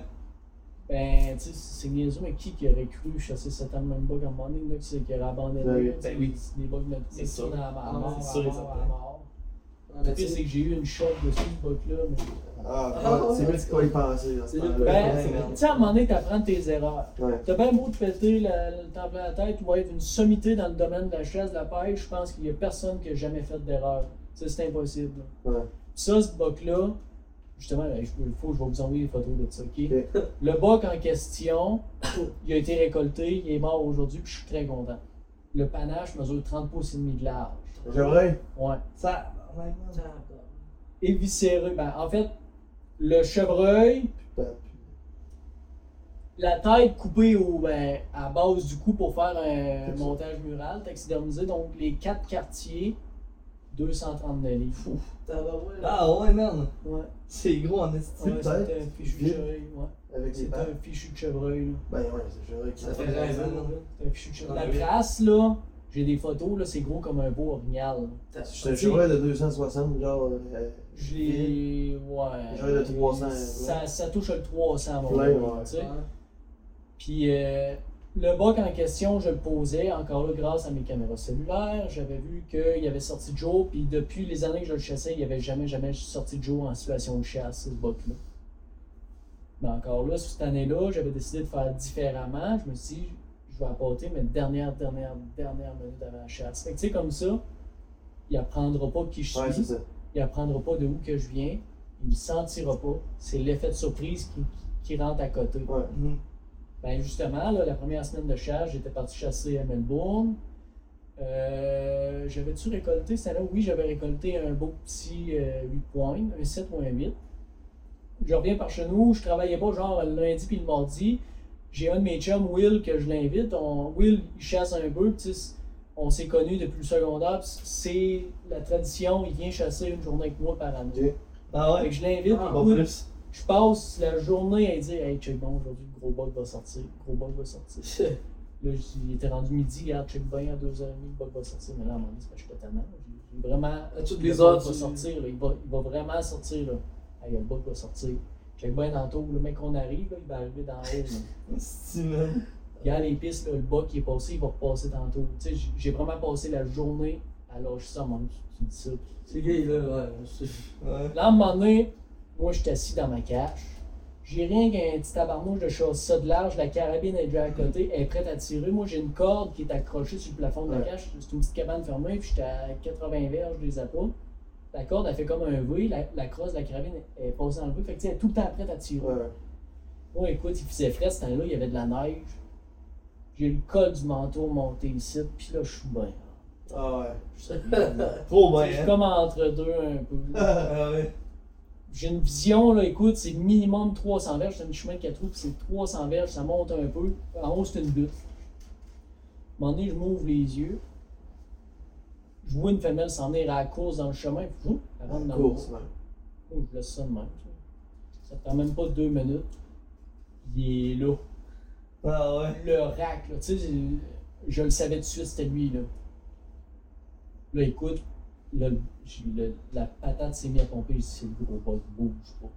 Ben, tu sais, c'est niaiseux, mais qui qui aurait cru chasser 7 ans le même à un moment donné, là, qui, c'est- qui aurait abandonné, Ben oui. Ben oui. des de C'est sûr. à la mort, Ah, à c'est sûr mort, à Le pire, c'est que j'ai eu une shot dessus, ce buck-là, mais... Ah, Ah, ouais, c'est ouais, plus quoi y penser. Ben, tu sais, à un moment donné, t'apprends tes erreurs. Ouais. T'as bien beau te péter le temps plein la tête ou être une sommité dans le domaine de la chasse, de la pêche, je pense qu'il y a personne qui a jamais fait d'erreur. Ça, c'est impossible. Ça, ce buck-là, justement, il faut je vais vous envoyer des photos de ça, ok? Ok. Le buck en question, il a été récolté, il est mort aujourd'hui, puis je suis très content. Le panache mesure 30 pouces et demi de large. Ouais. Ça. Ouais, man. Éviscéré. Ben, en fait, le chevreuil, Putain. la tête coupée au, ben, à base du cou pour faire un montage mural, taxidermisé. Donc, les quatre quartiers, 239 livres. Fou. Ah ouais, man. Ouais. C'est gros en esti. Ouais, c'était un fichu de chevreuil. Ouais. Avec les C'était un fichu de chevreuil. là. Ben ouais, c'est j'aimerais qu'il Ça fait Ouais, ouais. C'était un fichu de chevreuil. Ouais, La trace, là, j'ai des photos, là, c'est gros comme un beau orignal. Suis un chevreuil de 260, genre. euh, J'ai. Ouais. Le 300, Ça, ça touche le 300, mon gars, ouais. tu sais. Ouais. Puis euh, le bug en question, je le posais encore là grâce à mes caméras cellulaires. J'avais vu qu'il avait sorti Joe, puis depuis les années que je le chassais, il n'y avait jamais, jamais sorti Joe en situation de chasse, ce bug-là. Mais encore là, cette année-là, j'avais décidé de faire différemment. Je me suis dit, je vais apporter mes dernières, dernières, dernières minutes avant la chasse. Fait que tu sais, comme ça, il apprendra pas qui je suis Ouais, il apprendra pas de où que je viens, il me sentira pas. C'est l'effet de surprise qui, qui rentre à côté. Ouais. Mhm. Ben justement, là, la première semaine de chasse, j'étais parti chasser à Melbourne. Euh, J'avais-tu récolté année? Oui, j'avais récolté un beau petit euh, 8 points, un 7 ou un 8. Je reviens par chez nous, je travaillais pas genre le lundi puis le mardi. J'ai un de mes chums, Will, que je l'invite. On- Will, il chasse un peu, on s'est connus depuis le secondaire. C'est la tradition, il vient chasser une journée avec moi par année. Ah Fait ouais? que je l'invite, Ah, plus. je passe la journée à dire Hey, check bon, aujourd'hui, gros bug va sortir, gros bug va sortir. Là, il était rendu midi, regarde, check bien, à 2h30, le bug va sortir. Mais là, à un moment donné, c'est parce que je suis. J'ai- vraiment. À toutes le les heures, va tu- sortir, là, il, va, il va vraiment sortir. Là. Hey, le bug va sortir. Check bien tantôt, le mec, on arrive, là, il va arriver dans man. Regarde les pistes, là, le bug qui est passé, il va repasser tantôt. Tu sais, j- j'ai vraiment passé la journée à lâcher ça, mon tu, dis ça. C'est gay, là, ouais. Là, à un moment donné, moi, je suis assis dans ma cache. J'ai rien qu'un petit tabarnouche de chasse ça de large. La carabine est déjà à côté. Elle est prête à tirer. Moi, j'ai une corde qui est accrochée sur le plafond de la cache. C'est une petite cabane fermée. Puis j'étais à 80 verges des appâts. La corde, elle fait comme un V. La, la crosse de la carabine est passée dans le V. Fait que, elle est tout le temps prête à tirer. Ouais. Moi, écoute, il faisait frais ce temps-là. Il y avait de la neige. J'ai le col du manteau monté ici. Puis là, je suis bien. Ah ouais. Je suis Trop je suis bien, hein? comme entre deux un peu. Ah ouais. J'ai une vision, là, écoute, c'est minimum 300 verges, c'est un chemin de 4 roues, puis c'est 300 verges, ça monte un peu. En haut, c'est une butte. À un moment donné, je m'ouvre les yeux. Je vois une femelle s'en venir à la course dans le chemin, puis elle rentre dans le Course. Oh, je laisse ça de même. Ça prend même pas deux minutes. Il est là. Ah ouais. Le rack, là, tu sais, je le savais tout de suite, c'était lui, là. Là, écoute, le- j'ai- le- la patate s'est mise à pomper, je dis, c'est le gros bug, bouge pas.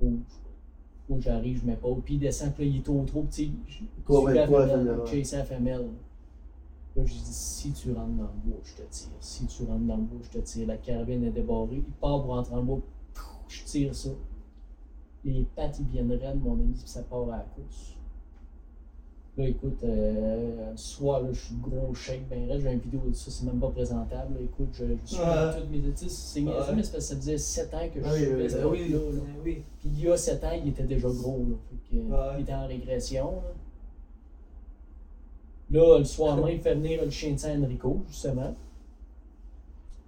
Bouge pas. Moi, j'arrive, je m'épaule, puis il descend, puis là, il est trop, trop petit. Je Quoi, suis ben, quoi, la femelle, ouais. Là, je dis, si tu rentres dans le bois, je te tire. Si tu rentres dans le bois, je te tire. La carabine est débarrée, il part pour rentrer dans le bois, je tire ça. Les pattes, ils viennent raides, mon ami, puis ça part à la course. Là, écoute, euh, le soir, là, je suis gros shake, ben raide, j'ai une vidéo de ça, c'est même pas présentable. Là, écoute, je, je suis Ouais. toutes mes études, c'est Ouais. mais c'est parce que ça faisait 7 ans que je Ah oui, suivais oui, là. Ben oui. Puis il y a 7 ans, il était déjà gros, là. Fait que. Il était en régression, là. Là, le soir même, il fait venir le chien de San Enrico, justement.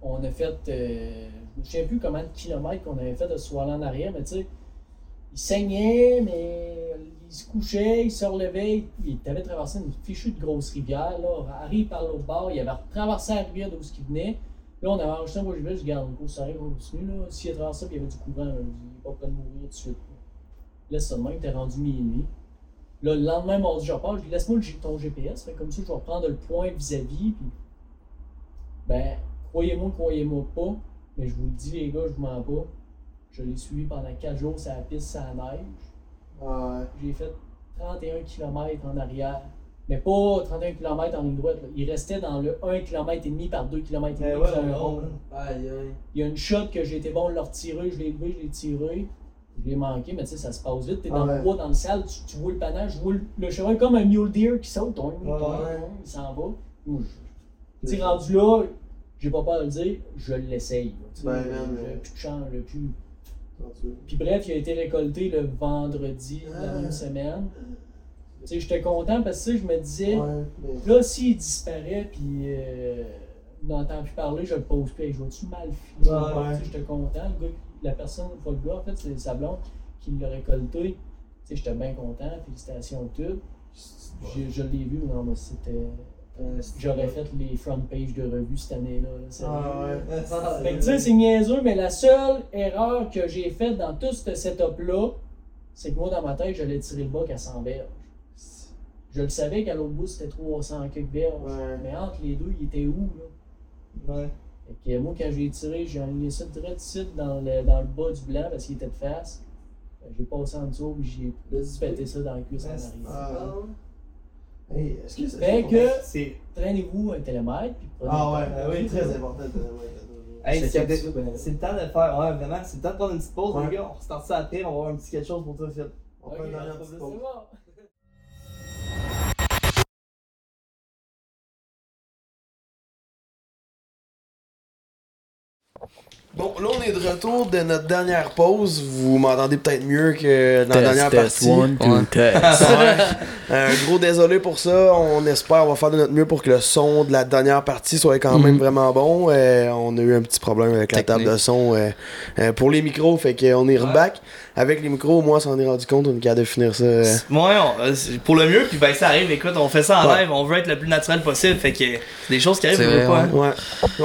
On a fait, euh, je me souviens plus combien de kilomètres qu'on avait fait de ce soir-là en arrière, mais tu sais, il saignait, mais il se couchait, il se relevait, il avait traversé une fichue de grosse rivière, là, arrive par l'autre bord, il avait traversé la rivière d'où il venait. Là, on avait enregistré un voyage, je regarde, Nico, ça arrive, on continue. S'il a traversé, puis il y avait du courant, là, il est pas prêt de mourir tout de suite. là. Ça de même, t'es rendu minuit. Là, le lendemain, mardi, je repars, je dis, laisse-moi ton GPS, fait comme ça, je vais prendre le point vis-à-vis, puis. Ben, croyez-moi, croyez-moi pas, mais je vous le dis, les gars, je vous mens pas. Je l'ai suivi pendant 4 jours, sur la piste, sur la neige. Ouais. J'ai fait 31 km en arrière. Mais pas 31 km en ligne droite. là. Il restait dans le 1 km et demi par 2 km et Ben demi. ouais, sur un ouais, rond. ouais. Aïe, aïe. Il y a une shot que j'ai été bon de le retirer, je l'ai levé, je l'ai tiré. Je l'ai manqué, mais tu sais, ça se passe vite. T'es dans Ah ouais. le bois, dans le sale, tu, tu vois le panache, je vois le, le cheval comme un mule deer qui saute. toing, il s'en va. Tu sais, rendu là, j'ai pas peur de le dire, je l'essaye. Ben, J'ai ouais. plus de chance, plus. Puis bref, il a été récolté le vendredi de la même semaine. Tu sais, j'étais content parce que je me disais, Ouais, mais- là, s'il disparaît, puis euh, on n'entend plus parler, je le pose plus. Je vais-tu mal finir? Ouais, J'étais content. Le gars, la personne, pas le gars, en fait, c'est sa blonde qui l'a récolté. Tu sais, j'étais bien content. Félicitations tout. J'ai- Je l'ai vu, non, mais c'était. Euh, J'aurais fait les front pages de revue cette année-là. Ah ouais. Ah, Fait que tu sais, c'est niaiseux, mais la seule erreur que j'ai faite dans tout ce setup-là, c'est que moi, dans ma tête, j'allais tirer le bac à 100 verges. Je le savais qu'à l'autre bout, c'était 300 quelques verges. Ouais. Mais entre les deux, il était où, là? Ouais. Fait que moi, quand j'ai tiré, j'ai enligné ça direct ici dans le, dans le bas du blanc parce qu'il était de face. J'ai passé en dessous j'ai pété ça dans le cuisse en arrière. Ah. Hey, est-ce que c'est. Fait que, C'est. traînez-vous un télémètre puis prenez Ah le ouais, ah oui, très important. Hey, C'est c'est comme ça, ben. c'est le temps de faire, ouais, vraiment, c'est le temps de prendre une petite pause, Ouais. les gars. On start ça après, on va avoir un petit quelque chose pour toi, Phil. On Ok, fait une petite bon. pause. Bon, là, on est de retour de notre dernière pause. Vous m'entendez peut-être mieux que dans la dernière partie. Ouais. Un gros désolé pour ça. On espère, on va faire de notre mieux pour que le son de la dernière partie soit quand même vraiment bon. Euh, on a eu un petit problème avec la table de son euh, euh, pour les micros, fait qu'on est reback. Avec les micros, moi, on s'en est rendu compte, on est capable de finir ça. euh, Ouais, on- euh, pour le mieux, puis ben ça arrive, écoute, on fait ça en Ouais. live, on veut être le plus naturel possible, fait que c'est des choses qui arrivent, vrai, pas, hein. ouais.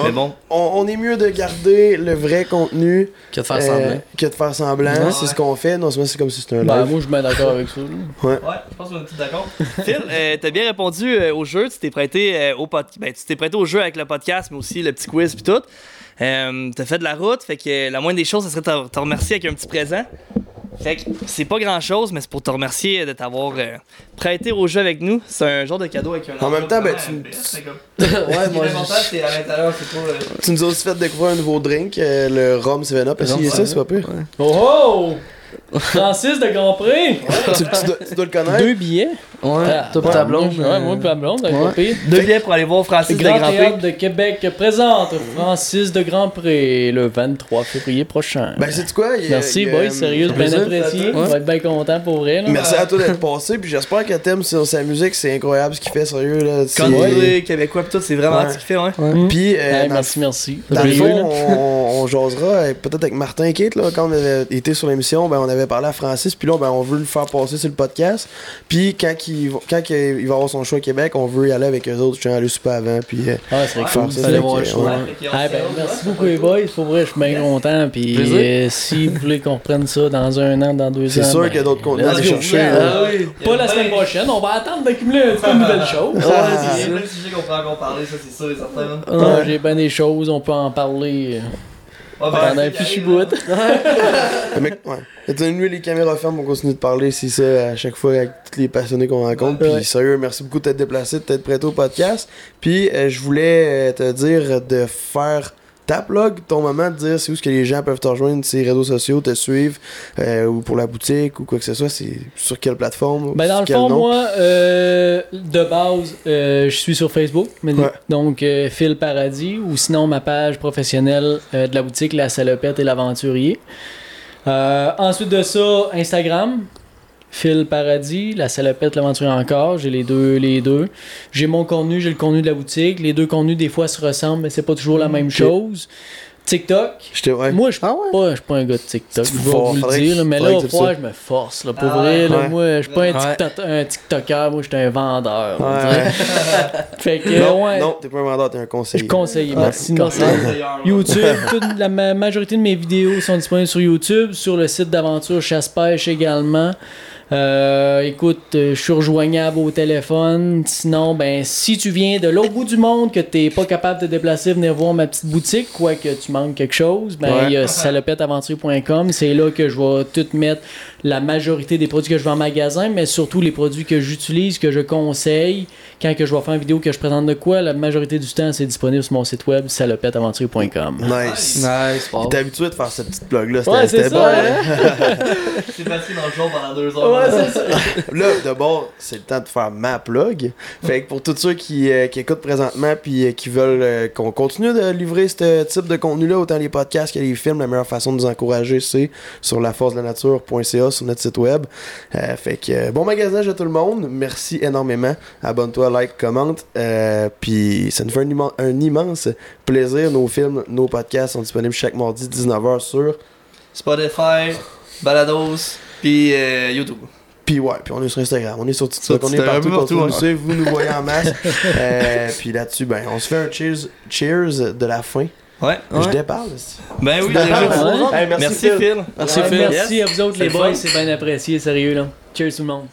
Mais bon, On, on est mieux de garder le vrai contenu Que de faire euh, semblant. que de faire semblant. Ouais. C'est ce qu'on fait. Non, seulement c'est comme si c'était un Ben, live. moi, je suis bien d'accord avec ça. là. ouais, je pense qu'on est tous d'accord. Phil, euh, t'as bien répondu euh, au jeu, tu t'es prêté euh, au pod... ben, tu t'es prêté au jeu avec le podcast, mais aussi le petit quiz puis tout. Euh, t'as fait de la route, fait que la moindre des choses, ce serait de te- remercier avec un petit présent. Fait que c'est pas grand chose, mais c'est pour te remercier de t'avoir euh, prêté au jeu avec nous. C'est un genre de cadeau avec un En même temps, ben, tu- comme- ouais, moi, L'important, c'est à l'intérieur, c'est pas. euh, Tu nous as aussi fait découvrir un nouveau drink, euh, le Rhum 7-Up. Est-ce Rhum qu'il y a ça, 7-Up. c'est pas pire? Oh oh! Francis de Grand Prix! tu, tu dois, tu dois le connaître. Deux billets. Ouais, Ah, toi pis ouais, ta blonde. moi, Ouais, moi, pis ma blonde. Deux billets pour aller voir Francis de Grand de Québec présente Francis de Grand Prix le 23 février prochain. Ben, c'est quoi? Merci, boy, euh, sérieux, bien apprécié. On va être bien content pour vrai. Là. Merci à toi d'être passé, puis j'espère que t'aimes sur sa musique, c'est incroyable ce qu'il fait, sérieux. Là. Country, québécois, pis tout, c'est vraiment Ouais. ce qu'il fait, ouais. Puis, euh, merci, merci. dans le fond, on, on jasera euh, peut-être avec Martin et Kate, là, quand on avait été sur l'émission, ben, on avait parlé à Francis, puis là, ben, on veut le faire passer sur le podcast. Puis quand, il, va- quand il va avoir son show à Québec, on veut y aller avec eux autres. Je à aller super avant, puis euh, Ah, c'est cool. ça, Fallait fait voir le show. hein. Ah, ben, merci beaucoup les boys, pour vrai, je suis bien content. Puis euh, si vous voulez qu'on reprenne ça dans un an, dans deux ans. c'est sûr ben, qu'il y a d'autres contenus à aller chercher. Ah oui. Pas la semaine prochaine, on va attendre d'accumuler un petit peu de nouvelles choses. Ouais, Ah, c'est c'est plein de sujets qu'on pourrait encore parler, ça, c'est sûr et certain. hein. Ah. J'ai bien des choses, on peut en parler Ouais, ben, pendant c'est un fichu bout. Le mec, ouais. Tenez-nous les caméras fermes pour continuer de parler, c'est ça, à chaque fois avec tous les passionnés qu'on rencontre. Puis Ouais. sérieux, merci beaucoup de t'être déplacé, de t'être prêté au podcast. Puis euh, je voulais euh, te dire de faire ta plug, ton moment de dire c'est où ce que les gens peuvent te rejoindre, ces réseaux sociaux, te suivre, euh, ou pour la boutique, ou quoi que ce soit, c'est sur quelle plateforme? Ben dans le fond, nom? moi, euh, de base, euh, je suis sur Facebook, mais- Ouais. donc Phil Paradis, ou sinon ma page professionnelle de la boutique La Salopette et l'Aventurier. Ensuite de ça, Instagram, Phil Paradis, La Salopette, l'Aventurier encore, j'ai les deux, les deux. J'ai mon contenu, j'ai le contenu de la boutique. Les deux contenus des fois se ressemblent, mais c'est pas toujours la même Ok. chose. TikTok, ouais. moi, je suis Ah ouais? pas, je suis pas un gars de TikTok. Je vais vous le dire, là, mais là, je me force. Là, pour Ah vrai, là, ouais. moi, je suis pas un, Ouais. TikTok- un TikToker, moi, je suis un vendeur. fait que, non, ouais, non, t'es pas un vendeur, t'es un je conseiller. conseille. Ouais. Merci. YouTube, toute la ma- majorité de mes vidéos sont disponibles sur YouTube, sur le site d'aventure Chasse-Pêche également. Euh, écoute, euh, je suis rejoignable au téléphone. Sinon, ben, si tu viens de l'autre bout du monde, que t'es pas capable de te déplacer, venir voir ma petite boutique, quoi que tu manques quelque chose, ben, Ouais. il y a salopetteaventure.com. C'est là que je vais tout mettre la majorité des produits que je vends en magasin, mais surtout les produits que j'utilise, que je conseille. Quand que je vais faire une vidéo que je présente de quoi, la majorité du temps, c'est disponible sur mon site web, salopetteaventure.com. Nice. Nice, Il était habitué de faire cette petite plug-là. C'était Ouais, c'est c'était ça, bon. hein? C'est passé dans le jour pendant deux heures. Ouais, c'est ça. Là, d'abord, c'est le temps de faire ma plug. Fait que pour tous ceux qui, euh, qui écoutent présentement puis euh, qui veulent euh, qu'on continue de livrer ce type de contenu-là, autant les podcasts que les films, la meilleure façon de nous encourager, c'est sur laforce-de-la-nature.ca sur notre site web. Euh, fait que euh, bon magasinage à tout le monde. Merci énormément. Abonne-toi, like, commente. Euh, puis ça nous fait un, immen- un immense plaisir. Nos films, nos podcasts sont disponibles chaque mardi 19h sur Spotify, Balados, puis euh, YouTube. Puis ouais, puis on est sur Instagram, on est sur TikTok, on est partout, partout, suivre, vous nous voyez en masse. Euh, puis là-dessus, ben, on se fait un cheers, cheers de la fin. Ouais. Je déparle. Ben oui, déjà. Ouais. Hey, Merci, Phil. Merci, Phil. merci à vous autres, les le boys. C'est bien apprécié, sérieux. là. Cheers tout le monde.